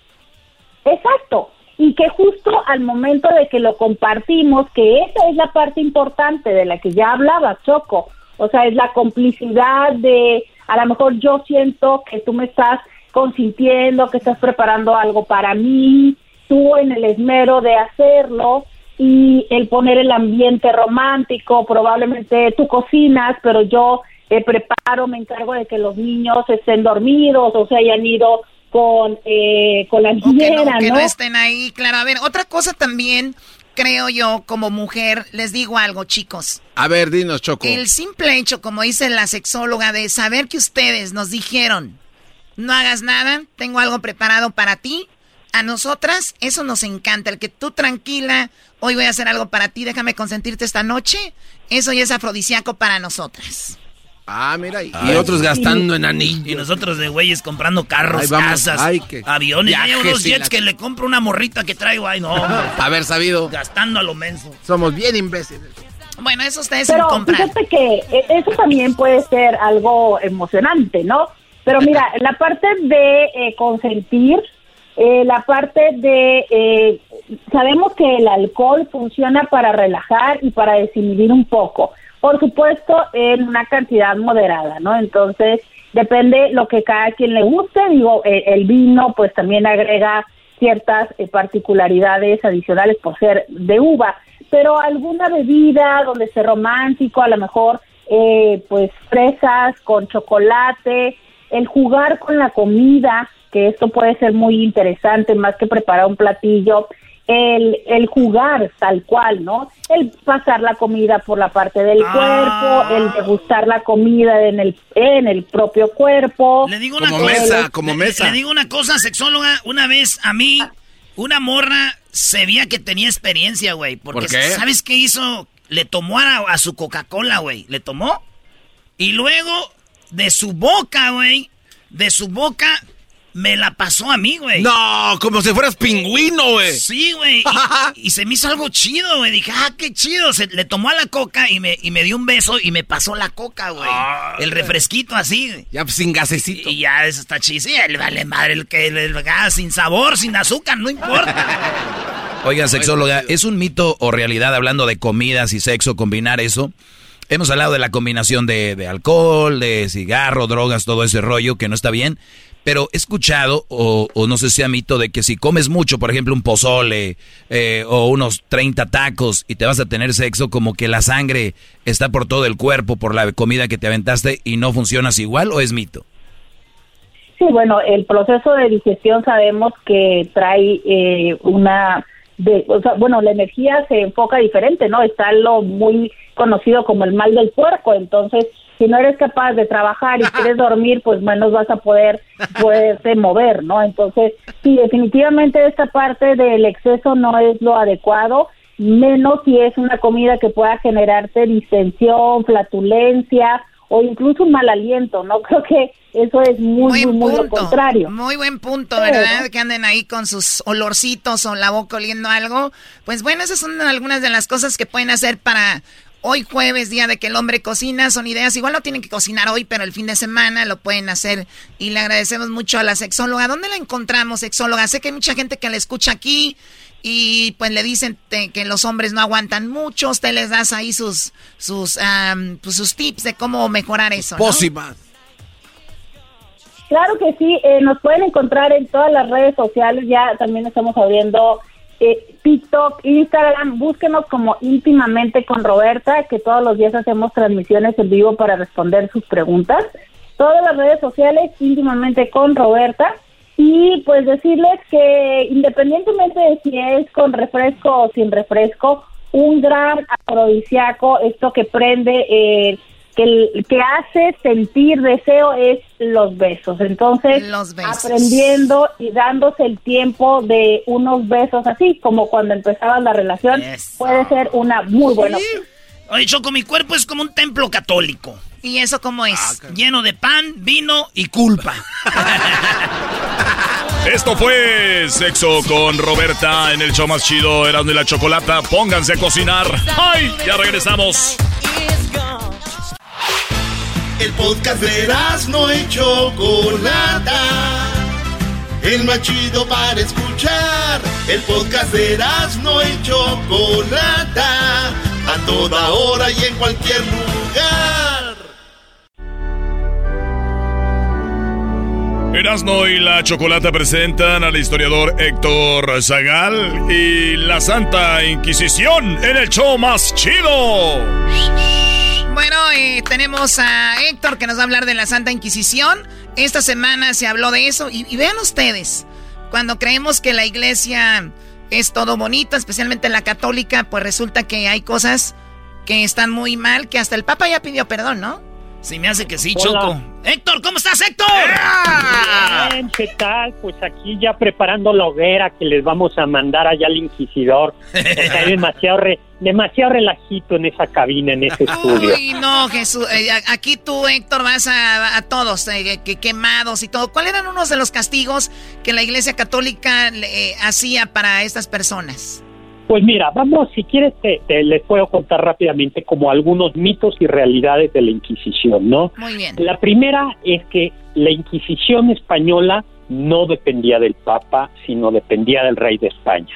Exacto. Y que justo al momento de que lo compartimos, que esa es la parte importante de la que ya hablaba Choco, o sea, es la complicidad de, a lo mejor yo siento que tú me estás consintiendo, que estás preparando algo para mí, tú en el esmero de hacerlo y el poner el ambiente romántico, probablemente tú cocinas, pero yo eh, preparo, me encargo de que los niños estén dormidos o se hayan ido con, eh, con la niñera, no, que ¿no? estén ahí, claro. A ver, otra cosa también, creo yo, como mujer, les digo algo, chicos. A ver, dinos, Choco. El simple hecho, como dice la sexóloga, de saber que ustedes nos dijeron, no hagas nada, tengo algo preparado para ti, a nosotras eso nos encanta. El que tú tranquila, hoy voy a hacer algo para ti, déjame consentirte esta noche, eso ya es afrodisíaco para nosotras. Ah, mira, y, Ay, otros gastando en anillos. Y nosotros de güeyes comprando carros, vamos, casas, ay, que- aviones. Hay unos jets la- que le compro una morrita que traigo. Ay, no. hombre. Haber sabido. Gastando a lo menso. Somos bien imbéciles. Bueno, eso ustedes Pero comprar. fíjate que eh, eso también puede ser algo emocionante, ¿no? Pero mira, la parte de eh, consentir, eh, la parte de... eh, sabemos que el alcohol funciona para relajar y para desinhibir un poco. Por supuesto, en una cantidad moderada, ¿no? Entonces, depende lo que cada quien le guste. Digo, el vino pues también agrega ciertas eh, particularidades adicionales por ser de uva, pero alguna bebida donde esté romántico, a lo mejor eh, pues fresas con chocolate, el jugar con la comida, que esto puede ser muy interesante más que preparar un platillo, el, el jugar tal cual, ¿no? El pasar la comida por la parte del Ah. cuerpo, el degustar la comida en el, en el propio cuerpo. Le digo una Como cosa. mesa, como le- mesa. Le digo una cosa, sexóloga. Una vez a mí, una morra se veía que tenía experiencia, güey. Porque, ¿Por qué? ¿sabes qué hizo? Le tomó a, a su Coca-Cola, güey. Le tomó. Y luego, de su boca, güey. De su boca, me la pasó a mí, güey. No, como si fueras pingüino, güey. Sí, güey. Y, y se me hizo algo chido, güey. Dije, ah, qué chido. Se, le tomó a la coca y me, y me dio un beso y me pasó la coca, güey. el refresquito así, güey. Ya sin gasecito. Y ya eso está chido. Sí, le vale madre el que el, el gas sin sabor, sin azúcar, no importa. Oiga, sexóloga, ¿es un mito o realidad hablando de comidas y sexo combinar eso? Hemos hablado de la combinación de, de alcohol, de cigarro, drogas, todo ese rollo que no está bien. Pero he escuchado, o, no sé si sea mito, de que si comes mucho, por ejemplo, un pozole eh, o unos 30 tacos y te vas a tener sexo, como que la sangre está por todo el cuerpo, por la comida que te aventaste y no funcionas igual, ¿o es mito? Sí, bueno, el proceso de digestión sabemos que trae eh, una, de, o sea, bueno, la energía se enfoca diferente, ¿no? Está lo muy conocido como el mal del puerco, entonces si no eres capaz de trabajar y quieres dormir, pues menos vas a poder poderte mover, ¿no? Entonces, sí, definitivamente esta parte del exceso no es lo adecuado, menos si es una comida que pueda generarte distensión, flatulencia o incluso un mal aliento, ¿no? Creo que eso es muy, muy, muy lo contrario. Muy buen punto, ¿verdad? Que anden ahí con sus olorcitos o la boca oliendo algo. Pues bueno, esas son algunas de las cosas que pueden hacer para hoy jueves, día de que el hombre cocina. Son ideas, igual no tienen que cocinar hoy, pero el fin de semana lo pueden hacer. Y le agradecemos mucho a la sexóloga. ¿Dónde la encontramos, sexóloga? Sé que hay mucha gente que la escucha aquí y pues le dicen te- que los hombres no aguantan mucho. Usted les das ahí sus, sus, am, pues, sus tips de cómo mejorar eso. ¿no? Pócimas. Claro que sí, eh, nos pueden encontrar en todas las redes sociales, ya también estamos abriendo eh, TikTok, Instagram, búsquenos como íntimamente con Roberta, que todos los días hacemos transmisiones en vivo para responder sus preguntas. Todas las redes sociales, íntimamente con Roberta. Y pues decirles que independientemente de si es con refresco o sin refresco, un gran afrodisíaco, esto que prende, eh, que, el- que hace sentir deseo es los besos. Entonces, Los besos. aprendiendo y dándose el tiempo de unos besos así, como cuando empezaba la relación, puede ser una muy buena opción. Oye, Choco, mi cuerpo es como un templo católico. ¿Y eso cómo es? Lleno de pan, vino y culpa. Esto fue Sexo con Roberta en el show más chido, Erasmo y la Chocolata. Pónganse a cocinar. ¡Ay! Ya regresamos. El podcast de Erasmo y Chocolata. El más chido para escuchar. El podcast de Erasmo y Chocolata. A toda hora y en cualquier lugar. Erasmo y la Chocolata presentan al historiador Héctor Zagal y la Santa Inquisición en el show más chido. Bueno, eh, tenemos a Héctor que nos va a hablar de la Santa Inquisición. Esta semana se habló de eso y, y vean ustedes, cuando creemos que la iglesia es todo bonito, especialmente la católica, pues resulta que hay cosas que están muy mal, que hasta el Papa ya pidió perdón, ¿no? Sí, me hace que sí, Choco. Héctor, ¿cómo estás, Héctor? Bien, ¿qué tal? Pues aquí ya preparando la hoguera que les vamos a mandar allá al inquisidor. Hay demasiado, demasiado relajito en esa cabina, en ese estudio. Uy, no, Jesús. Eh, aquí tú, Héctor, vas a, todos eh, que, quemados y todo. ¿Cuáles eran unos de los castigos que la Iglesia Católica eh, hacía para estas personas? Pues mira, vamos, si quieres, te, les puedo contar rápidamente como algunos mitos y realidades de la Inquisición, ¿no? Muy bien. La primera es que la Inquisición española no dependía del Papa, sino dependía del rey de España.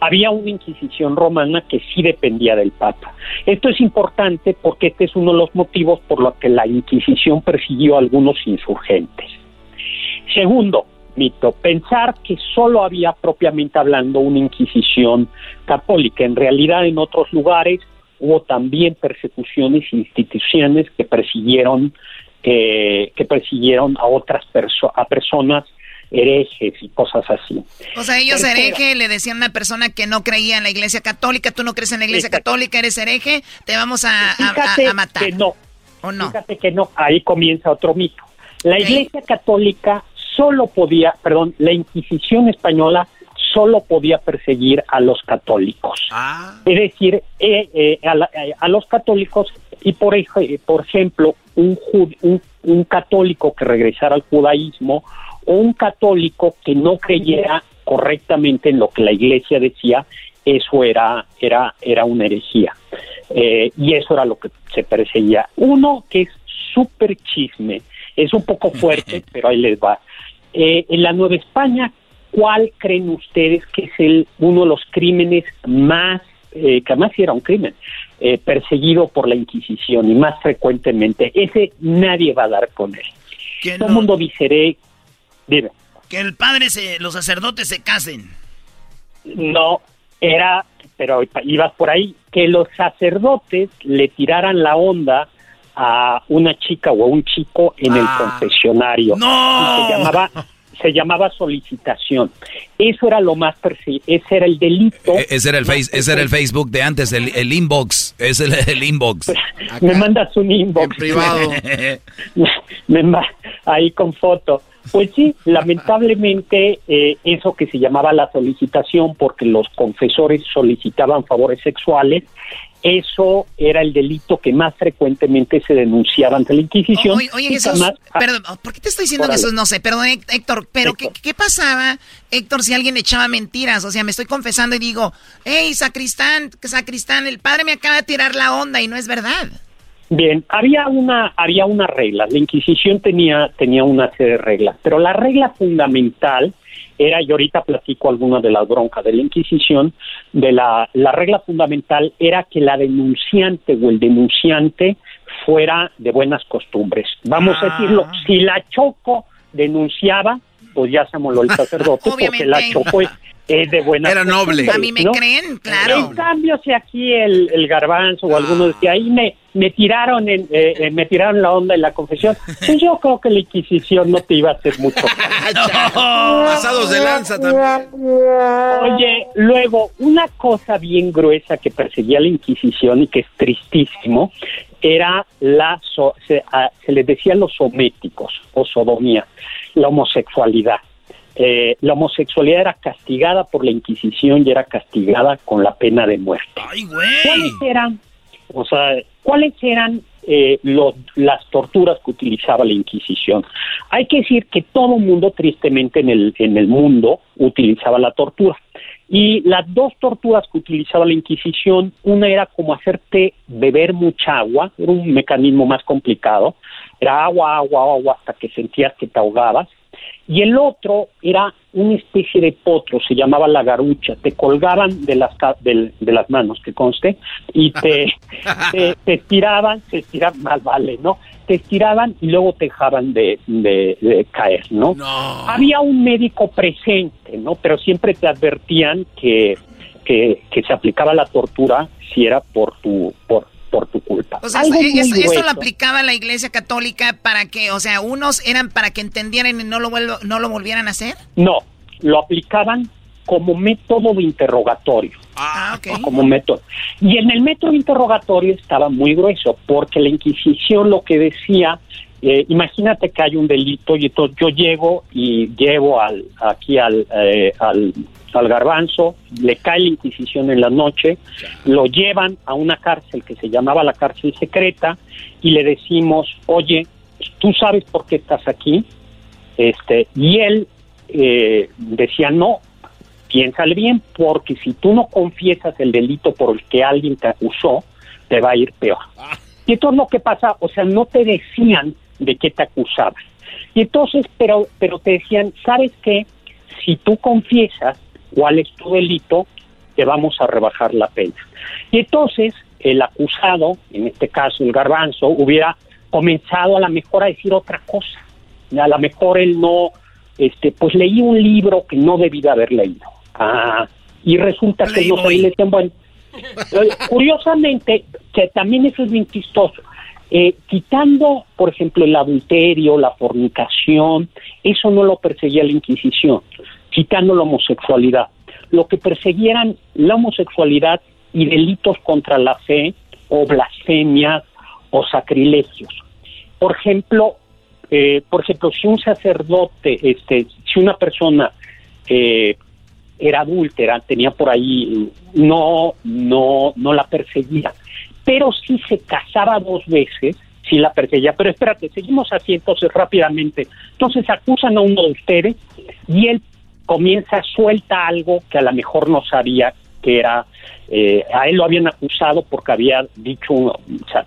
Había una Inquisición romana que sí dependía del Papa. Esto es importante porque este es uno de los motivos por los que la Inquisición persiguió a algunos insurgentes. Segundo, mito. Pensar que solo había propiamente hablando una Inquisición católica. En realidad en otros lugares hubo también persecuciones e instituciones que persiguieron que persiguieron a otras a personas herejes y cosas así. O sea, ellos hereje le decían a una persona que no creía en la Iglesia Católica, tú no crees en la Iglesia Católica, eres hereje, te vamos a, a, matar. Que no. ¿O no? Fíjate que no, ahí comienza otro mito. La Iglesia Católica solo podía, perdón, la Inquisición española solo podía perseguir a los católicos. Ah. Es decir, eh, eh, eh, a, los católicos y por, por ejemplo, un, un, católico que regresara al judaísmo o un católico que no creyera correctamente en lo que la iglesia decía, eso era, era, era una herejía. y eso era lo que se perseguía. Uno que es súper chisme, es un poco fuerte, pero ahí les va. Eh, en la Nueva España, ¿cuál creen ustedes que es el, uno de los crímenes más, eh, que además era un crimen, eh, perseguido por la Inquisición y más frecuentemente? Ese nadie va a dar con él. Todo el mundo dice, dime. Que el padre, se, los sacerdotes se casen. No, era, pero ibas por ahí, que los sacerdotes le tiraran la onda a una chica o a un chico en el ah. confesionario. ¡No! se llamaba se llamaba solicitación. Eso era lo más ese era el delito. E-, ese era el face, ese era el Facebook de antes, el, inbox, es el, inbox. me mandas un inbox privado. me, ahí con foto. Pues sí, lamentablemente eh, eso que se llamaba la solicitación, porque los confesores solicitaban favores sexuales, eso era el delito que más frecuentemente se denunciaba ante la Inquisición. Oye, Jesús, perdón, ¿por qué te estoy diciendo Jesús? No sé, perdón, Héctor, pero ¿qué, pasaba, Héctor, si alguien echaba mentiras? O sea, me estoy confesando y digo, hey, sacristán, sacristán, el padre me acaba de tirar la onda y no es verdad. Bien, había una, había una regla, la Inquisición tenía, tenía una serie de reglas, pero la regla fundamental era, y ahorita platico algunas de las broncas de la Inquisición, de la, la regla fundamental era que la denunciante o el denunciante fuera de buenas costumbres. Vamos a decirlo, ah. si la Choco denunciaba, pues ya se moló el sacerdote, porque la Choco es, de buena Era noble. A mí me creen, claro. En cambio, si aquí el, el garbanzo o alguno ah. decía, ahí me, me tiraron en, eh, eh, me tiraron la onda en la confesión. Pues yo creo que la Inquisición no te iba a hacer mucho. Pasados de lanza también. Oye, luego, una cosa bien gruesa que perseguía la Inquisición y que es tristísimo, era la, se, les decía los sométicos o sodomía, la homosexualidad. Eh, la homosexualidad era castigada por la Inquisición y era castigada con la pena de muerte. ¡Ay, güey! ¿Cuáles eran? O sea, ¿cuáles eran eh, las torturas que utilizaba la Inquisición? Hay que decir que todo mundo, tristemente, en el, en el mundo utilizaba la tortura. Y las dos torturas que utilizaba la Inquisición, una era como hacerte beber mucha agua, era un mecanismo más complicado, era agua, agua, agua hasta que sentías que te ahogabas, y el otro era una especie de potro, se llamaba la garucha, te colgaban de las, de, las manos, que conste, y te, te, te, estiraban, te estiraban, mal vale, ¿no? Te estiraban y luego te dejaban de, de, caer, ¿no? Había un médico presente, ¿no? Pero siempre te advertían que, que, que se aplicaba la tortura si era por tu, por, por tu culpa. O sea, esto, lo aplicaba la Iglesia Católica para que, o sea, unos eran para que entendieran y no lo, no lo volvieran a hacer. No, lo aplicaban como método de interrogatorio. Ah, ok. Como método. Y en el método de interrogatorio estaba muy grueso, porque la Inquisición lo que decía, eh, imagínate que hay un delito y entonces yo llego y llevo al, aquí al, eh, al, al garbanzo, le cae la Inquisición en la noche, lo llevan a una cárcel que se llamaba la cárcel secreta y le decimos, oye, tú sabes por qué estás aquí, este, y él eh, decía, no, piénsale bien, porque si tú no confiesas el delito por el que alguien te acusó, te va a ir peor. Y entonces lo que pasa, o sea, no te decían de qué te acusaban. Y entonces, pero, pero te decían, ¿sabes qué? Si tú confiesas cuál es tu delito, te vamos a rebajar la pena. Y entonces el acusado, en este caso el garbanzo, hubiera comenzado a lo mejor a decir otra cosa. A lo mejor él no, este, pues leí un libro que no debía haber leído. Ah, y resulta que no soy le bueno. Curiosamente, que también eso es bien chistoso. Eh, quitando, por ejemplo, el adulterio, la fornicación, eso no lo perseguía la Inquisición, quitando la homosexualidad. Lo que perseguían la homosexualidad y delitos contra la fe, o blasfemias, o sacrilegios. Por ejemplo, eh, por ejemplo, si un sacerdote, este, si una persona eh, era adúltera, tenía por ahí, no, no, no la perseguía, pero si se casaba dos veces, sí la perseguía. Pero espérate, seguimos así entonces rápidamente. Entonces acusan a uno de ustedes y él comienza, suelta algo que a lo mejor no sabía que era, eh, a él lo habían acusado porque había dicho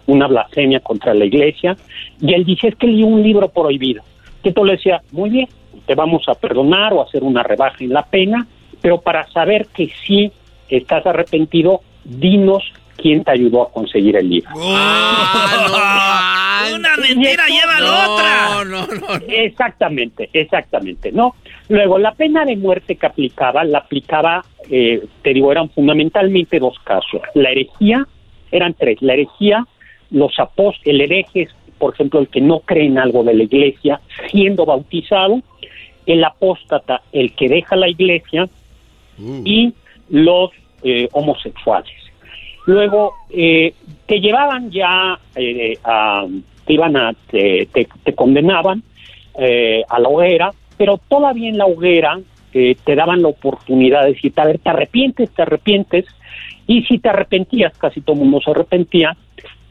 una, blasfemia contra la iglesia, y él dice, es que leí un libro prohibido. Que tú le decía, muy bien, te vamos a perdonar o hacer una rebaja en la pena, pero para saber que sí estás arrepentido, dinos quién te ayudó a conseguir el libro. Ah, una mentira lleva a la otra. No, no, Exactamente, exactamente, ¿no? Luego, la pena de muerte que aplicaba, la aplicaba, eh, te digo, eran fundamentalmente dos casos. La herejía, eran tres. La herejía, los apóstoles, el hereje por ejemplo, el que no cree en algo de la iglesia, siendo bautizado, el apóstata, el que deja la iglesia, Uh. y los eh, homosexuales. Luego, eh, te llevaban ya eh, a, te iban a, te, condenaban a la hoguera, pero todavía en la hoguera te daban la oportunidad de decir, a ver, te arrepientes, te arrepientes, y si te arrepentías, casi todo el mundo se arrepentía,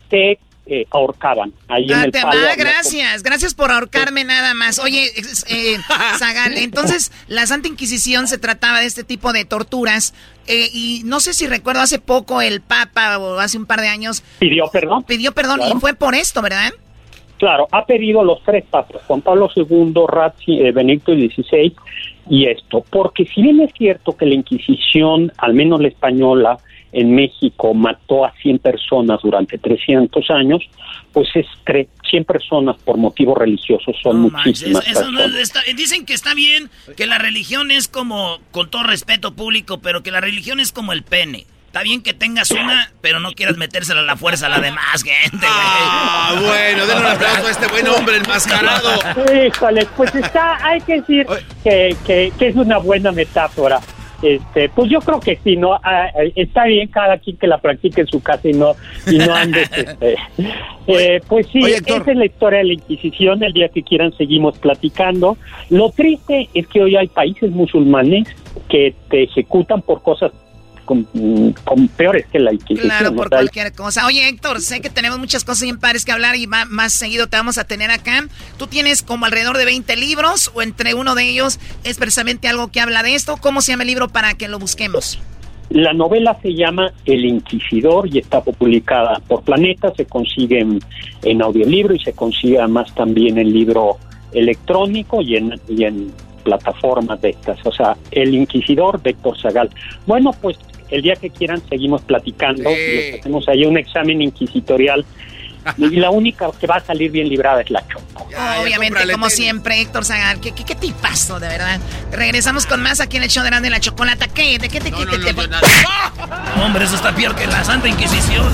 te eh, ahorcaban ahí en ah, el palo. gracias, gracias por ahorcarme nada más. Oye, eh, Zagal, entonces la Santa Inquisición se trataba de este tipo de torturas eh, y no sé si recuerdo hace poco el Papa o hace un par de años pidió perdón. Pidió perdón y fue por esto, ¿verdad? Claro, ha pedido los tres papas, Juan Pablo II, Ratzi, eh, Benedicto XVI y esto, porque si bien es cierto que la Inquisición, al menos la española, en México mató a 100 personas durante 300 años, pues es 100 personas por motivos religiosos son muchísimas dicen que está bien que la religión es como, con todo respeto público, pero que la religión es como el pene. Está bien que tengas una, pero no quieras metérsela a la fuerza a la demás gente, Ah, bueno, denle un aplauso a este buen hombre enmascarado. Híjole, pues está, hay que decir que, que, que es una buena metáfora. Este, pues yo creo que sí, no ah, está bien cada quien que la practique en su casa y no y no andes, este, eh, pues sí, esa es la historia de la Inquisición. El día que quieran seguimos platicando. Lo triste es que hoy hay países musulmanes que te ejecutan por cosas con, peores que la Inquisición. Claro, por cualquier cosa. Oye, Héctor, sé que tenemos muchas cosas bien pares que hablar y más, seguido te vamos a tener acá. Tú tienes como alrededor de 20 libros o entre uno de ellos es precisamente algo que habla de esto. ¿Cómo se llama el libro para que lo busquemos? La novela se llama El Inquisidor y está publicada por Planeta, se consigue en, en audiolibro y se consigue además también en libro electrónico y en, y en plataformas de estas, o sea, El Inquisidor de Héctor Zagal. Bueno, pues el día que quieran seguimos platicando. y hacemos ahí un examen inquisitorial. y la única que va a salir bien librada es la Choco. Obviamente, como siempre, Héctor Zagal. ¿Qué, qué, qué tipazo, de verdad? Regresamos con más aquí en el show de la Chocolata. ¿Qué? ¿De qué te, no, Hombre, eso está peor que la Santa Inquisición.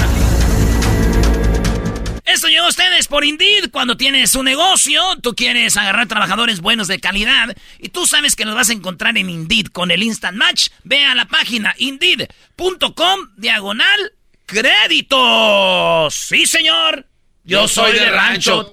Esto llegó a ustedes por Indeed. Cuando tienes un negocio, tú quieres agarrar trabajadores buenos de calidad y tú sabes que los vas a encontrar en Indeed con el Instant Match. Ve a la página indeed.com diagonal créditos. Sí, señor. Yo soy de rancho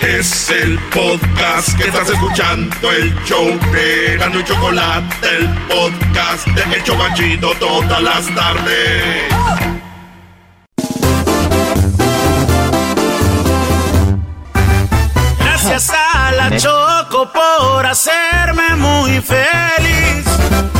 Es el podcast que estás escuchando, el show de Gano y Chocolate, el podcast de El Chocachito todas las tardes. Gracias a la Choco por hacerme muy feliz.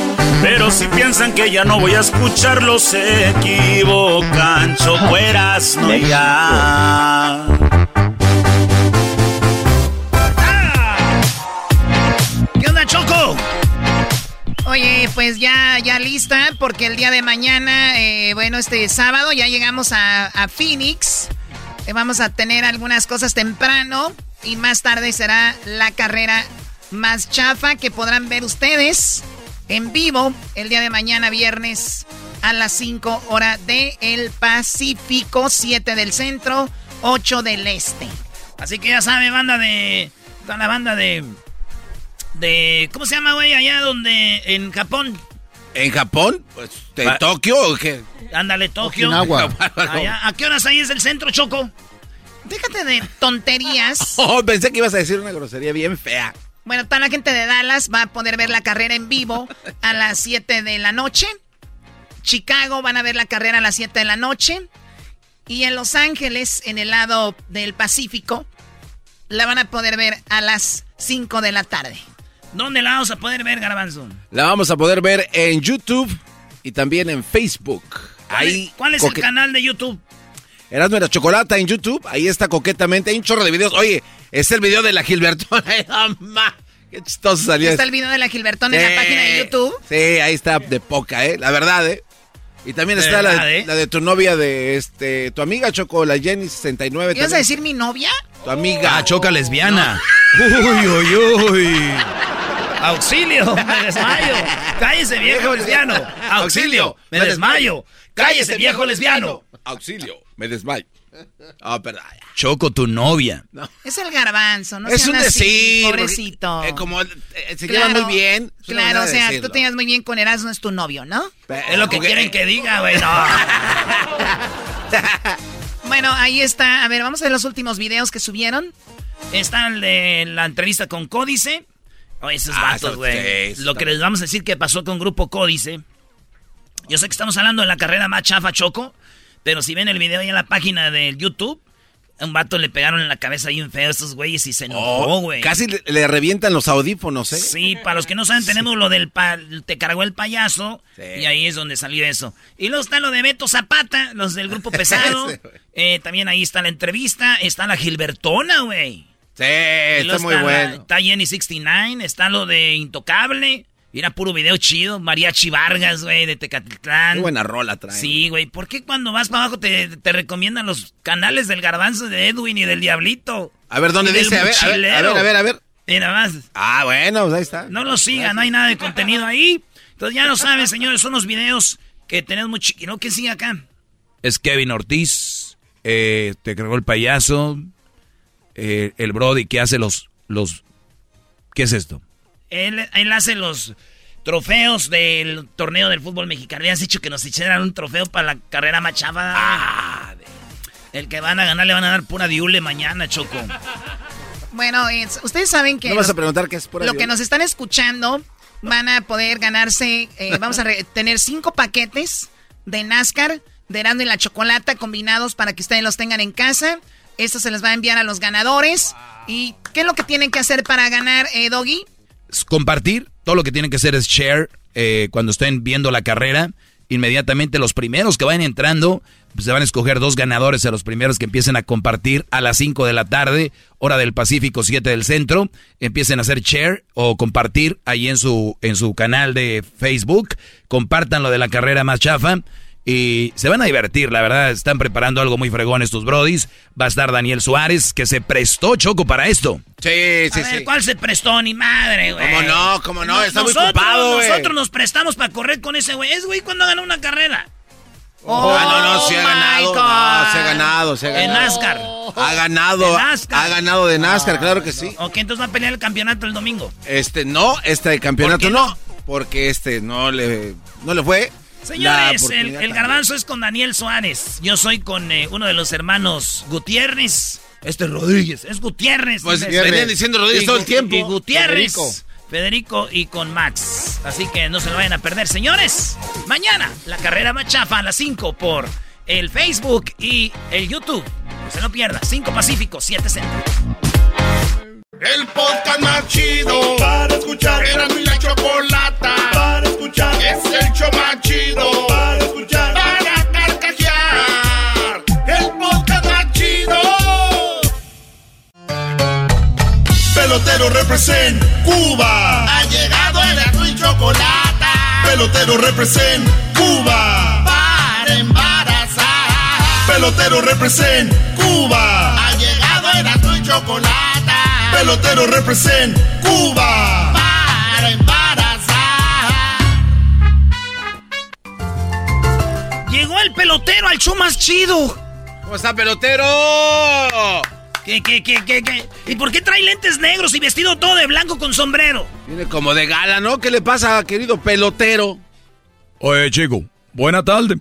Pero si piensan que ya no voy a escucharlos, se equivocan. Chocueras, no ya. ¿Qué onda, Choco? Oye, pues ya, ya lista, porque el día de mañana, eh, bueno, este sábado ya llegamos a, a Phoenix. Eh, vamos a tener algunas cosas temprano y más tarde será la carrera más chafa que podrán ver ustedes en vivo el día de mañana, viernes, a las 5 hora del el Pacífico, 7 del centro, 8 del este. Así que ya sabe, banda de. Toda la banda de. De. ¿Cómo se llama, güey? Allá donde. En Japón. ¿En Japón? Pues, ¿De Tokio o qué? Ándale, Tokio. Allá, ¿A qué horas ahí es el centro, Choco? Déjate de tonterías. Oh, pensé que ibas a decir una grosería bien fea. Bueno, toda la gente de Dallas va a poder ver la carrera en vivo a las 7 de la noche. Chicago van a ver la carrera a las 7 de la noche. Y en Los Ángeles, en el lado del Pacífico, la van a poder ver a las 5 de la tarde. ¿Dónde la vamos a poder ver, Garbanzo? La vamos a poder ver en YouTube y también en Facebook. ¿Cuál Ahí, es, cuál es el canal de YouTube? Erasmo la Chocolata en YouTube. Ahí está coquetamente. Hay un chorro de videos. Oye, es el video de la Gilbertona. Qué chistoso salió. Está el video de la Gilbertona en la página de YouTube. Sí, ahí está de poca, ¿eh? La verdad, ¿eh? Y también está la de, la de tu novia de este, tu amiga Choco, la Jenny 69. ¿Ibas a decir mi novia? Tu amiga. Ah, Choca lesbiana. Uy, uy, uy. Auxilio, me desmayo. Cállese, viejo lesbiano. Auxilio, me desmayo. Cállese, viejo lesbiano. Auxilio, me desmayo. Ah, perdón. Choco, tu novia. Es el garbanzo, ¿no? es un así, decir. Pobrecito. eh, como eh, se llevan muy bien. es una Claro, o sea, decirlo. tú te llevas muy bien con Erasmo, es tu novio, ¿no? Es lo que quieren que diga, güey. No. Bueno, ahí está. A ver, vamos a ver los últimos videos que subieron. Está el de la entrevista con Códice. Oye, esos Ah, vatos, güey. Lo que les vamos a decir que pasó con Grupo Códice. Yo sé que estamos hablando de la carrera más chafa, Choco. Pero si ven el video ahí en la página de YouTube, a un vato le pegaron en la cabeza ahí un feo a estos güeyes y se enojó, Oh, güey. casi le, le revientan los audífonos, ¿eh? Sí, para los que no saben, tenemos lo del pa- te cargó el payaso. Sí. Y ahí es donde salió eso. Y luego está lo de Beto Zapata, los del grupo pesado. Eh, también ahí está la entrevista. Está la Gilbertona, güey. Sí, está muy bueno. está Jenny 69, está lo de Intocable. Mira, puro video chido. Mariachi Vargas, güey, de Tecatitlán. Qué buena rola trae. Sí, güey. ¿Por qué cuando vas para abajo te, te recomiendan los canales del garbanzo de Edwin y del Diablito? A ver, ¿dónde dice? A ver, a ver, a ver, a ver, a ver. Mira más. Ah, bueno, pues ahí está. No lo sigan, no hay nada de contenido ahí. Entonces ya lo saben, señores, son los videos que tenemos muy chiquitos. ¿Quién sigue acá? Es Kevin Ortiz, eh, te cargó el payaso, eh, el Brody que hace los, los... ¿Qué es esto? Él, él hace los trofeos del torneo del fútbol mexicano. Ya has dicho que nos echaran un trofeo para la carrera machava. Ah, el que van a ganar le van a dar pura diule mañana, Choco. Bueno, ustedes saben que... No vas a preguntar qué es pura Lo que nos están escuchando van a poder ganarse, eh, vamos a tener cinco paquetes de NASCAR, de Erasmo y la Chocolata combinados para que ustedes los tengan en casa. Esto se les va a enviar a los ganadores. ¿Y qué es lo que tienen que hacer para ganar, eh, Doggy? Compartir. Todo lo que tienen que hacer es share eh, cuando estén viendo la carrera. Inmediatamente los primeros que vayan entrando, pues se van a escoger dos ganadores a los primeros que empiecen a compartir a las 5 de la tarde, hora del Pacífico, 7 del centro. Empiecen a hacer share o compartir ahí en su, en su canal de Facebook. Compartan lo de la carrera más chafa. Y se van a divertir, la verdad. Están preparando algo muy fregón estos brodis. Va a estar Daniel Suárez, que se prestó Choco para esto. Sí, sí, sí. ¿Cuál se prestó? Ni madre, güey. ¿Cómo no? ¿Cómo no? Está muy ocupado, güey. Nosotros nos prestamos para correr con ese güey. Es güey cuando ganó una carrera. Oh, ah, no, no, se ha ganado. No, se ha ganado, se ha ganado. En NASCAR. Ha ganado. NASCAR. Ha ganado de NASCAR, claro que sí. Ok, entonces va a pelear el campeonato el domingo. Este, no, este campeonato no? Porque este no le, no le fue. Señores, el, garbanzo es con Daniel Suárez. Yo soy con eh, uno de los hermanos Gutiérrez. Este es Rodríguez, es Gutiérrez. Pues venían diciendo Rodríguez todo el tiempo. Y Gutiérrez. Federico. y con Max. Así que no se lo vayan a perder. Señores, mañana la carrera machafa a las 5 por el Facebook y el YouTube. No se lo pierda. 5 Pacífico, 7 Centro. El podcast más chido para escuchar. Era mi la chocolata para escuchar. Es el show más chido para escuchar. Para carcajear. El podcast más chido. Pelotero represent Cuba. Ha llegado el y chocolata. Pelotero represent Cuba. Para embarazar. Pelotero represent Cuba. Ha llegado el y chocolate pelotero represent Cuba. Para embarazar. Llegó el pelotero al show más chido. ¿Cómo está, pelotero? ¿Qué, qué, qué, qué, qué? ¿Y por qué trae lentes negros y vestido todo de blanco con sombrero? Viene como de gala, ¿no? ¿Qué le pasa, querido pelotero? Oye, chico, buena tarde.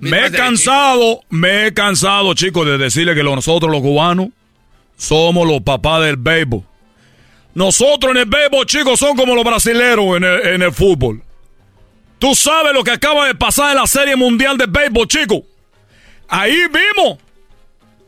Me he cansado, me he cansado, chicos, de decirle que nosotros los cubanos somos los papás del béisbol. Nosotros en el béisbol, chicos, son como los brasileros en el, fútbol. Tú sabes lo que acaba de pasar en la Serie Mundial de Béisbol, chicos. Ahí vimos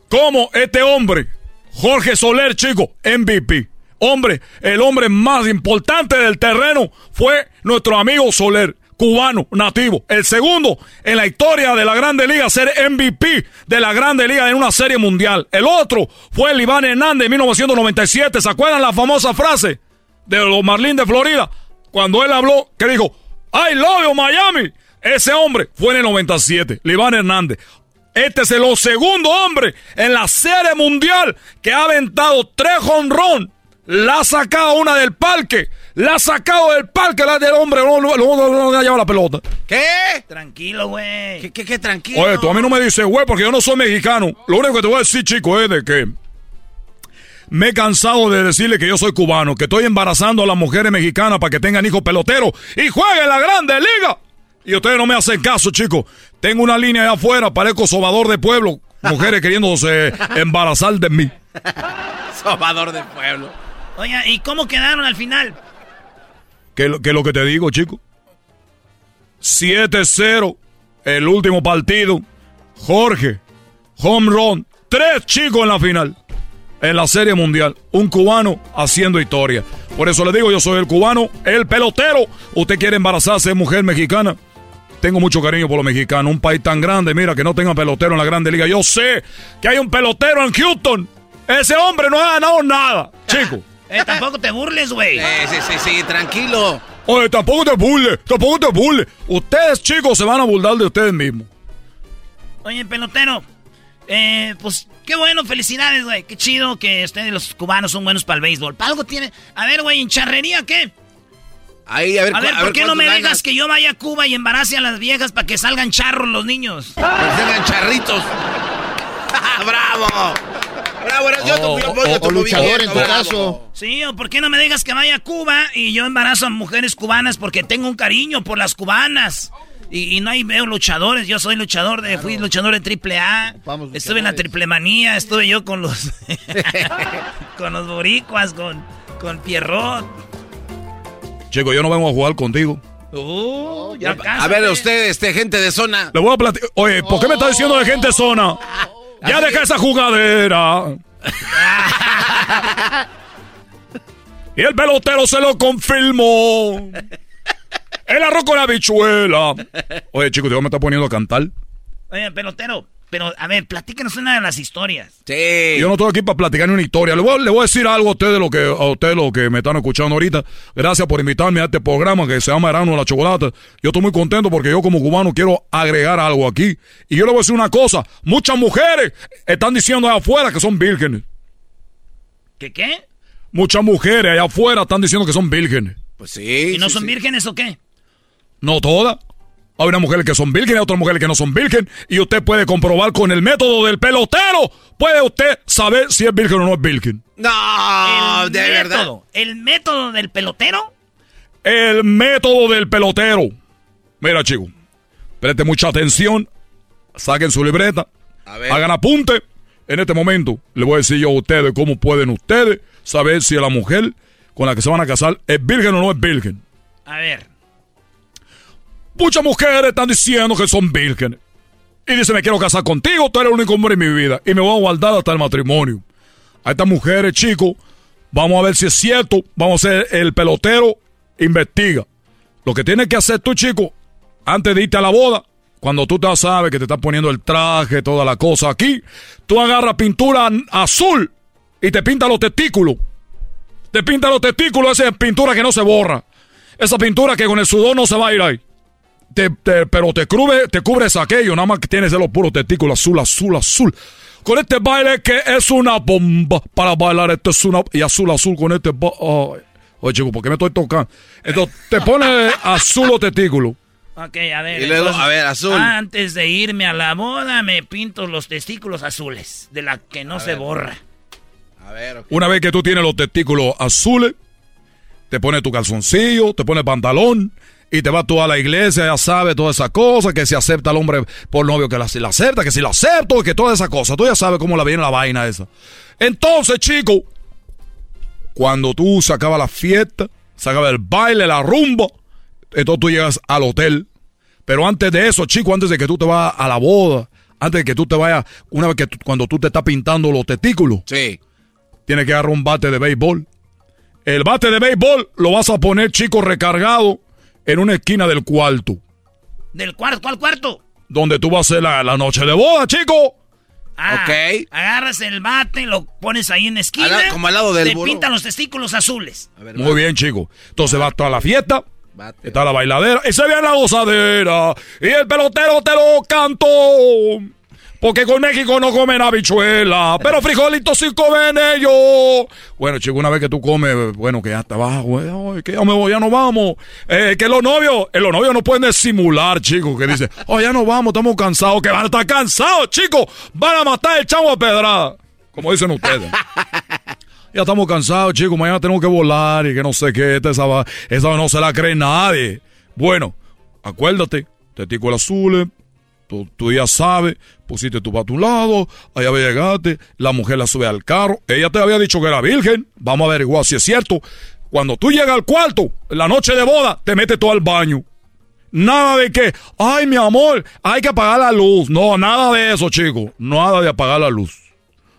cómo este hombre, Jorge Soler, chicos, MVP. Hombre, el hombre más importante del terreno fue nuestro amigo Soler cubano nativo. El segundo en la historia de la Grande Liga ser MVP de la Grande Liga en una serie mundial. El otro fue el Iván Hernández en 1997. ¿Se acuerdan la famosa frase de los Marlins de Florida? Cuando él habló, que dijo, ¡I love you, Miami! Ese hombre fue en el 97, Iván Hernández. Este es el segundo hombre en la serie mundial que ha aventado tres honrón. La ha sacado una del parque la ha sacado del parque la del hombre. No, no, no, no, lleva la pelota. ¿Qué? Tranquilo, güey. ¿Qué, qué, qué tranquilo? Oye, tú a mí no me dices, güey, porque yo no soy mexicano. Lo único que te voy a decir, chico, es de que me he cansado de decirle que yo soy cubano, que estoy embarazando a las mujeres mexicanas para que tengan hijos peloteros y jueguen la grande liga. Y ustedes no me hacen caso, chicos. Tengo una línea allá afuera, parezco sobador de pueblo. Mujeres queriéndose embarazar de mí. sobador de pueblo. Oye, ¿y cómo quedaron al final? ¿Qué, es lo que te digo, chico? 7-0, el último partido. Jorge, home run, tres chicos en la final. En la Serie Mundial. Un cubano haciendo historia. Por eso le digo, yo soy el cubano, el pelotero. Usted quiere embarazarse mujer mexicana. Tengo mucho cariño por los mexicanos. Un país tan grande, mira, que no tenga pelotero en la Grande Liga. Yo sé que hay un pelotero en Houston. Ese hombre no ha ganado nada, chico. Eh, tampoco te burles, güey. Eh, sí, sí, sí, tranquilo. Oye, tampoco te burles, tampoco te burles. Ustedes, chicos, se van a burlar de ustedes mismos. Oye, pelotero, Eh, pues qué bueno, felicidades, güey. Qué chido que ustedes los cubanos son buenos para el béisbol. ¿Para algo tiene? A ver, güey, ¿en charrería qué? Ahí, a ver, A ver, a ¿por qué no me ganas? dejas que yo vaya a Cuba y embarace a las viejas para que salgan charros los niños? Para que salgan charritos. ¡Bravo! ¡Bravo! Yo te fui- yo te fui bien, bravo. Sí, o ¿por qué no me dejas que vaya a Cuba y yo embarazo a mujeres cubanas porque tengo un cariño por las cubanas? Y, y no hay veo luchadores, yo soy luchador de, fui luchador de triple A, estuve en la triple manía, estuve yo con los con los boricuas, con, con Pierrot. Chico, yo no vengo a jugar contigo. Uh, ya A ver, ustedes, este, gente de zona. Le voy a platicar. Oye, ¿por qué me está diciendo de gente zona? Ya deja esa jugadera. y el pelotero se lo confirmó. El arroz con la bichuela. Oye, chicos, Dios me está poniendo a cantar. Oye, pelotero, pero a ver, platícanos una de las historias. Sí. Yo no estoy aquí para platicar ni una historia. Le voy, a- le voy a decir algo a ustedes lo que a ustedes lo que me están escuchando ahorita. Gracias por invitarme a este programa que se llama Erano de la Chocolata. Yo estoy muy contento porque yo como cubano quiero agregar algo aquí. Y yo le voy a decir una cosa. Muchas mujeres están diciendo allá afuera que son vírgenes. ¿Qué qué? Muchas mujeres allá afuera están diciendo que son vírgenes. Pues sí. ¿Y no son vírgenes o qué? No todas. Hay unas mujeres que son vírgenes, otras mujeres que no son vírgenes. Y usted puede comprobar con el método del pelotero. Puede usted saber si es virgen o no es virgen. No, el de verdad. método, ¿El método del pelotero? El método del pelotero. Mira, chicos. Preste mucha atención. Saquen su libreta. ver. Hagan apunte. En este momento le voy a decir yo a ustedes cómo pueden ustedes saber si la mujer con la que se van a casar es virgen o no es virgen. A ver. Muchas mujeres están diciendo que son vírgenes. Y dicen, me quiero casar contigo, tú eres el único hombre en mi vida. Y me voy a guardar hasta el matrimonio. A estas mujeres, chicos, vamos a ver si es cierto. Vamos a hacer el pelotero, investiga. Lo que tienes que hacer tú, chico, antes de irte a la boda, cuando tú te sabes que te estás poniendo el traje, toda la cosa aquí, tú agarras pintura azul y te pinta los testículos. Te pinta los testículos, esa es pintura que no se borra. Esa pintura que con el sudor no se va a ir ahí. Te- te- pero te cubre, te cubres aquello, nada más que tienes de los puros testículos azul, azul, azul. Con este baile que es una bomba para bailar, esto es una... Y azul, azul con este... ba- ay. Oye, chico, ¿por qué me estoy tocando? Entonces, te pones azul los testículos. Ok, a ver. Y luego, a ver, azul. Antes de irme a la boda, me pinto los testículos azules, de la que no se borra. A ver, ok. Una vez que tú tienes los testículos azules, te pones tu calzoncillo, te pones pantalón y te vas tú a la iglesia, ya sabes toda esa cosa, que si acepta al hombre por novio, que la, si la acepta, que si la acepto, que toda esa cosa. Tú ya sabes cómo la viene la vaina esa. Entonces, chico, cuando tú se acaba la fiesta, se acaba el baile, la rumba, entonces tú llegas al hotel. Pero antes de eso, chico, antes de que tú te vayas a la boda, antes de que tú te vayas, una vez que tú- cuando tú te estás pintando los testículos, Sí. tienes que agarrar un bate de béisbol. El bate de béisbol lo vas a poner, chico, recargado en una esquina del cuarto. ¿Del cuarto? ¿Cuál cuarto? Donde tú vas a hacer la, la noche de boda, chico. Ah, Ok. Agarras el bate, lo pones ahí en la esquina. Al lado- como al lado del Te burro. pintan los testículos azules. Muy bien, chico. Entonces vas toda la fiesta. Está la bailadera. Y se viene la gozadera. Y el pelotero te lo canto. Porque con México no comen habichuela. Pero frijolitos sí comen ellos. Bueno, chico, una vez que tú comes, bueno, que ya está abajo, güey, que ya me voy, ya no vamos. Eh, que los novios, eh, los novios no pueden simular, chicos, que dicen, oh, ya no vamos, estamos cansados. Que van a estar cansados, chicos. Van a matar el chavo a pedrada. Como dicen ustedes. Ya estamos cansados, chicos. Mañana tenemos que volar y que no sé qué. Esa, va- esa no se la cree nadie. Bueno, acuérdate. Testículos azules. Tú, tú ya sabes. Pusiste tú para tu lado. Allá llegaste. La mujer la sube al carro. Ella te había dicho que era virgen. Vamos a averiguar si es cierto. Cuando tú llegas al cuarto, la noche de boda, te metes tú al baño. Nada de que, ay, mi amor, hay que apagar la luz. No, nada de eso, chicos. Nada de apagar la luz.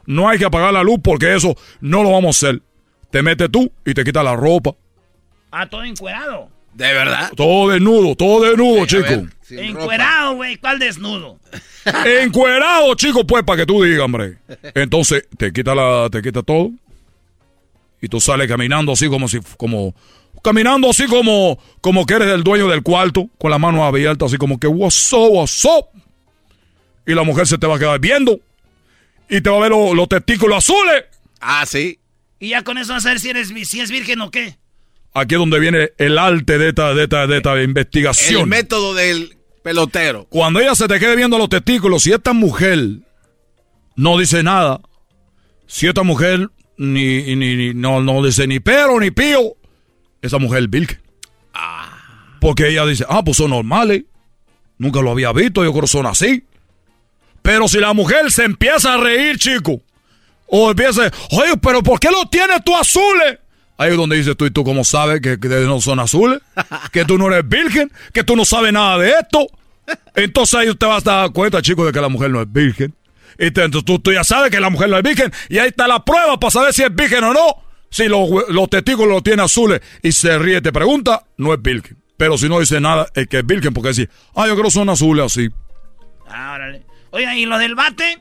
No hay que apagar la luz porque eso no lo vamos a hacer. Te metes tú y te quitas la ropa. Ah, todo encuerado. ¿De verdad? Todo desnudo, todo desnudo, chico. Encuerado, güey. ¿Cuál desnudo? Encuerado, chico, pues, para que tú digas, hombre. Entonces, te quita la, te quita todo. Y tú sales caminando así como si, como, caminando así como, como que eres el dueño del cuarto, con la mano abierta, así como que, what's up, what's up. Y la mujer se te va a quedar viendo. y te va a ver lo- los testículos azules. Ah, sí. Y ya con eso vas a ver si, eres, si es virgen o qué. Aquí es donde viene el arte de esta, de esta, de esta investigación. El método del pelotero. Cuando ella se te quede viendo los testículos, si esta mujer no dice nada, si esta mujer ni, ni- ni- no, no dice ni pero ni pío, esa mujer es virgen. Porque ella dice, ah, pues son normales. Nunca lo había visto, yo creo que son así. Pero si la mujer se empieza a reír, chico, o empieza, oye, pero ¿por qué los tienes tú azules? Ahí es donde dices tú, ¿y tú cómo sabes que, no son azules? Que tú no eres virgen, que tú no sabes nada de esto. Entonces ahí usted va a dar cuenta, chico, de que la mujer no es virgen. Y te- entonces tú, ya sabes que la mujer no es virgen. Y ahí está la prueba para saber si es virgen o no. Si los, los testículos los tiene azules y se ríe te pregunta, no es virgen. Pero si no dice nada, es que es virgen porque dice, ah, yo creo que son azules así. Ah, órale. Oiga, ¿y lo del bate?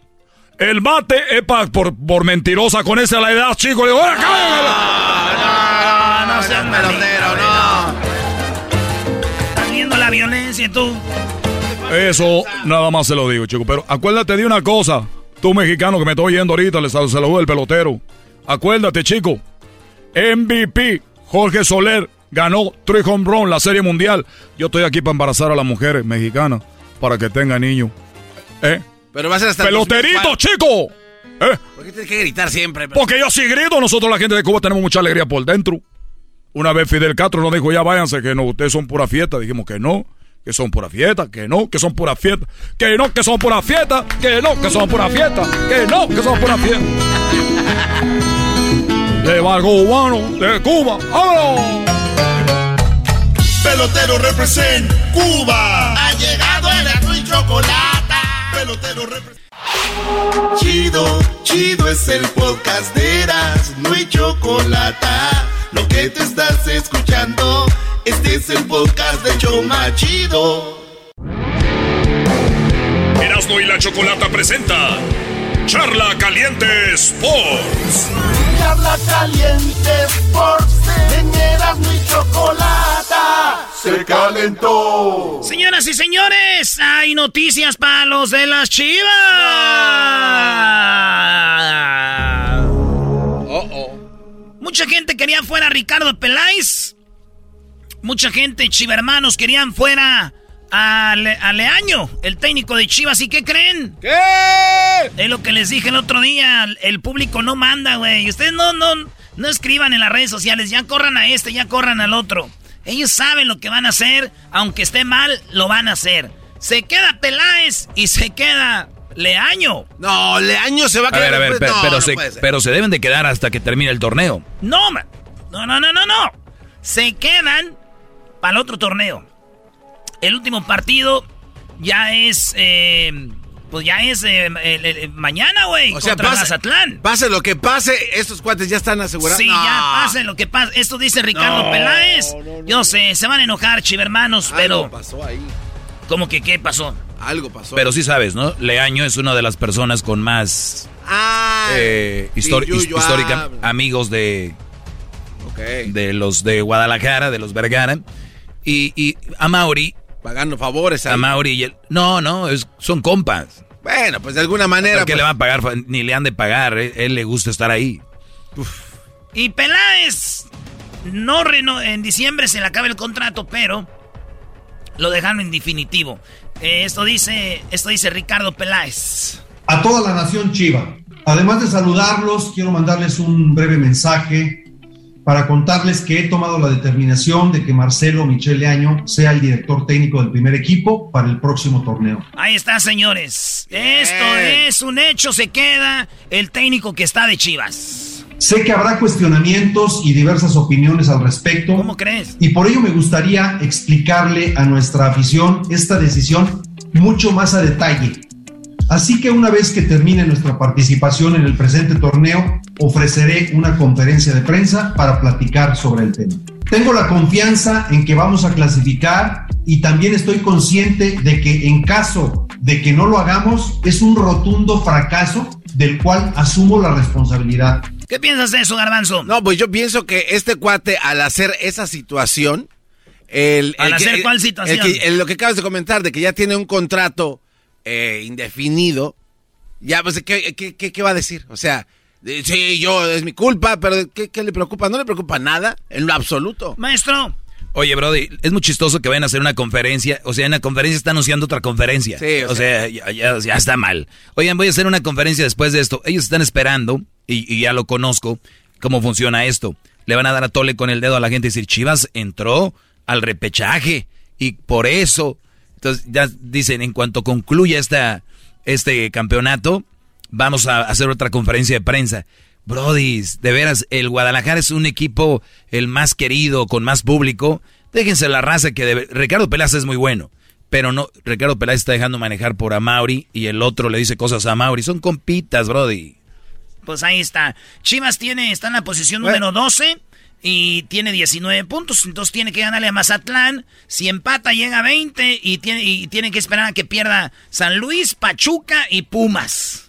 El bate es pa- por, por mentirosa con esa la edad, chico. Le digo, "Ora, cállate". No, no seas pelotero, no. Estás viendo la violencia tú. Eso nada más se lo digo, chico. Pero acuérdate de una cosa. Tú mexicano que me estoy oyendo ahorita, le sal- saludo el pelotero. Acuérdate, chico. MVP, Jorge Soler, ganó three home run la Serie Mundial. Yo estoy aquí para embarazar a las mujeres mexicanas para que tengan niños. ¿Eh? Pero va a ser hasta ¡Peloterito, 2004. chico! ¿Eh? ¿Por qué tienes que gritar siempre? Porque yo sí grito, nosotros la gente de Cuba tenemos mucha alegría por dentro. Una vez Fidel Castro nos dijo, ya váyanse, que no, ustedes son pura fiesta. Dijimos que no, que son pura fiesta, que no, que son pura fiesta, que no, que son pura fiesta, que no, que son pura fiesta, que no, que son pura fiesta. De barco cubano, de Cuba, ¡vámonos! Pelotero represent Cuba. Ha llegado el y chocolate. Chido, chido es el podcast de Eras, no hay chocolate. Lo que te estás escuchando, este es el podcast de Choma Chido. Erasmo y la Chocolata presenta Charla Caliente Sports. Charla caliente Sports, en Erasmo y chocolate. Se calentó. Señoras y señores, hay noticias para los de las chivas. Mucha gente quería fuera a Ricardo Peláez. Mucha gente, chivermanos, querían fuera a, Le- a Leaño, el técnico de Chivas. ¿Y qué creen? ¿Qué? Es lo que les dije el otro día. El público no manda, güey. Ustedes no, no, no escriban en las redes sociales. Ya corran a este, ya corran al otro. Ellos saben lo que van a hacer. Aunque esté mal, lo van a hacer. Se queda Peláez y se queda Leaño. No, Leaño se va a A quedar. ver, a ver, pero, No, pero no se, pero se deben de quedar hasta que termine el torneo. No, man. No, no, no, no, no. Se quedan para el otro torneo. El último partido ya es. eh, pues ya es eh, el- el- mañana, güey. O sea, contra pase, Mazatlán. pase lo que pase, estos cuates ya están asegurados. Sí, No. ya pase lo que pase. Esto dice Ricardo No, Peláez. Yo sé, se van a enojar, chivermanos, pero. Algo pasó ahí. ¿Cómo que qué pasó? Algo pasó. Pero sí sabes, ¿no? Leaño es una de las personas con más Ah, eh, histori- histórica amigos de, Ok. de los de Guadalajara, de los Vergara. Y, y a Mauri. Pagando favores. A. Mauri. y él- no, no, es- son compas. Bueno, pues de alguna manera. ¿Por qué pues, le van a pagar? Ni le han de pagar. eh, Él, le gusta estar ahí. Y Peláez. No reno en diciembre se le acaba el contrato, pero. Lo dejaron en definitivo. Eh, esto dice. Esto dice Ricardo Peláez. a toda la nación Chiva. Además de saludarlos, quiero mandarles un breve mensaje para contarles que he tomado la determinación de que Marcelo Michele Año sea el director técnico del primer equipo para el próximo torneo. Ahí está, señores. Esto es un hecho. Se queda el técnico que está de Chivas. Sé que habrá cuestionamientos y diversas opiniones al respecto. ¿Cómo crees? Y por ello me gustaría explicarle a nuestra afición esta decisión mucho más a detalle. Así que una vez que termine nuestra participación en el presente torneo, ofreceré una conferencia de prensa para platicar sobre el tema. Tengo la confianza en que vamos a clasificar y también estoy consciente de que en caso de que no lo hagamos, es un rotundo fracaso del cual asumo la responsabilidad. ¿Qué piensas de eso, Garbanzo? No, pues yo pienso que este cuate, al hacer esa situación. El, ¿Al el que- hacer cuál el situación? que- lo que acabas de comentar, de que ya tiene un contrato eh, indefinido. Ya, pues, ¿qué, qué, qué, qué va a decir? O sea, sí, yo, es mi culpa, pero ¿qué, ¿qué le preocupa? No le preocupa nada, en lo absoluto. Maestro. Oye, Brody, es muy chistoso que vayan a hacer una conferencia. O sea, en la conferencia está anunciando otra conferencia. Sí, o, sea, ya, ya- ya está mal. Oigan, voy a hacer una conferencia después de esto. Ellos están esperando, y, y ya lo conozco, cómo funciona esto. Le van a dar a tole con el dedo a la gente y decir, Chivas entró al repechaje. Y por eso, entonces ya dicen, en cuanto concluya esta, este campeonato, vamos a hacer otra conferencia de prensa. Brody, de veras, el Guadalajara es un equipo el más querido, con más público. Déjense la raza que debe- Ricardo Peláez es muy bueno, pero no, Ricardo Peláez está dejando manejar por Amauri y el otro le dice cosas a Amauri. Son compitas, Brody. Pues ahí está. Chivas tiene, está en la posición número 12 y tiene 19 puntos. Entonces tiene que ganarle a Mazatlán. Si empata, llega a 20 y tiene, y tiene que esperar a que pierda San Luis, Pachuca y Pumas.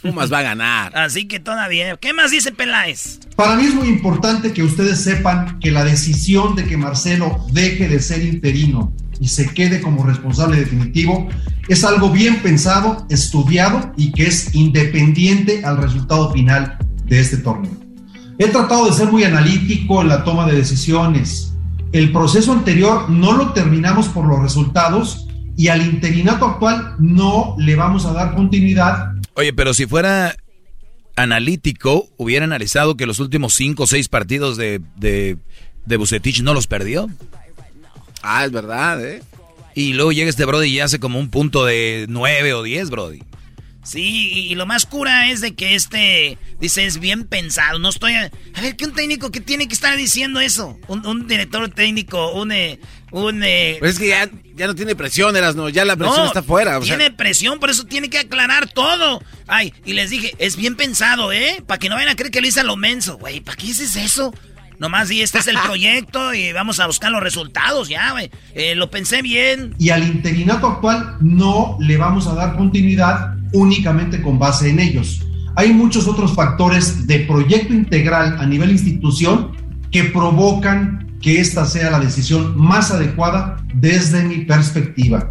Pumas va a ganar. Así que todavía. ¿Qué más dice Peláez? Para mí es muy importante que ustedes sepan que la decisión de que Marcelo deje de ser interino y se quede como responsable definitivo es algo bien pensado, estudiado y que es independiente al resultado final de este torneo. He tratado de ser muy analítico en la toma de decisiones. El proceso anterior no lo terminamos por los resultados y al interinato actual no le vamos a dar continuidad Oye, pero si fuera analítico, hubiera analizado que los últimos cinco o seis partidos de, de, de Bucetich no los perdió. Ah, es verdad, ¿eh? Y luego llega este Brody y hace como un punto de nueve o diez, Brody. Sí, y, y lo más cura es de que este, dice, es bien pensado. No estoy... A, a ver, ¿qué un técnico que tiene que estar diciendo eso? Un, un director técnico, un... eh, un eh, Pero es que ya, ya no tiene presión, Erasno, ya la presión No, está fuera. o sea- tiene presión, por eso tiene que aclarar todo. Ay, y les dije, es bien pensado, ¿eh? Para que no vayan a creer que lo hice a lo menso, güey. ¿Para qué dices eso? Nomás di, este es el proyecto y vamos a buscar los resultados, ya, güey. Eh, lo pensé bien. y al interinato actual no le vamos a dar continuidad únicamente con base en ellos. Hay muchos otros factores de proyecto integral a nivel institución que provocan que esta sea la decisión más adecuada desde mi perspectiva.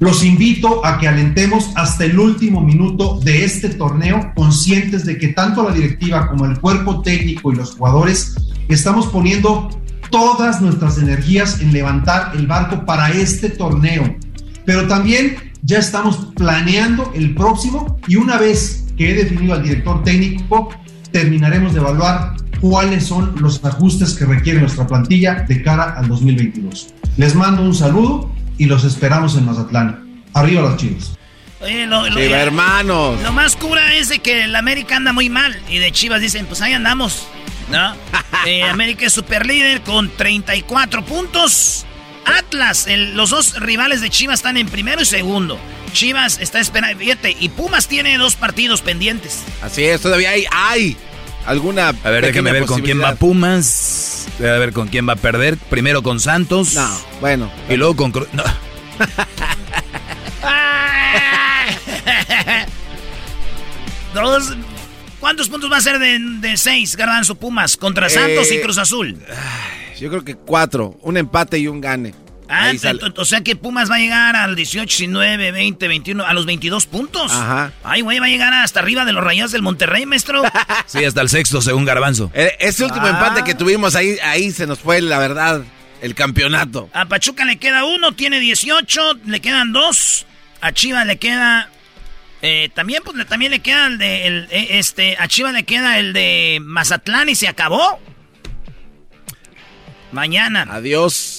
Los invito a que alentemos hasta el último minuto de este torneo, conscientes de que tanto la directiva como el cuerpo técnico y los jugadores estamos poniendo todas nuestras energías en levantar el barco para este torneo. Pero también ya estamos planeando el próximo y una vez que he definido al director técnico, terminaremos de evaluar cuáles son los ajustes que requiere nuestra plantilla de cara al 2022. Les mando un saludo y los esperamos en Mazatlán. Arriba los chivos. Oye, lo, lo- Chiva, hermanos. Lo más cura es de que el América anda muy mal. Y de Chivas dicen, pues ahí andamos. ¿No? Eh, América es super líder con 34 puntos. Atlas, el- los dos rivales de Chivas están en primero y segundo. Chivas está esperando, fíjate, y Pumas tiene dos partidos pendientes. Así es, todavía hay, hay alguna. A ver, déjame ver con quién va Pumas. A ver con quién va a perder. Primero con Santos. No, bueno. Y luego con... No. Dos, ¿Cuántos puntos va a ser de, de seis, Garbanzo Pumas, contra Santos y Eh, Cruz Azul? Yo creo que cuatro. Un empate y un gane. Ah, o sea que Pumas va a llegar al 18, 19, 20, 21, a los 22 puntos. Ajá. Ay, güey, va a llegar hasta arriba de los rayados del Monterrey, maestro. Sí, hasta el sexto, según Garbanzo. Eh, Ese último Ah. empate que tuvimos ahí, ahí se nos fue, la verdad, el campeonato. A Pachuca le queda uno, tiene 18, le quedan dos. A Chivas le queda. eh, también, pues le- también le queda el de. el, eh, este, a Chivas le queda el de Mazatlán y se acabó. Mañana. Adiós.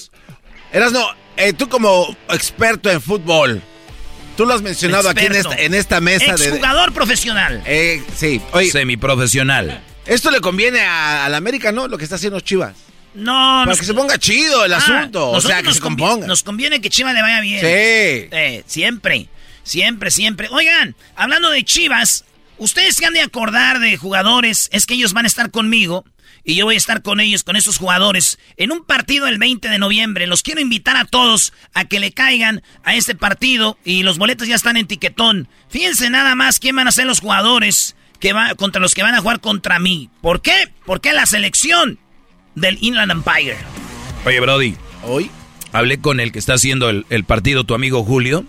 Erasno, eh, tú como experto en fútbol, tú lo has mencionado aquí en esta, en esta mesa de... Exjugador profesional. Eh, sí, oye, Semiprofesional. esto le conviene a, a la América, ¿no? Lo que está haciendo Chivas. No, Para que se ponga chido el Ah, asunto, o sea, que nos se componga. Nos conviene que Chivas le vaya bien. Sí. Eh, siempre, siempre, siempre. Oigan, hablando de Chivas, ustedes se han de acordar de jugadores, es que ellos van a estar conmigo y yo voy a estar con ellos, con esos jugadores, en un partido el 20 de noviembre. Los quiero invitar a todos a que le caigan a este partido y los boletos ya están en tiquetón. Fíjense nada más quién van a ser los jugadores que va, contra los que van a jugar contra mí. ¿Por qué? Porque la selección del Inland Empire. Oye, Brody. Hoy hablé con el que está haciendo el, el partido, tu amigo Julio,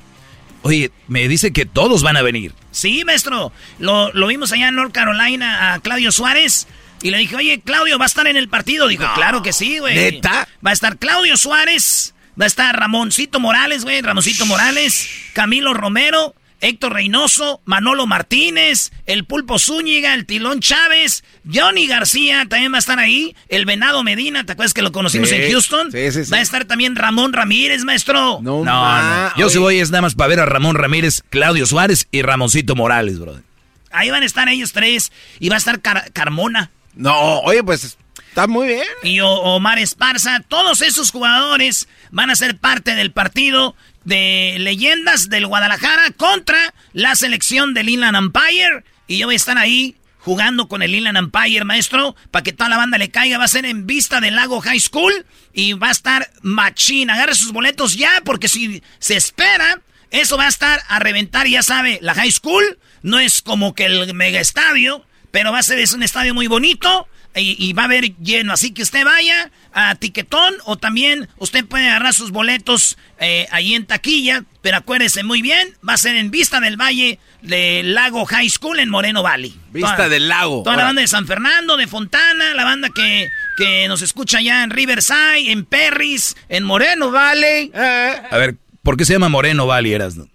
Oye, me dice que todos van a venir. Sí, maestro. Lo, lo vimos allá en North Carolina a Claudio Suárez. Y le dije, oye, Claudio, ¿va a estar en el partido? Dijo, claro que sí, güey. ¿Neta? Va a estar Claudio Suárez, va a estar Ramoncito Morales, güey, Ramoncito Morales, Camilo Romero, Héctor Reynoso, Manolo Martínez, el Pulpo Zúñiga, el Tilón Chávez, Johnny García también va a estar ahí, el Venado Medina, ¿te acuerdas que lo conocimos Sí, en Houston? sí, sí, sí. Va a estar también Ramón Ramírez, maestro. No, No, no. Yo si voy es nada más para ver a Ramón Ramírez, Claudio Suárez y Ramoncito Morales, brother. Ahí van a estar ellos tres y va a estar Car- Carmona. No, oye, pues está muy bien. y Omar Esparza, todos esos jugadores van a ser parte del partido de leyendas del Guadalajara contra la selección del Inland Empire. Y yo voy a estar ahí jugando con el Inland Empire, maestro, para que toda la banda le caiga. Va a ser en vista del Lago High School y va a estar machín. Agarre sus boletos ya, porque si se espera, eso va a estar a reventar. Ya sabe, la High School no es como que el mega estadio, pero va a ser es un estadio muy bonito y, y va a haber lleno. Así que usted vaya a Tiquetón o también usted puede agarrar sus boletos eh, ahí en taquilla. Pero acuérdese muy bien, va a ser en Vista del Valle del Lago High School en Moreno Valley. Vista Toda- del lago. Toda la banda de San Fernando, de Fontana, la banda que, que nos escucha allá en Riverside, en Perris, en Moreno Valley. A ver, ¿por qué se llama Moreno Valley, Erasno?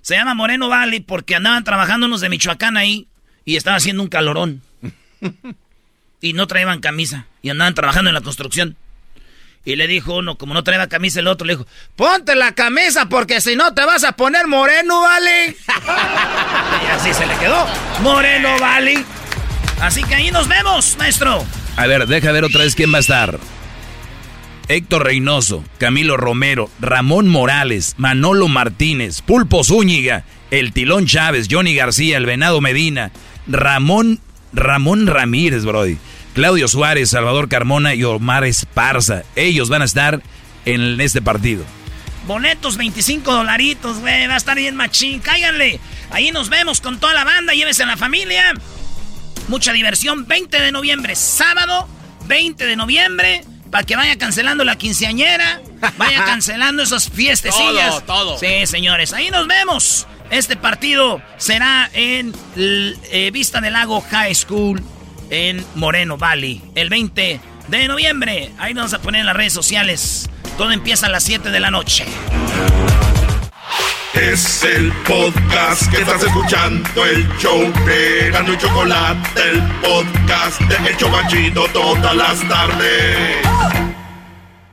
Se llama Moreno Valley porque andaban trabajando unos de Michoacán ahí y estaba haciendo un calorón. y no traían camisa y andaban trabajando en la construcción. Y le dijo uno, como no traía camisa, el otro le dijo, ponte la camisa porque si no te vas a poner moreno, ¿vale? y así se le quedó, moreno, ¿vale? Así que ahí nos vemos, maestro. A ver, deja ver otra vez quién va a estar. Héctor Reynoso, Camilo Romero, Ramón Morales, Manolo Martínez, Pulpo Zúñiga, El Tilón Chávez, Johnny García, El Venado Medina, Ramón, Ramón Ramírez, Brody, Claudio Suárez, Salvador Carmona y Omar Esparza. Ellos van a estar en este partido. Boletos 25 dolaritos, güey. Va a estar bien machín. Cáiganle. Ahí nos vemos con toda la banda. Llévese a la familia. Mucha diversión. 20 de noviembre, sábado. 20 de noviembre. Para que vaya cancelando la quinceañera. Vaya cancelando esas fiestecillas. Todo, todo. Sí, señores. Ahí nos vemos. Este partido será en eh, Vista del Lago High School en Moreno Valley. El 20 de noviembre. Ahí nos vamos a poner en las redes sociales. Todo empieza a las 7 de la noche. Es el podcast que estás escuchando, el show de Gano y Chocolate, el podcast de El Chobachito todas las tardes.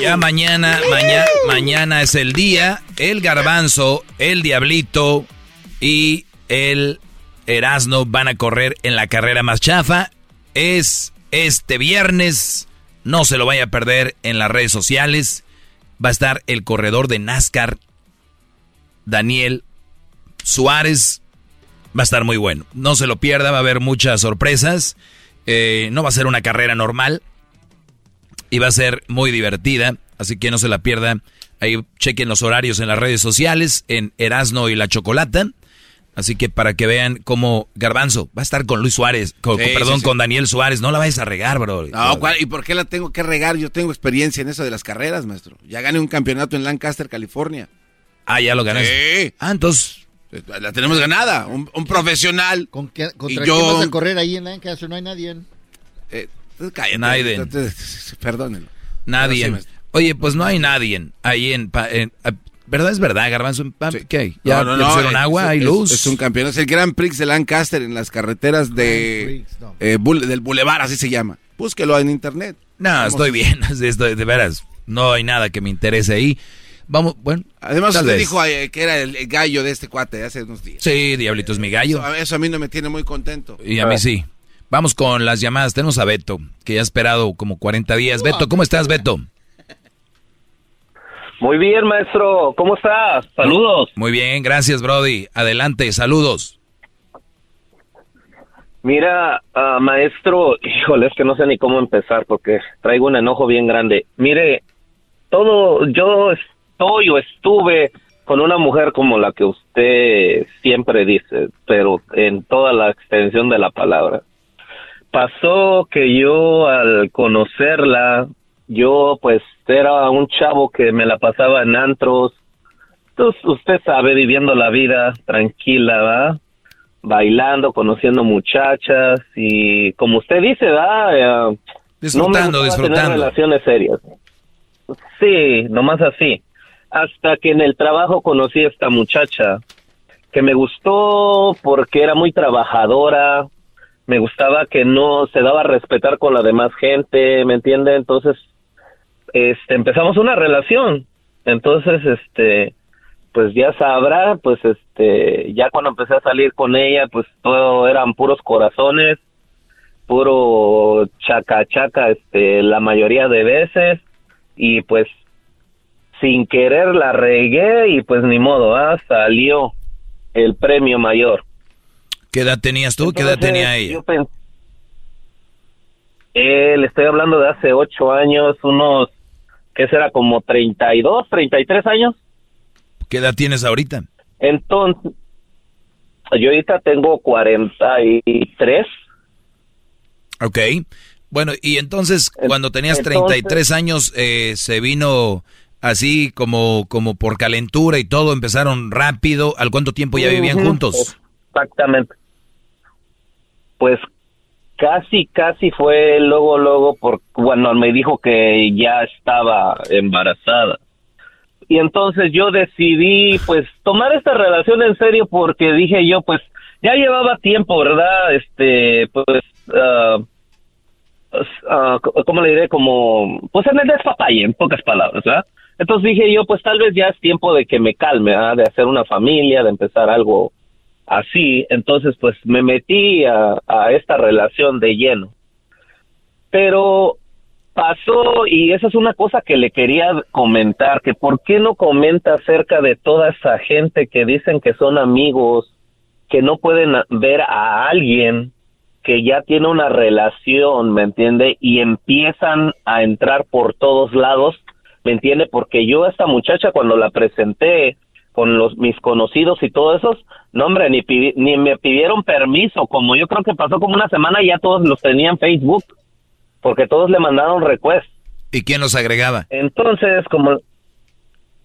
ya mañana, mañana, mañana es el día. El garbanzo, el diablito y el Erasno van a correr en la carrera más chafa. Es este viernes. No se lo vaya a perder en las redes sociales. Va a estar el corredor de NASCAR, Daniel Suárez. Va a estar muy bueno. No se lo pierda, va a haber muchas sorpresas. Eh, no va a ser una carrera normal y va a ser muy divertida, así que no se la pierdan. Ahí chequen los horarios en las redes sociales, en Erasno y la Chocolata. Así que para que vean cómo Garbanzo va a estar con Luis Suárez, con, Sí, con- perdón, sí, sí. con Daniel Suárez. No la vayas a regar, bro. No, ¿cuál- ¿y por qué la tengo que regar? Yo tengo experiencia en eso de las carreras, maestro. Ya gané un campeonato en Lancaster, California. Ah, ya lo ganaste. Sí. Ah, entonces. La tenemos ganada. Un, un profesional. ¿Con qué, ¿Contra Y quién yo- vas a correr ahí en Lancaster? No hay nadie. Eh, cállate. Naiden. Entonces, Perdónenlo. Nadie. Sí. Oye, pues no hay nadie ahí en, pa- en- a- ¿Verdad? Es verdad, Garbanzo. Ah, ¿Qué hay? ¿Ya, No, no, ya no, pusieron es- agua? ¿Hay es- luz? Es, un campeón. Es el Grand Prix de Lancaster en las carreteras de eh, del Boulevard, así se llama. Búsquelo en internet. No, Vamos. estoy bien. Estoy- de veras, no hay nada que me interese ahí. Vamos, bueno. Además, usted vez. dijo eh, que era el, el gallo de este cuate hace unos días. Sí, Diablito es mi gallo. Eso, eso a mí no me tiene muy contento. Y a mí sí. Vamos con las llamadas. Tenemos a Beto, que ya ha esperado como 40 días. Beto, ¿cómo estás, Beto? Muy bien, maestro. ¿Cómo estás? Saludos. Muy bien, gracias, Brody. Adelante, saludos. Mira, ah, maestro, híjole, es que no sé ni cómo empezar porque traigo un enojo bien grande. Mire, todo, yo estoy o estuve con una mujer como la que usted siempre dice, pero en toda la extensión de la palabra. Pasó que yo al conocerla, yo pues era un chavo que me la pasaba en antros, entonces usted sabe, viviendo la vida tranquila, ¿va? bailando, conociendo muchachas y como usted dice, ¿verdad? Eh, Disfrutando, no me tener relaciones serias. Sí, nomás así. Hasta que en el trabajo conocí a esta muchacha que me gustó porque era muy trabajadora, me gustaba que no se daba a respetar con la demás gente, ¿me entiende? Entonces, este, empezamos una relación. Entonces, este, pues ya sabrá, pues este, ya cuando empecé a salir con ella, pues todo eran puros corazones, puro chaca chaca, este, la mayoría de veces, y pues sin querer la regué y pues ni modo, ah, salió el premio mayor. ¿Qué edad tenías tú? ¿Qué edad tenía ella? yo Eh, le estoy hablando de hace ocho años, unos, ¿qué será? Como 32, 33 años. ¿Qué edad tienes ahorita? Entonces, yo ahorita tengo 43. Ok. Bueno, y entonces cuando tenías entonces- 33 años eh, se vino así como, como por calentura y todo, empezaron rápido. ¿Al cuánto tiempo ya vivían juntos? Exactamente. Pues casi, casi fue luego, luego, por cuando me dijo que ya estaba embarazada. Y entonces yo decidí, pues, tomar esta relación en serio porque dije yo, pues, ya llevaba tiempo, ¿verdad? Este, pues, ah, ah, ¿cómo le diré? Como, pues en el despapalle, en pocas palabras, ¿verdad? Entonces dije yo, pues tal vez ya es tiempo de que me calme. De hacer una familia, de empezar algo así. Entonces, pues me metí a, esta relación de lleno. Pero pasó, y esa es una cosa que le quería comentar, que por qué no comenta acerca de toda esa gente que dicen que son amigos, que no pueden ver a alguien que ya tiene una relación, ¿me entiende? Y empiezan a entrar por todos lados, ¿me entiende? Porque yo a esta muchacha cuando la presenté con los mis conocidos y todo eso, no hombre, ni, pidi- ni me pidieron permiso, como yo creo que pasó como una semana y ya todos los tenían en Facebook, porque todos le mandaron request. ¿Y quién los agregaba? Entonces, como...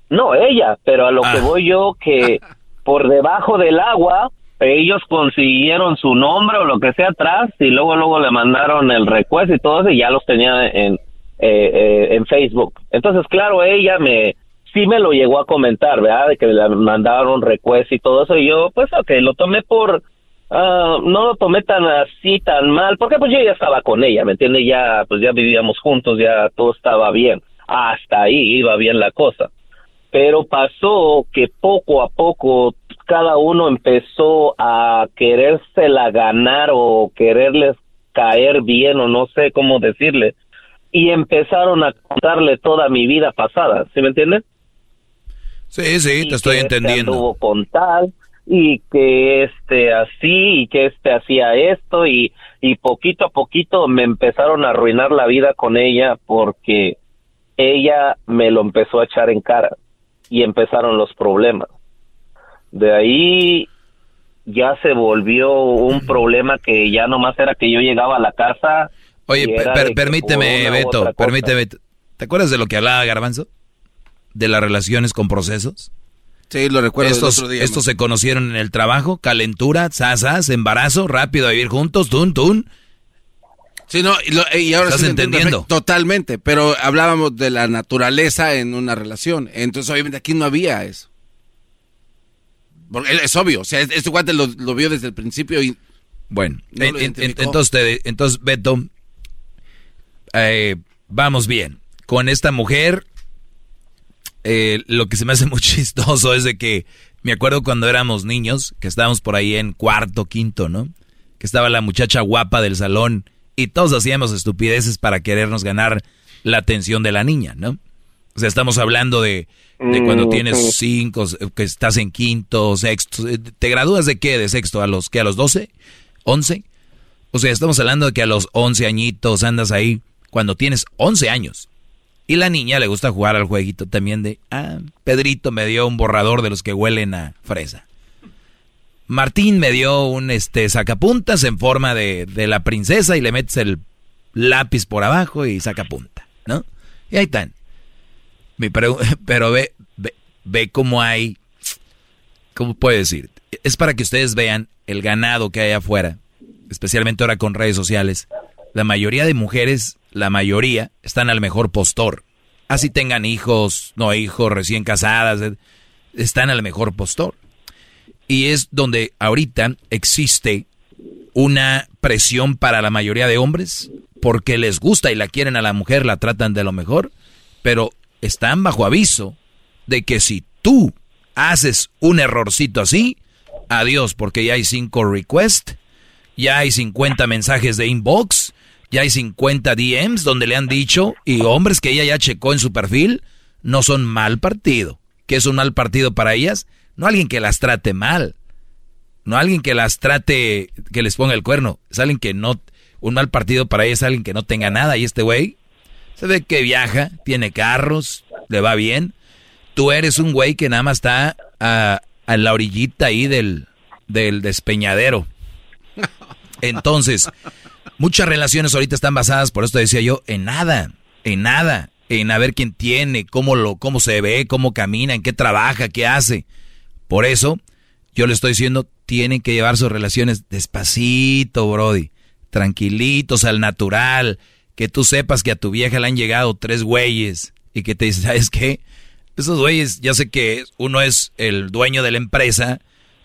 No, ella, pero a lo que voy yo, que por debajo del agua, ellos consiguieron su nombre o lo que sea atrás y luego luego le mandaron el request y todo eso y ya los tenía en, eh, eh, en Facebook. Entonces, claro, ella me... Sí me lo llegó a comentar, ¿verdad? De que le mandaron request y todo eso y yo, pues, ok, lo tomé por... ah, no lo tomé tan así, tan mal, porque pues yo ya estaba con ella, ¿me entiende? Ya, pues ya vivíamos juntos, ya todo estaba bien. Hasta ahí iba bien la cosa pero pasó que poco a poco cada uno empezó a querérsela ganar o quererles caer bien o no sé cómo decirle y empezaron a contarle toda mi vida pasada, ¿sí me entiendes? Sí, sí, te estoy que este entendiendo. anduvo con tal y que este así y que este hacía esto y y poquito a poquito me empezaron a arruinar la vida con ella porque ella me lo empezó a echar en cara y empezaron los problemas. De ahí ya se volvió un problema que ya nomás era que yo llegaba a la casa. Oye, per- per- permíteme, Beto, permíteme. ¿Te acuerdas de lo que hablaba Garbanzo? De las relaciones con procesos. Sí, lo recuerdo Estos, otro día, estos se conocieron en el trabajo, calentura, sasas, embarazo, rápido a vivir juntos, tun, tun. Sí, no, y, ahora ¿Estás entendiendo? Totalmente, pero hablábamos de la naturaleza en una relación. Entonces, obviamente, aquí no había eso. Porque es obvio, o sea, este guante lo, vio desde el principio y... Bueno, entonces, entonces, Beto, eh, vamos bien. Con esta mujer, eh, lo que se me hace muy chistoso es de que me acuerdo cuando éramos niños, que estábamos por ahí en cuarto, quinto, ¿no? Que estaba la muchacha guapa del salón y todos hacíamos estupideces para querernos ganar la atención de la niña, ¿no? O sea, estamos hablando de, cuando mm, tienes cinco, que estás en quinto, sexto. ¿Te gradúas de qué? ¿De sexto? ¿A los qué? ¿A los doce? ¿Once? O sea, estamos hablando de que a los once añitos andas ahí cuando tienes once años. Y la niña le gusta jugar al jueguito también de, ah, Pedrito me dio un borrador de los que huelen a fresa. Martín me dio un este sacapuntas en forma de, de la princesa y le metes el lápiz por abajo y sacapunta, ¿no? Y ahí están. Pero ve, ve, ve cómo hay, ¿cómo puedo decir? Es para que ustedes vean el ganado que hay afuera, especialmente ahora con redes sociales. La mayoría de mujeres, la mayoría, están al mejor postor. Así tengan hijos, no hijos, recién casadas, eh, están al mejor postor. Y es donde ahorita existe una presión para la mayoría de hombres porque les gusta y la quieren a la mujer, la tratan de lo mejor, pero están bajo aviso de que si tú haces un errorcito así, adiós, porque ya hay cinco requests, ya hay 50 mensajes de inbox, ya hay 50 DMs donde le han dicho, y hombres que ella ya checó en su perfil, no son mal partido. ¿Qué es un mal partido para ellas? No alguien que las trate mal. No alguien que las trate, que les ponga el cuerno. Es alguien que no, un mal partido para ellas es alguien que no tenga nada. Y este güey se ve que viaja, tiene carros, le va bien. Tú eres un güey que nada más está a, a la orillita ahí del, del despeñadero. Entonces, muchas relaciones ahorita están basadas, por esto decía yo, en nada, en nada, en a ver quién tiene, cómo lo, cómo se ve, cómo camina, en qué trabaja, qué hace. Por eso, yo le estoy diciendo, tienen que llevar sus relaciones despacito, Brody, tranquilitos, al natural, que tú sepas que a tu vieja le han llegado tres güeyes y que te dice, ¿sabes qué? Esos güeyes, ya sé que uno es el dueño de la empresa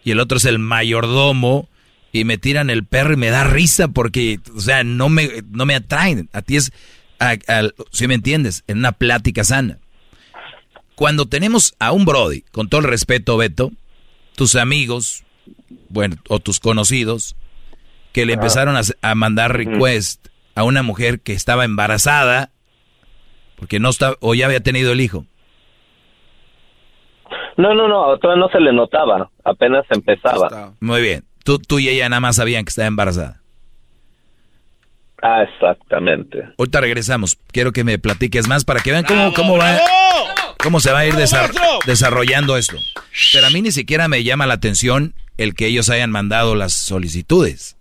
y el otro es el mayordomo y me tiran el perro y me da risa porque, o sea, no me, no me atraen. A ti es, si me entiendes, en una plática sana. Cuando tenemos a un Brody, con todo el respeto, Beto, tus amigos, bueno, o tus conocidos, que le empezaron a, a mandar request a una mujer que estaba embarazada, porque no estaba, o ya había tenido el hijo. No, no, no, todavía no se le notaba, apenas empezaba. Muy bien, tú, tú y ella nada más sabían que estaba embarazada. Ah, exactamente. Ahorita regresamos. Quiero que me platiques más para que vean cómo, cómo va, cómo se va a ir desarrollando esto. Pero a mí ni siquiera me llama la atención el que ellos hayan mandado las solicitudes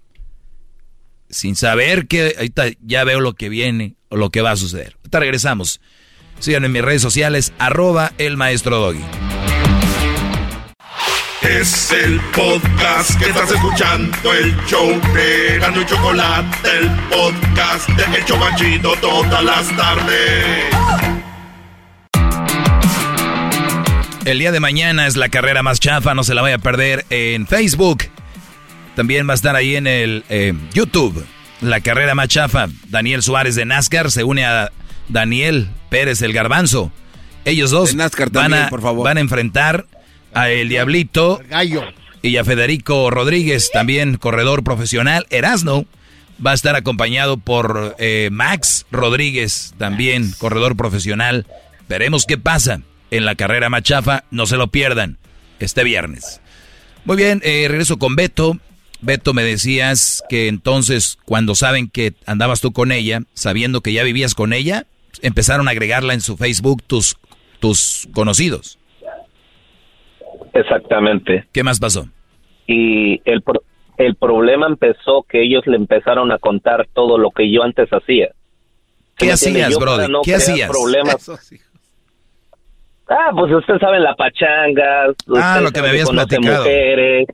sin saber que ahorita ya veo lo que viene o lo que va a suceder. Ahorita regresamos. Síganme en mis redes sociales, arroba el maestro Doggy. Es el podcast que estás escuchando, el show de Gano y Chocolate, el podcast de Hecho Machito todas las tardes. El día de mañana es la carrera más chafa, no se la vaya a perder en Facebook. También va a estar ahí en el eh, YouTube. La carrera más chafa. Daniel Suárez de NASCAR se une a Daniel Pérez del Garbanzo. Ellos dos van, a, van a enfrentar a El Diablito y a Federico Rodríguez, también corredor profesional. Erasno va a estar acompañado por eh, Max Rodríguez, también corredor profesional. Veremos qué pasa en la carrera machafa. No se lo pierdan este viernes. Muy bien, eh, regreso con Beto. Beto, me decías que entonces cuando saben que andabas tú con ella, sabiendo que ya vivías con ella, empezaron a agregarla en su Facebook tus, tus conocidos. Exactamente. ¿Qué más pasó? Y el, el problema empezó que ellos le empezaron a contar todo lo que yo antes hacía. ¿Qué hacías, brother? ¿Qué hacías? Problemas. Ah, pues usted sabe la pachanga. Ah, lo que me habías platicado. Mujeres,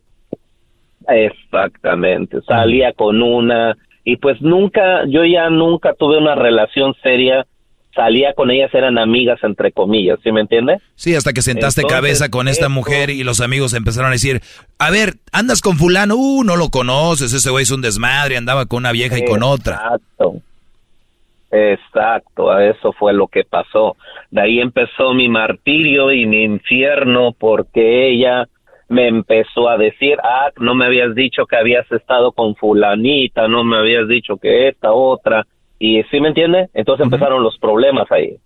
Exactamente, salía con una y pues nunca, yo ya nunca tuve una relación seria, salía con ellas, eran amigas entre comillas, ¿sí me entiende? Sí, hasta que sentaste cabeza con esta mujer y los amigos empezaron a decir, a ver, andas con fulano, uh, no lo conoces, ese güey es un desmadre, andaba con una vieja y con otra. Exacto. Exacto, eso fue lo que pasó. De ahí empezó mi martirio y mi infierno porque ella me empezó a decir, ah, no me habías dicho que habías estado con fulanita, no me habías dicho que esta otra, y ¿sí me entiende? Entonces empezaron los problemas ahí.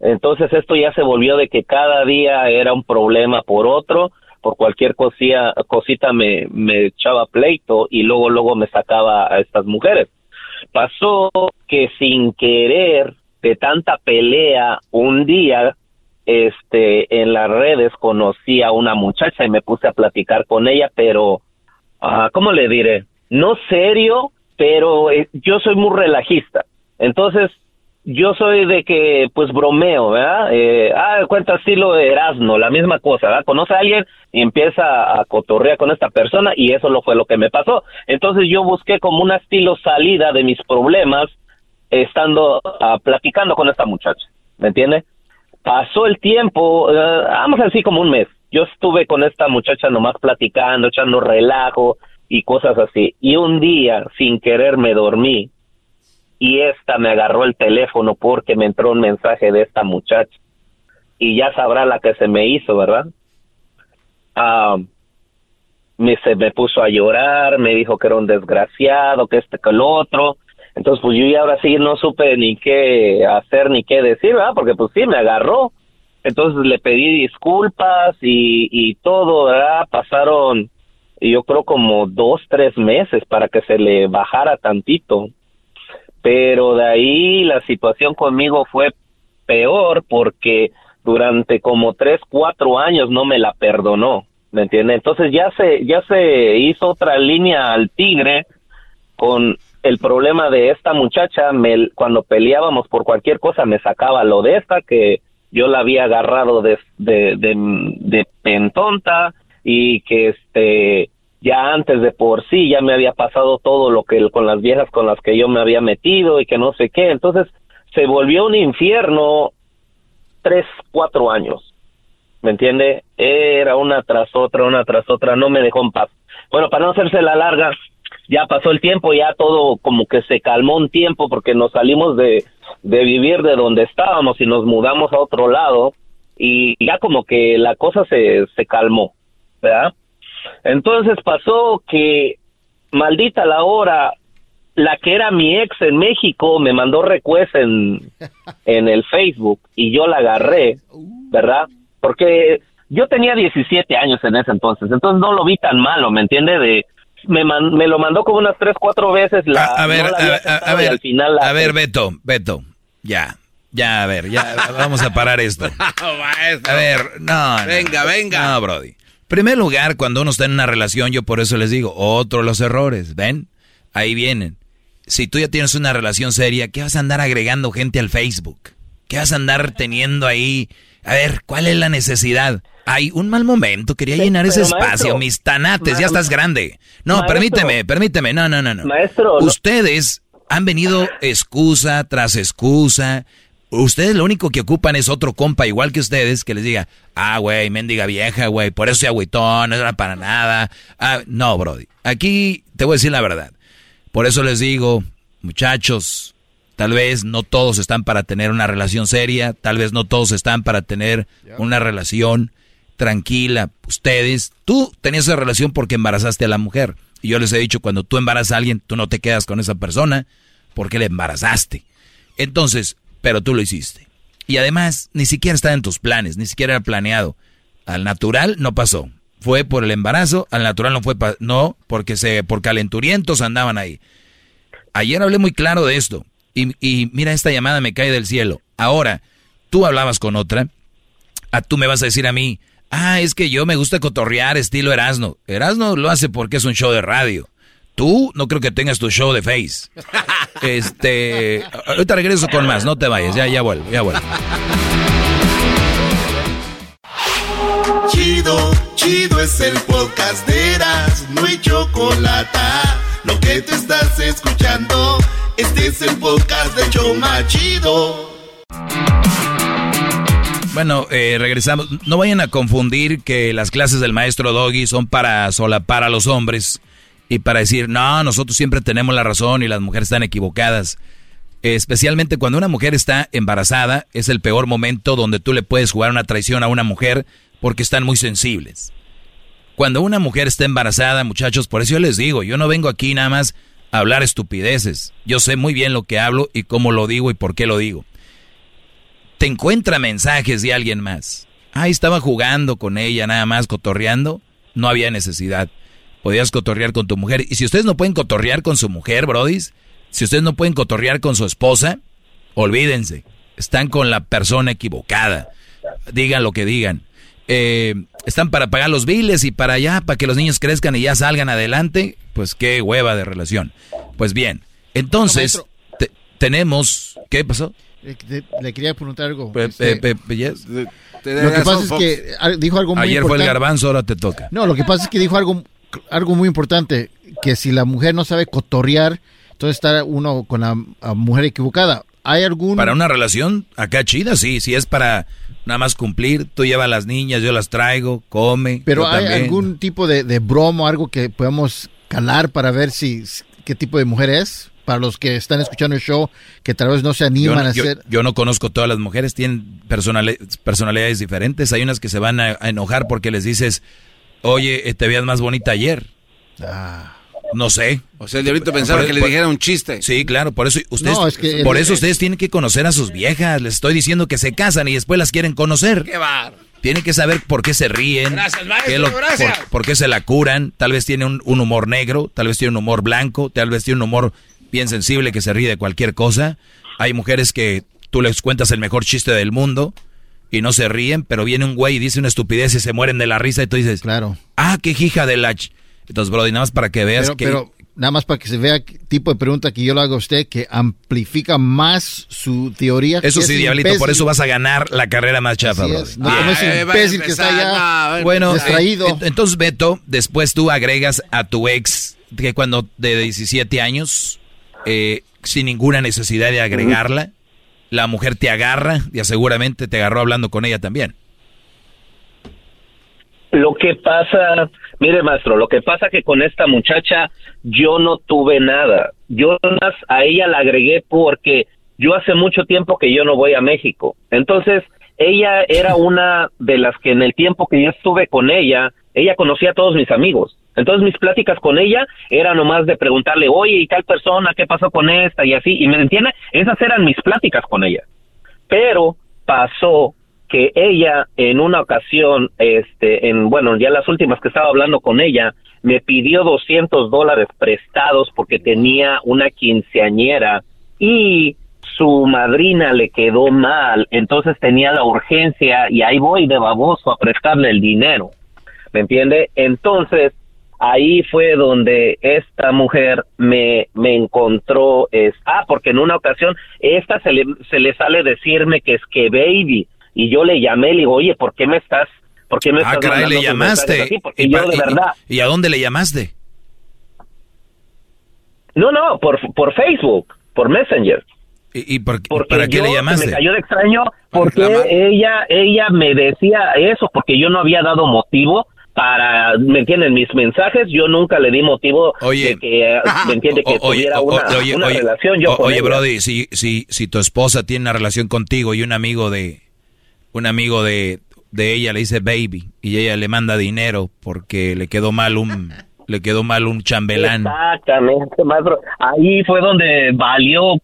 Entonces esto ya se volvió de que cada día era un problema por otro, por cualquier cosilla, cosita me, me echaba pleito y luego luego me sacaba a estas mujeres. Pasó que sin querer de tanta pelea un día este en las redes conocí a una muchacha y me puse a platicar con ella, pero ah, ¿cómo le diré? No serio, pero eh, yo soy muy relajista. Entonces, yo soy de que, pues, bromeo, ¿verdad? Eh, ah, cuenta estilo de Erasmo, la misma cosa, ¿verdad? Conoce a alguien y empieza a cotorrear con esta persona y eso lo fue lo que me pasó. Entonces yo busqué como un estilo salida de mis problemas estando ah, platicando con esta muchacha, ¿me entiende? Pasó el tiempo, eh, vamos a decir como un mes. Yo estuve con esta muchacha nomás platicando, echando relajo y cosas así. Y un día, sin querer, me dormí y esta me agarró el teléfono porque me entró un mensaje de esta muchacha y ya sabrá la que se me hizo, ¿verdad? Ah, me, se me puso a llorar, me dijo que era un desgraciado, que este, que el otro. Entonces, pues yo ya ahora sí no supe ni qué hacer ni qué decir, ¿verdad? Porque pues sí, me agarró. Entonces le pedí disculpas y, y todo, ¿verdad? Pasaron, yo creo como dos, tres meses para que se le bajara tantito pero de ahí la situación conmigo fue peor porque durante como tres, cuatro años no me la perdonó, ¿me entiendes? Entonces ya se, ya se hizo otra línea al tigre con el problema de esta muchacha, me, cuando peleábamos por cualquier cosa me sacaba lo de esta que yo la había agarrado de, de, de, de pentonta y que este ya antes de por sí ya me había pasado todo lo que con las viejas con las que yo me había metido y que no sé qué. Entonces se volvió un infierno tres, cuatro años. ¿Me entiende? Era una tras otra, una tras otra, no me dejó en paz. Bueno, para no hacerse la larga, ya pasó el tiempo, ya todo como que se calmó un tiempo porque nos salimos de, de vivir de donde estábamos y nos mudamos a otro lado y ya como que la cosa se, se calmó, ¿verdad? Entonces pasó que, maldita la hora, la que era mi ex en México me mandó request en, en el Facebook y yo la agarré, ¿verdad? Porque yo tenía 17 años en ese entonces, entonces no lo vi tan malo, ¿me entiende? De, me, me lo mandó como unas 3, 4 veces. La, a, ver, a, ver, al final a ver, Beto, Beto, ya. Ya, a ver, ya vamos a parar esto. a ver, no. Venga, venga. No, Brody primer lugar, cuando uno está en una relación, yo por eso les digo, otro los errores, ¿ven? Ahí vienen. Si tú ya tienes una relación seria, ¿qué vas a andar agregando gente al Facebook? ¿Qué vas a andar teniendo ahí? A ver, ¿cuál es la necesidad? Hay un mal momento, quería llenar ese espacio, mis tanates, ya estás grande. No, permíteme, permíteme, no, no, no, no. Maestro. Ustedes han venido excusa tras excusa, Ustedes lo único que ocupan es otro compa igual que ustedes que les diga, ah, güey, mendiga vieja, güey, por eso soy agüitón, no era para nada. Ah, no, Brody. Aquí te voy a decir la verdad. Por eso les digo, muchachos, tal vez no todos están para tener una relación seria, tal vez no todos están para tener una relación tranquila. Ustedes, tú tenías esa relación porque embarazaste a la mujer. Y yo les he dicho, cuando tú embarazas a alguien, tú no te quedas con esa persona porque le embarazaste. Entonces, pero tú lo hiciste. Y además, ni siquiera está en tus planes, ni siquiera era planeado. Al natural no pasó. Fue por el embarazo, al natural no fue, no, porque se, por calenturientos andaban ahí. Ayer hablé muy claro de esto. Y, mira, esta llamada me cae del cielo. Ahora, tú hablabas con otra, a tú me vas a decir a mí, ah, es que yo me gusta cotorrear estilo Erasno. Erasno lo hace porque es un show de radio. Tú no creo que tengas tu show de face. Este, ahorita regreso con más, no te vayas, ya, ya vuelvo, ya vuelvo. Chido, chido es el podcast de Eras, no hay chocolate. lo que te estás escuchando, este es el podcast de Choma Chido. Bueno, eh, regresamos. No vayan a confundir que las clases del maestro Doggy son para solapar a los hombres y para decir, no, nosotros siempre tenemos la razón y las mujeres están equivocadas. Especialmente cuando una mujer está embarazada, es el peor momento donde tú le puedes jugar una traición a una mujer porque están muy sensibles. Cuando una mujer está embarazada, muchachos, por eso yo les digo, yo no vengo aquí nada más a hablar estupideces. Yo sé muy bien lo que hablo y cómo lo digo y por qué lo digo te encuentra mensajes de alguien más. Ahí estaba jugando con ella, nada más cotorreando. No había necesidad. Podías cotorrear con tu mujer. Y si ustedes no pueden cotorrear con su mujer, brodis, si ustedes no pueden cotorrear con su esposa, olvídense. Están con la persona equivocada. Digan lo que digan. Eh, están para pagar los biles y para allá, para que los niños crezcan y ya salgan adelante. Pues qué hueva de relación. Pues bien, entonces tenemos... ¿Qué pasó? Le, quería preguntar algo. Este, lo que pasa es que dijo algo muy Ayer fue el garbanzo, ahora te toca. No, lo que pasa es que dijo algo, algo muy importante, que si la mujer no sabe cotorrear, entonces está uno con la mujer equivocada. ¿Hay algún... Para una relación acá chida, sí, si es para nada más cumplir, tú llevas a las niñas, yo las traigo, come. Pero hay algún tipo de, de broma, algo que podamos calar para ver si qué tipo de mujer es para los que están escuchando el show, que tal vez no se animan a hacer... Yo no conozco todas las mujeres, tienen personalidades diferentes. Hay unas que se van a, enojar porque les dices, oye, te veías más bonita ayer. Ah. No sé. O sea, el diablito pensaba que le dijera un chiste. Sí, claro, por eso ustedes, por eso ustedes tienen que conocer a sus viejas. Les estoy diciendo que se casan y después las quieren conocer. ¡Qué bar! Tienen que saber por qué se ríen. Gracias, maestro, gracias. Por, qué se la curan. Tal vez tiene un, un humor negro, tal vez tiene un humor blanco, tal vez tiene un humor bien sensible que se ríe de cualquier cosa. Hay mujeres que tú les cuentas el mejor chiste del mundo y no se ríen, pero viene un güey y dice una estupidez y se mueren de la risa y tú dices, claro. Ah, qué hija de la... Entonces, Brody, nada más para que veas que... Pero nada más para que se vea tipo de pregunta que yo le hago a usted que amplifica más su teoría. Eso sí, diablito, por eso vas a ganar la carrera más chafa, Brody. No, como es un imbécil que está allá bueno, distraído. entonces, Beto, después tú agregas a tu ex que cuando de 17 años eh, sin ninguna necesidad de agregarla. La mujer te agarra, ya seguramente te agarró hablando con ella también. Lo que pasa, mire maestro, lo que pasa que con esta muchacha yo no tuve nada. Yo más a ella la agregué porque yo hace mucho tiempo que yo no voy a México. Entonces, ella era una de las que en el tiempo que yo estuve con ella, ella conocía a todos mis amigos. Entonces mis pláticas con ella eran nomás de preguntarle, oye, ¿y tal persona qué pasó con esta? Y así, y me entiende, esas eran mis pláticas con ella. Pero pasó que ella en una ocasión, este, en, bueno, ya las últimas que estaba hablando con ella, me pidió 200 dólares prestados porque tenía una quinceañera y su madrina le quedó mal, entonces tenía la urgencia y ahí voy de baboso a prestarle el dinero. ¿Me entiende? Entonces, ahí fue donde esta mujer me, me encontró, es, ah, porque en una ocasión esta se le, se le sale decirme que es que baby, y yo le llamé, le digo, oye, ¿por qué me estás, por qué me ah, estás le llamaste. Porque ¿Y, yo de verdad. ¿Y a dónde le llamaste? No, no, por, por Facebook, por Messenger. ¿Y, por, para qué le llamaste? Me cayó de extraño porque ella, ella me decía eso, porque yo no había dado motivo para, ¿me entienden? Mis mensajes, yo nunca le di motivo de que, ¿me entiende? Que tuviera una, relación. Yo oye, Brody, si, si, si tu esposa tiene una relación contigo y un amigo de, un amigo de, de ella le dice baby y ella le manda dinero porque le quedó mal un, le quedó mal un chambelán. Exactamente, maestro. Ahí fue donde valió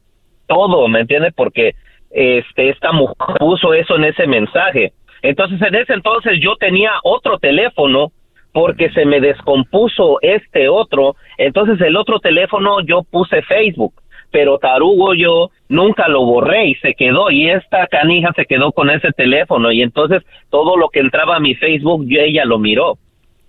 todo, ¿me entiende? Porque este, esta mujer puso eso en ese mensaje entonces en ese entonces yo tenía otro teléfono porque se me descompuso este otro, entonces el otro teléfono yo puse Facebook, pero tarugo yo nunca lo borré y se quedó y esta canija se quedó con ese teléfono y entonces todo lo que entraba a mi Facebook yo ella lo miró,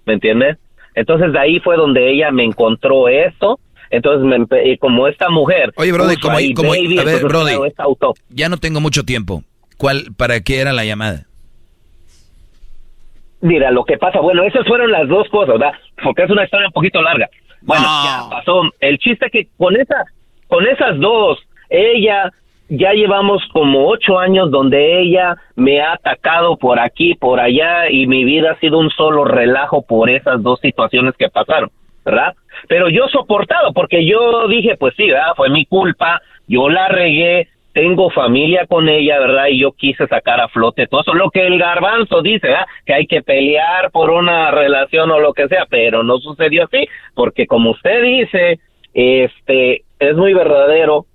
¿me entiendes? Entonces de ahí fue donde ella me encontró esto entonces, me, como esta mujer. Oye, Brody, como, como a ver, Brody, ya no tengo mucho tiempo. ¿Cuál, para qué era la llamada? Mira, lo que pasa, bueno, esas fueron las dos cosas, ¿verdad? Porque es una historia un poquito larga. Bueno, ya pasó. El chiste que con esas, con esas dos, ella ya llevamos como ocho años donde ella me ha atacado por aquí, por allá, y mi vida ha sido un solo relajo por esas dos situaciones que pasaron, ¿verdad? Pero yo soportado, porque yo dije, pues sí, ¿verdad? Fue mi culpa, yo la regué, tengo familia con ella, ¿verdad? Y yo quise sacar a flote todo eso, lo que el garbanzo dice, ¿verdad? Que hay que pelear por una relación o lo que sea, pero no sucedió así, porque como usted dice, este, es muy verdadero,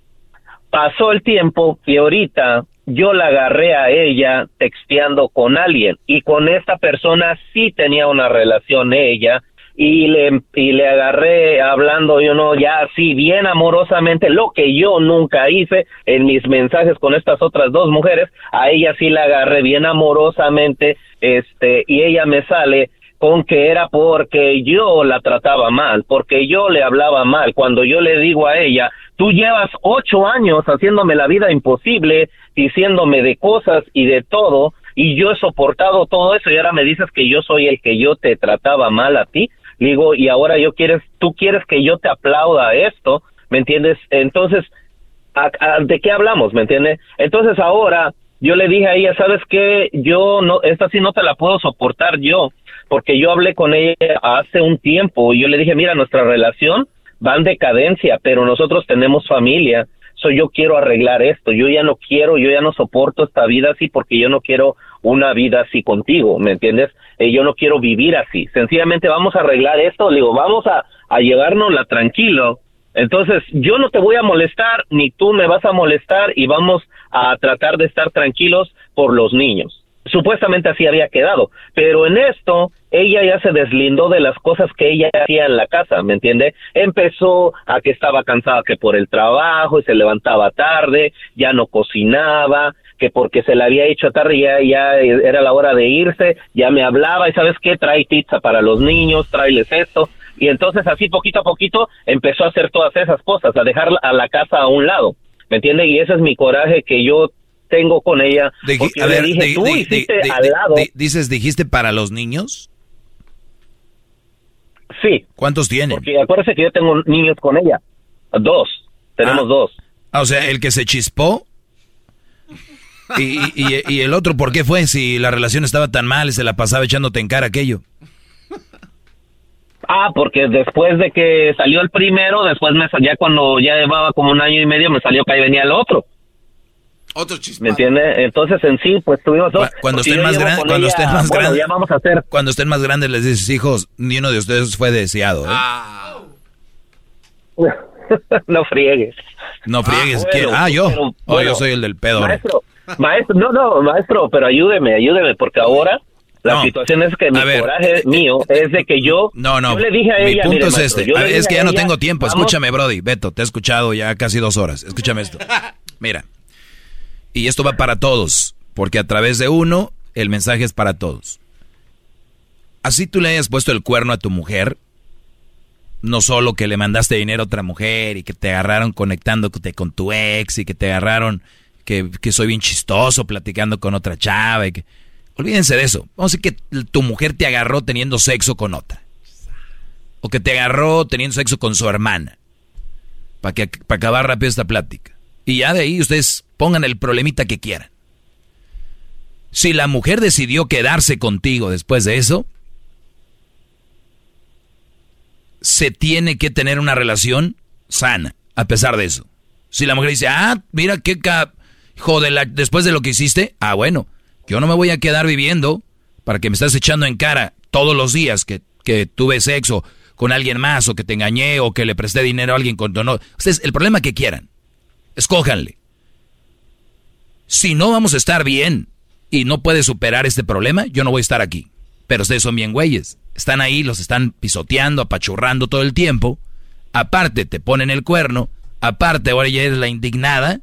pasó el tiempo y ahorita yo la agarré a ella texteando con alguien y con esta persona sí tenía una relación ella y le, y le agarré hablando yo no ya así bien amorosamente lo que yo nunca hice en mis mensajes con estas otras dos mujeres a ella sí la agarré bien amorosamente este y ella me sale con que era porque yo la trataba mal, porque yo le hablaba mal, cuando yo le digo a ella, tú llevas ocho años haciéndome la vida imposible, diciéndome de cosas y de todo, y yo he soportado todo eso y ahora me dices que yo soy el que yo te trataba mal a ti, digo, y ahora yo quieres, tú quieres que yo te aplauda esto, ¿me entiendes? Entonces, ¿de qué hablamos? ¿Me entiendes? Entonces ahora yo le dije a ella, ¿sabes qué? Yo no, esta sí no te la puedo soportar yo, porque yo hablé con ella hace un tiempo y yo le dije, mira, nuestra relación va en decadencia, pero nosotros tenemos familia, yo quiero arreglar esto, yo ya no quiero, yo ya no soporto esta vida así porque yo no quiero una vida así contigo, ¿me entiendes? Eh, yo no quiero vivir así, sencillamente vamos a arreglar esto, le digo, vamos a, a llevárnosla tranquilo, entonces yo no te voy a molestar, ni tú me vas a molestar y vamos a tratar de estar tranquilos por los niños. Supuestamente así había quedado, pero en esto ella ya se deslindó de las cosas que ella hacía en la casa, ¿me entiende? Empezó a que estaba cansada que por el trabajo y se levantaba tarde, ya no cocinaba, que porque se le había hecho tarde ya, ya era la hora de irse, ya me hablaba y sabes qué, trae pizza para los niños, tráeles esto, y entonces así poquito a poquito empezó a hacer todas esas cosas, a dejar a la casa a un lado, ¿me entiende? Y ese es mi coraje que yo tengo con ella. porque le dije, tú hiciste al lado. dices, dijiste para los niños. Sí. ¿Cuántos tienen? Porque acuérdese que yo tengo niños con ella. Dos. Tenemos Ah. dos. Ah, o sea, el que se chispó. Y, y- y el otro, ¿por qué fue? Si la relación estaba tan mal y se la pasaba echándote en cara aquello. Ah, porque después de que salió el primero, después me ya cuando ya llevaba como un año y medio, me salió que ahí venía el otro. Otro chisme. ¿Me entiende? Entonces en sí, pues tuvimos dos. Cuando estén más cuando ella- estén más bueno, grandes, ya vamos a hacer. cuando estén más grandes les dices, hijos, ni uno de ustedes fue deseado, ¿eh? Ah. no friegues. No friegues. Ah, ¿quién? bueno, Ah, yo. pero, Oh, yo soy el del pedo. Maestro, maestro, no, no, maestro, pero ayúdeme, ayúdeme, porque ahora la No. situación es que mi ver, coraje mío es de que yo, No, no. yo le dije a Mi ella, punto mire, es maestro, este. ver, es que ya no tengo tiempo. vamos- Escúchame, Brody. Beto, te he escuchado ya casi dos horas. Escúchame esto. Mira. Y esto va para todos. Porque a través de uno, el mensaje es para todos. Así tú le hayas puesto el cuerno a tu mujer. No solo que le mandaste dinero a otra mujer y que te agarraron conectándote con tu ex y que te agarraron que, que soy bien chistoso platicando con otra chava. Olvídense de eso. Vamos a decir que tu mujer te agarró teniendo sexo con otra. O que te agarró teniendo sexo con su hermana. Para para acabar rápido esta plática. Y ya de ahí ustedes pongan el problemita que quieran. Si la mujer decidió quedarse contigo después de eso, se tiene que tener una relación sana, a pesar de eso. Si la mujer dice, ah, mira qué ca... Hijo de la... Después de lo que hiciste, ah, bueno, yo no me voy a quedar viviendo para que me estás echando en cara todos los días que, que tuve sexo con alguien más o que te engañé o que le presté dinero a alguien con no. Ustedes, el problema que quieran, escójanle. Si no vamos a estar bien y no puede superar este problema, yo no voy a estar aquí. Pero ustedes son bien güeyes. Están ahí, los están pisoteando, apachurrando todo el tiempo. Aparte, te ponen el cuerno. Aparte, ahora ya eres la indignada.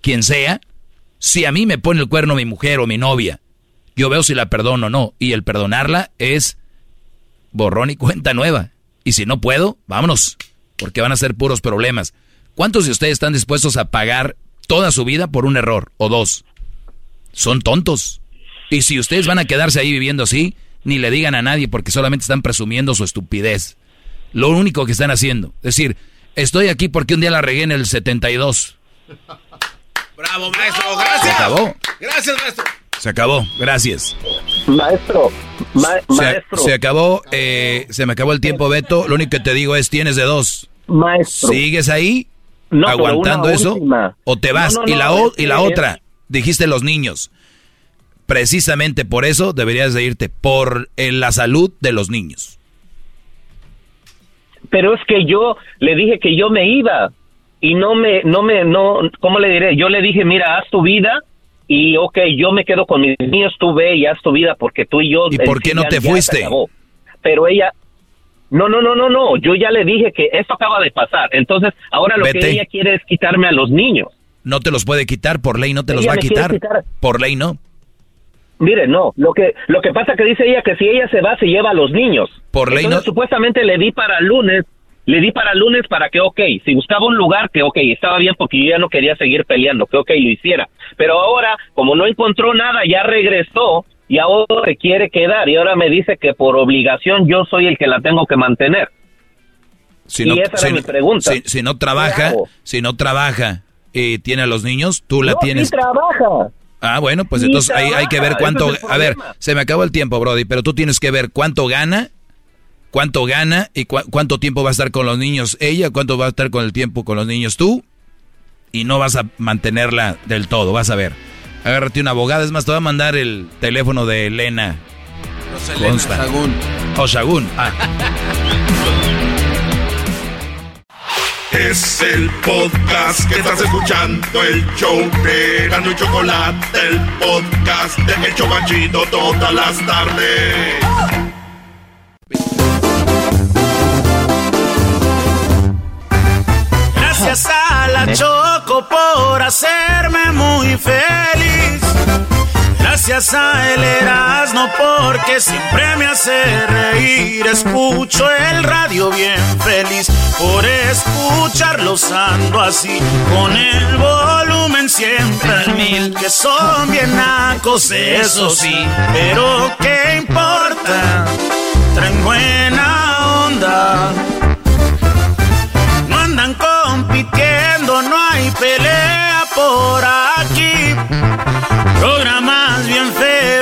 Quien sea. Si a mí me pone el cuerno mi mujer o mi novia, yo veo si la perdono o no. Y el perdonarla es borrón y cuenta nueva. Y si no puedo, vámonos. Porque van a ser puros problemas. ¿Cuántos de ustedes están dispuestos a pagar toda su vida por un error o dos? Son tontos. Y si ustedes van a quedarse ahí viviendo así, ni le digan a nadie porque solamente están presumiendo su estupidez. Lo único que están haciendo. Es decir, estoy aquí porque un día la regué en el 72. Bravo, maestro. Gracias. Se acabó. Gracias, maestro. Se acabó. Gracias. Maestro, ma- Se, maestro, se acabó, eh, se me acabó el tiempo, Beto. Lo único que te digo es, tienes de dos. maestro. ¿Sigues ahí No, aguantando eso? última. ¿O te vas? No, no, y la, o- y la otra, dijiste los niños. Precisamente por eso deberías de irte, por eh, la salud de los niños. Pero es que yo le dije que yo me iba y no me, no me, no, ¿cómo le diré? Yo le dije, mira, haz tu vida y ok, yo me quedo con mis niños, tú ve y haz tu vida porque tú y yo. ¿Y por qué no te fuiste? Pero ella, no, no, no, no, no, yo ya le dije que esto acaba de pasar. Entonces, ahora lo que ella quiere es quitarme a los niños. No te los puede quitar, por ley no te los va a quitar. quitar. Por ley no. Mire, no, lo que lo que pasa que dice ella que si ella se va se lleva a los niños. Por ley Entonces, no- supuestamente le di para lunes, le di para lunes para que, ok, si buscaba un lugar que, ok, estaba bien porque yo ya no quería seguir peleando, que, ok, lo hiciera. Pero ahora, como no encontró nada, ya regresó y ahora se quiere quedar y ahora me dice que por obligación yo soy el que la tengo que mantener. Si Y no, esa era si mi no- pregunta. Si, si no ¿Qué trabaja, si no trabaja y tiene a los niños, tú la No, tienes. sí trabaja. Ah, bueno, pues Sí entonces hay, hay que ver cuánto... es A ver, se me acabó el tiempo, Brody, pero tú tienes que ver cuánto gana, cuánto gana y cuánto tiempo va a estar con los niños ella, cuánto va a estar con el tiempo con los niños tú, y no vas a mantenerla del todo, vas a ver. Agárrate una abogada, es más, te voy a mandar el teléfono de Elena. Elena Consta. Sagún. O Shagún. Ah. Es el podcast que estás escuchando, el show de Gano y Chocolate, el podcast de El Chocachito todas las tardes. Gracias a la Choco por hacerme muy feliz. Gracias a el Erasmo porque siempre me hace reír. Escucho el radio bien feliz por escucharlos ando así con el volumen siempre al mil. Que son bien nacos, eso sí, pero qué importa, traen buena onda. No andan compitiendo, no hay pelea por aquí. Programas bien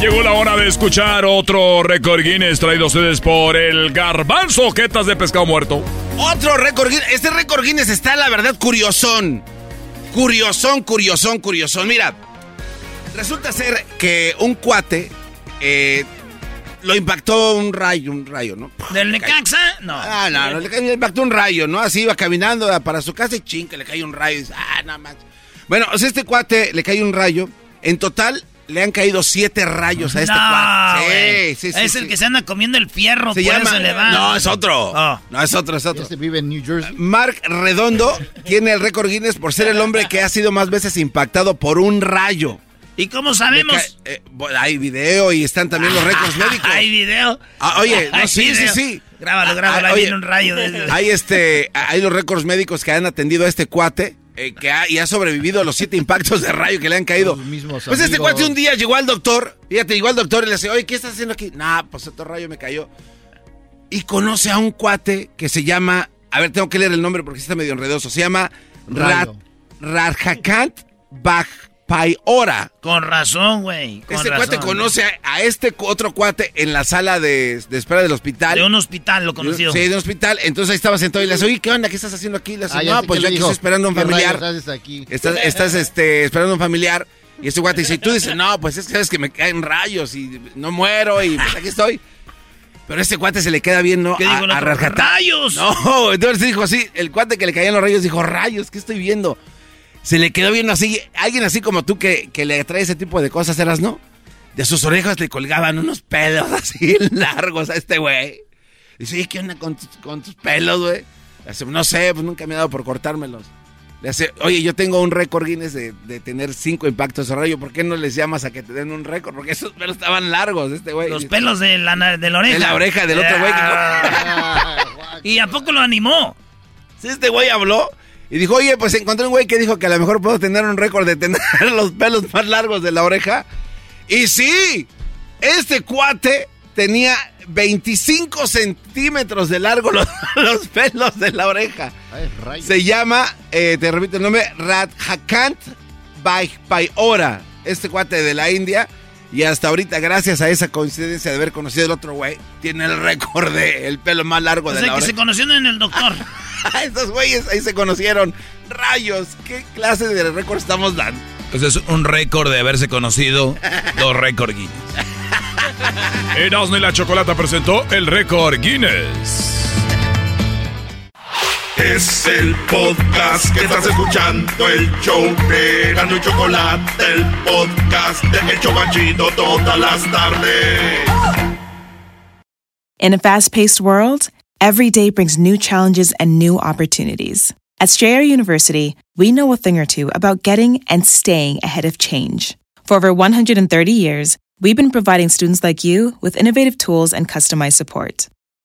Llegó la hora de escuchar otro récord Guinness traído a ustedes por el garbanzo jetas de pescado muerto. Otro récord Guinness. Este récord Guinness está, la verdad, curiosón. Curiosón, curiosón, curiosón. Mira, resulta ser que un cuate eh, lo impactó un rayo, un rayo, ¿no? ¿Del Necaxa? No. Ah, no, no, le impactó un rayo, ¿no? Así iba caminando para su casa y ching, que le cae un rayo. Y dice, ah, nada más. Bueno, o sea, este cuate le cae un rayo. En total, le han caído siete rayos a este no, cuate. güey. Sí, sí, sí. Es sí. el que se anda comiendo el fierro, Se por llama. eso le va. No, es otro. Oh. No, es otro, es otro. Este vive en New Jersey. Mark Redondo tiene el récord Guinness por ser el hombre que ha sido más veces impactado por un rayo. ¿Y cómo sabemos? Eh, hay video y están también los récords médicos. ¿Hay video? Ah, oye, no, sí, sí, video. sí. Grábalo, grábalo, Ah, ahí oye, viene un rayo. De... Hay este, hay los récords médicos que han atendido a este cuate. Eh, que ha, y ha sobrevivido a los siete impactos de rayo que le han caído. Pues este cuate un día llegó al doctor, fíjate, llegó al doctor y le dice, oye, ¿qué estás haciendo aquí? Nah, pues otro rayo me cayó. Y conoce a un cuate que se llama, a ver, tengo que leer el nombre porque está medio enredoso, se llama Rayo. Radhakant Bajpaiora. Con razón, güey. Este razón. cuate conoce a, a este otro cuate en la sala de, de espera del hospital. De un hospital lo conoció. Sí, de un hospital. Entonces ahí estaba sentado y le dice, oye, ¿qué onda? ¿Qué estás haciendo aquí? Le dice, Ah, no, pues yo le aquí dijo. estoy esperando a un ¿Qué familiar. rayos haces aquí? Estás, estás este, esperando a un familiar. Y este cuate dice, y tú dices, no, pues es que sabes que me caen rayos y no muero y pues aquí estoy. Pero este cuate se le queda bien, ¿no? ¿Qué dijo a, a otro? Rajatá. ¡Rayos! No, entonces dijo así, el cuate que le caían los rayos dijo, rayos, ¿qué estoy viendo? Se le quedó viendo así, alguien así como tú que, que le atrae ese tipo de cosas, eras, ¿no? de sus orejas le colgaban unos pelos así largos a este güey. Dice, oye, ¿qué onda con, tus, pelos, güey? No sé, pues nunca me ha dado por cortármelos. Le hace, oye, yo tengo un récord Guinness de, tener cinco impactos de rayo. ¿Por qué no les llamas a que te den un récord? Porque esos pelos estaban largos, este güey. Los pelos de la, de la oreja. De la oreja del otro güey. ¿Y a poco lo animó? Sí, este güey habló y dijo, oye, pues encontré un güey que dijo que a lo mejor puedo tener un récord de tener los pelos más largos de la oreja. Y sí, este cuate tenía 25 centímetros de largo los, pelos de la oreja. Se llama, eh, te repito el nombre, Radhakant Paiora. Este cuate de la India. Y hasta ahorita, gracias a esa coincidencia de haber conocido el otro güey, tiene el récord de el pelo más largo de la que se conocieron en el doctor. Estos güeyes ahí se conocieron. Rayos, ¿qué clase de récord estamos dando? Pues es un récord de haberse conocido dos récord Guinness. Erasmo y la Chocolata presentó el récord Guinness. Es el podcast que estás escuchando, el show de Erasmo y Chocolate, el podcast de El Chocachito todas las tardes. In a fast-paced world, every day brings new challenges and new opportunities. At Strayer University, we know a thing or two about getting and staying ahead of change. For over 130 years, we've been providing students like you with innovative tools and customized support.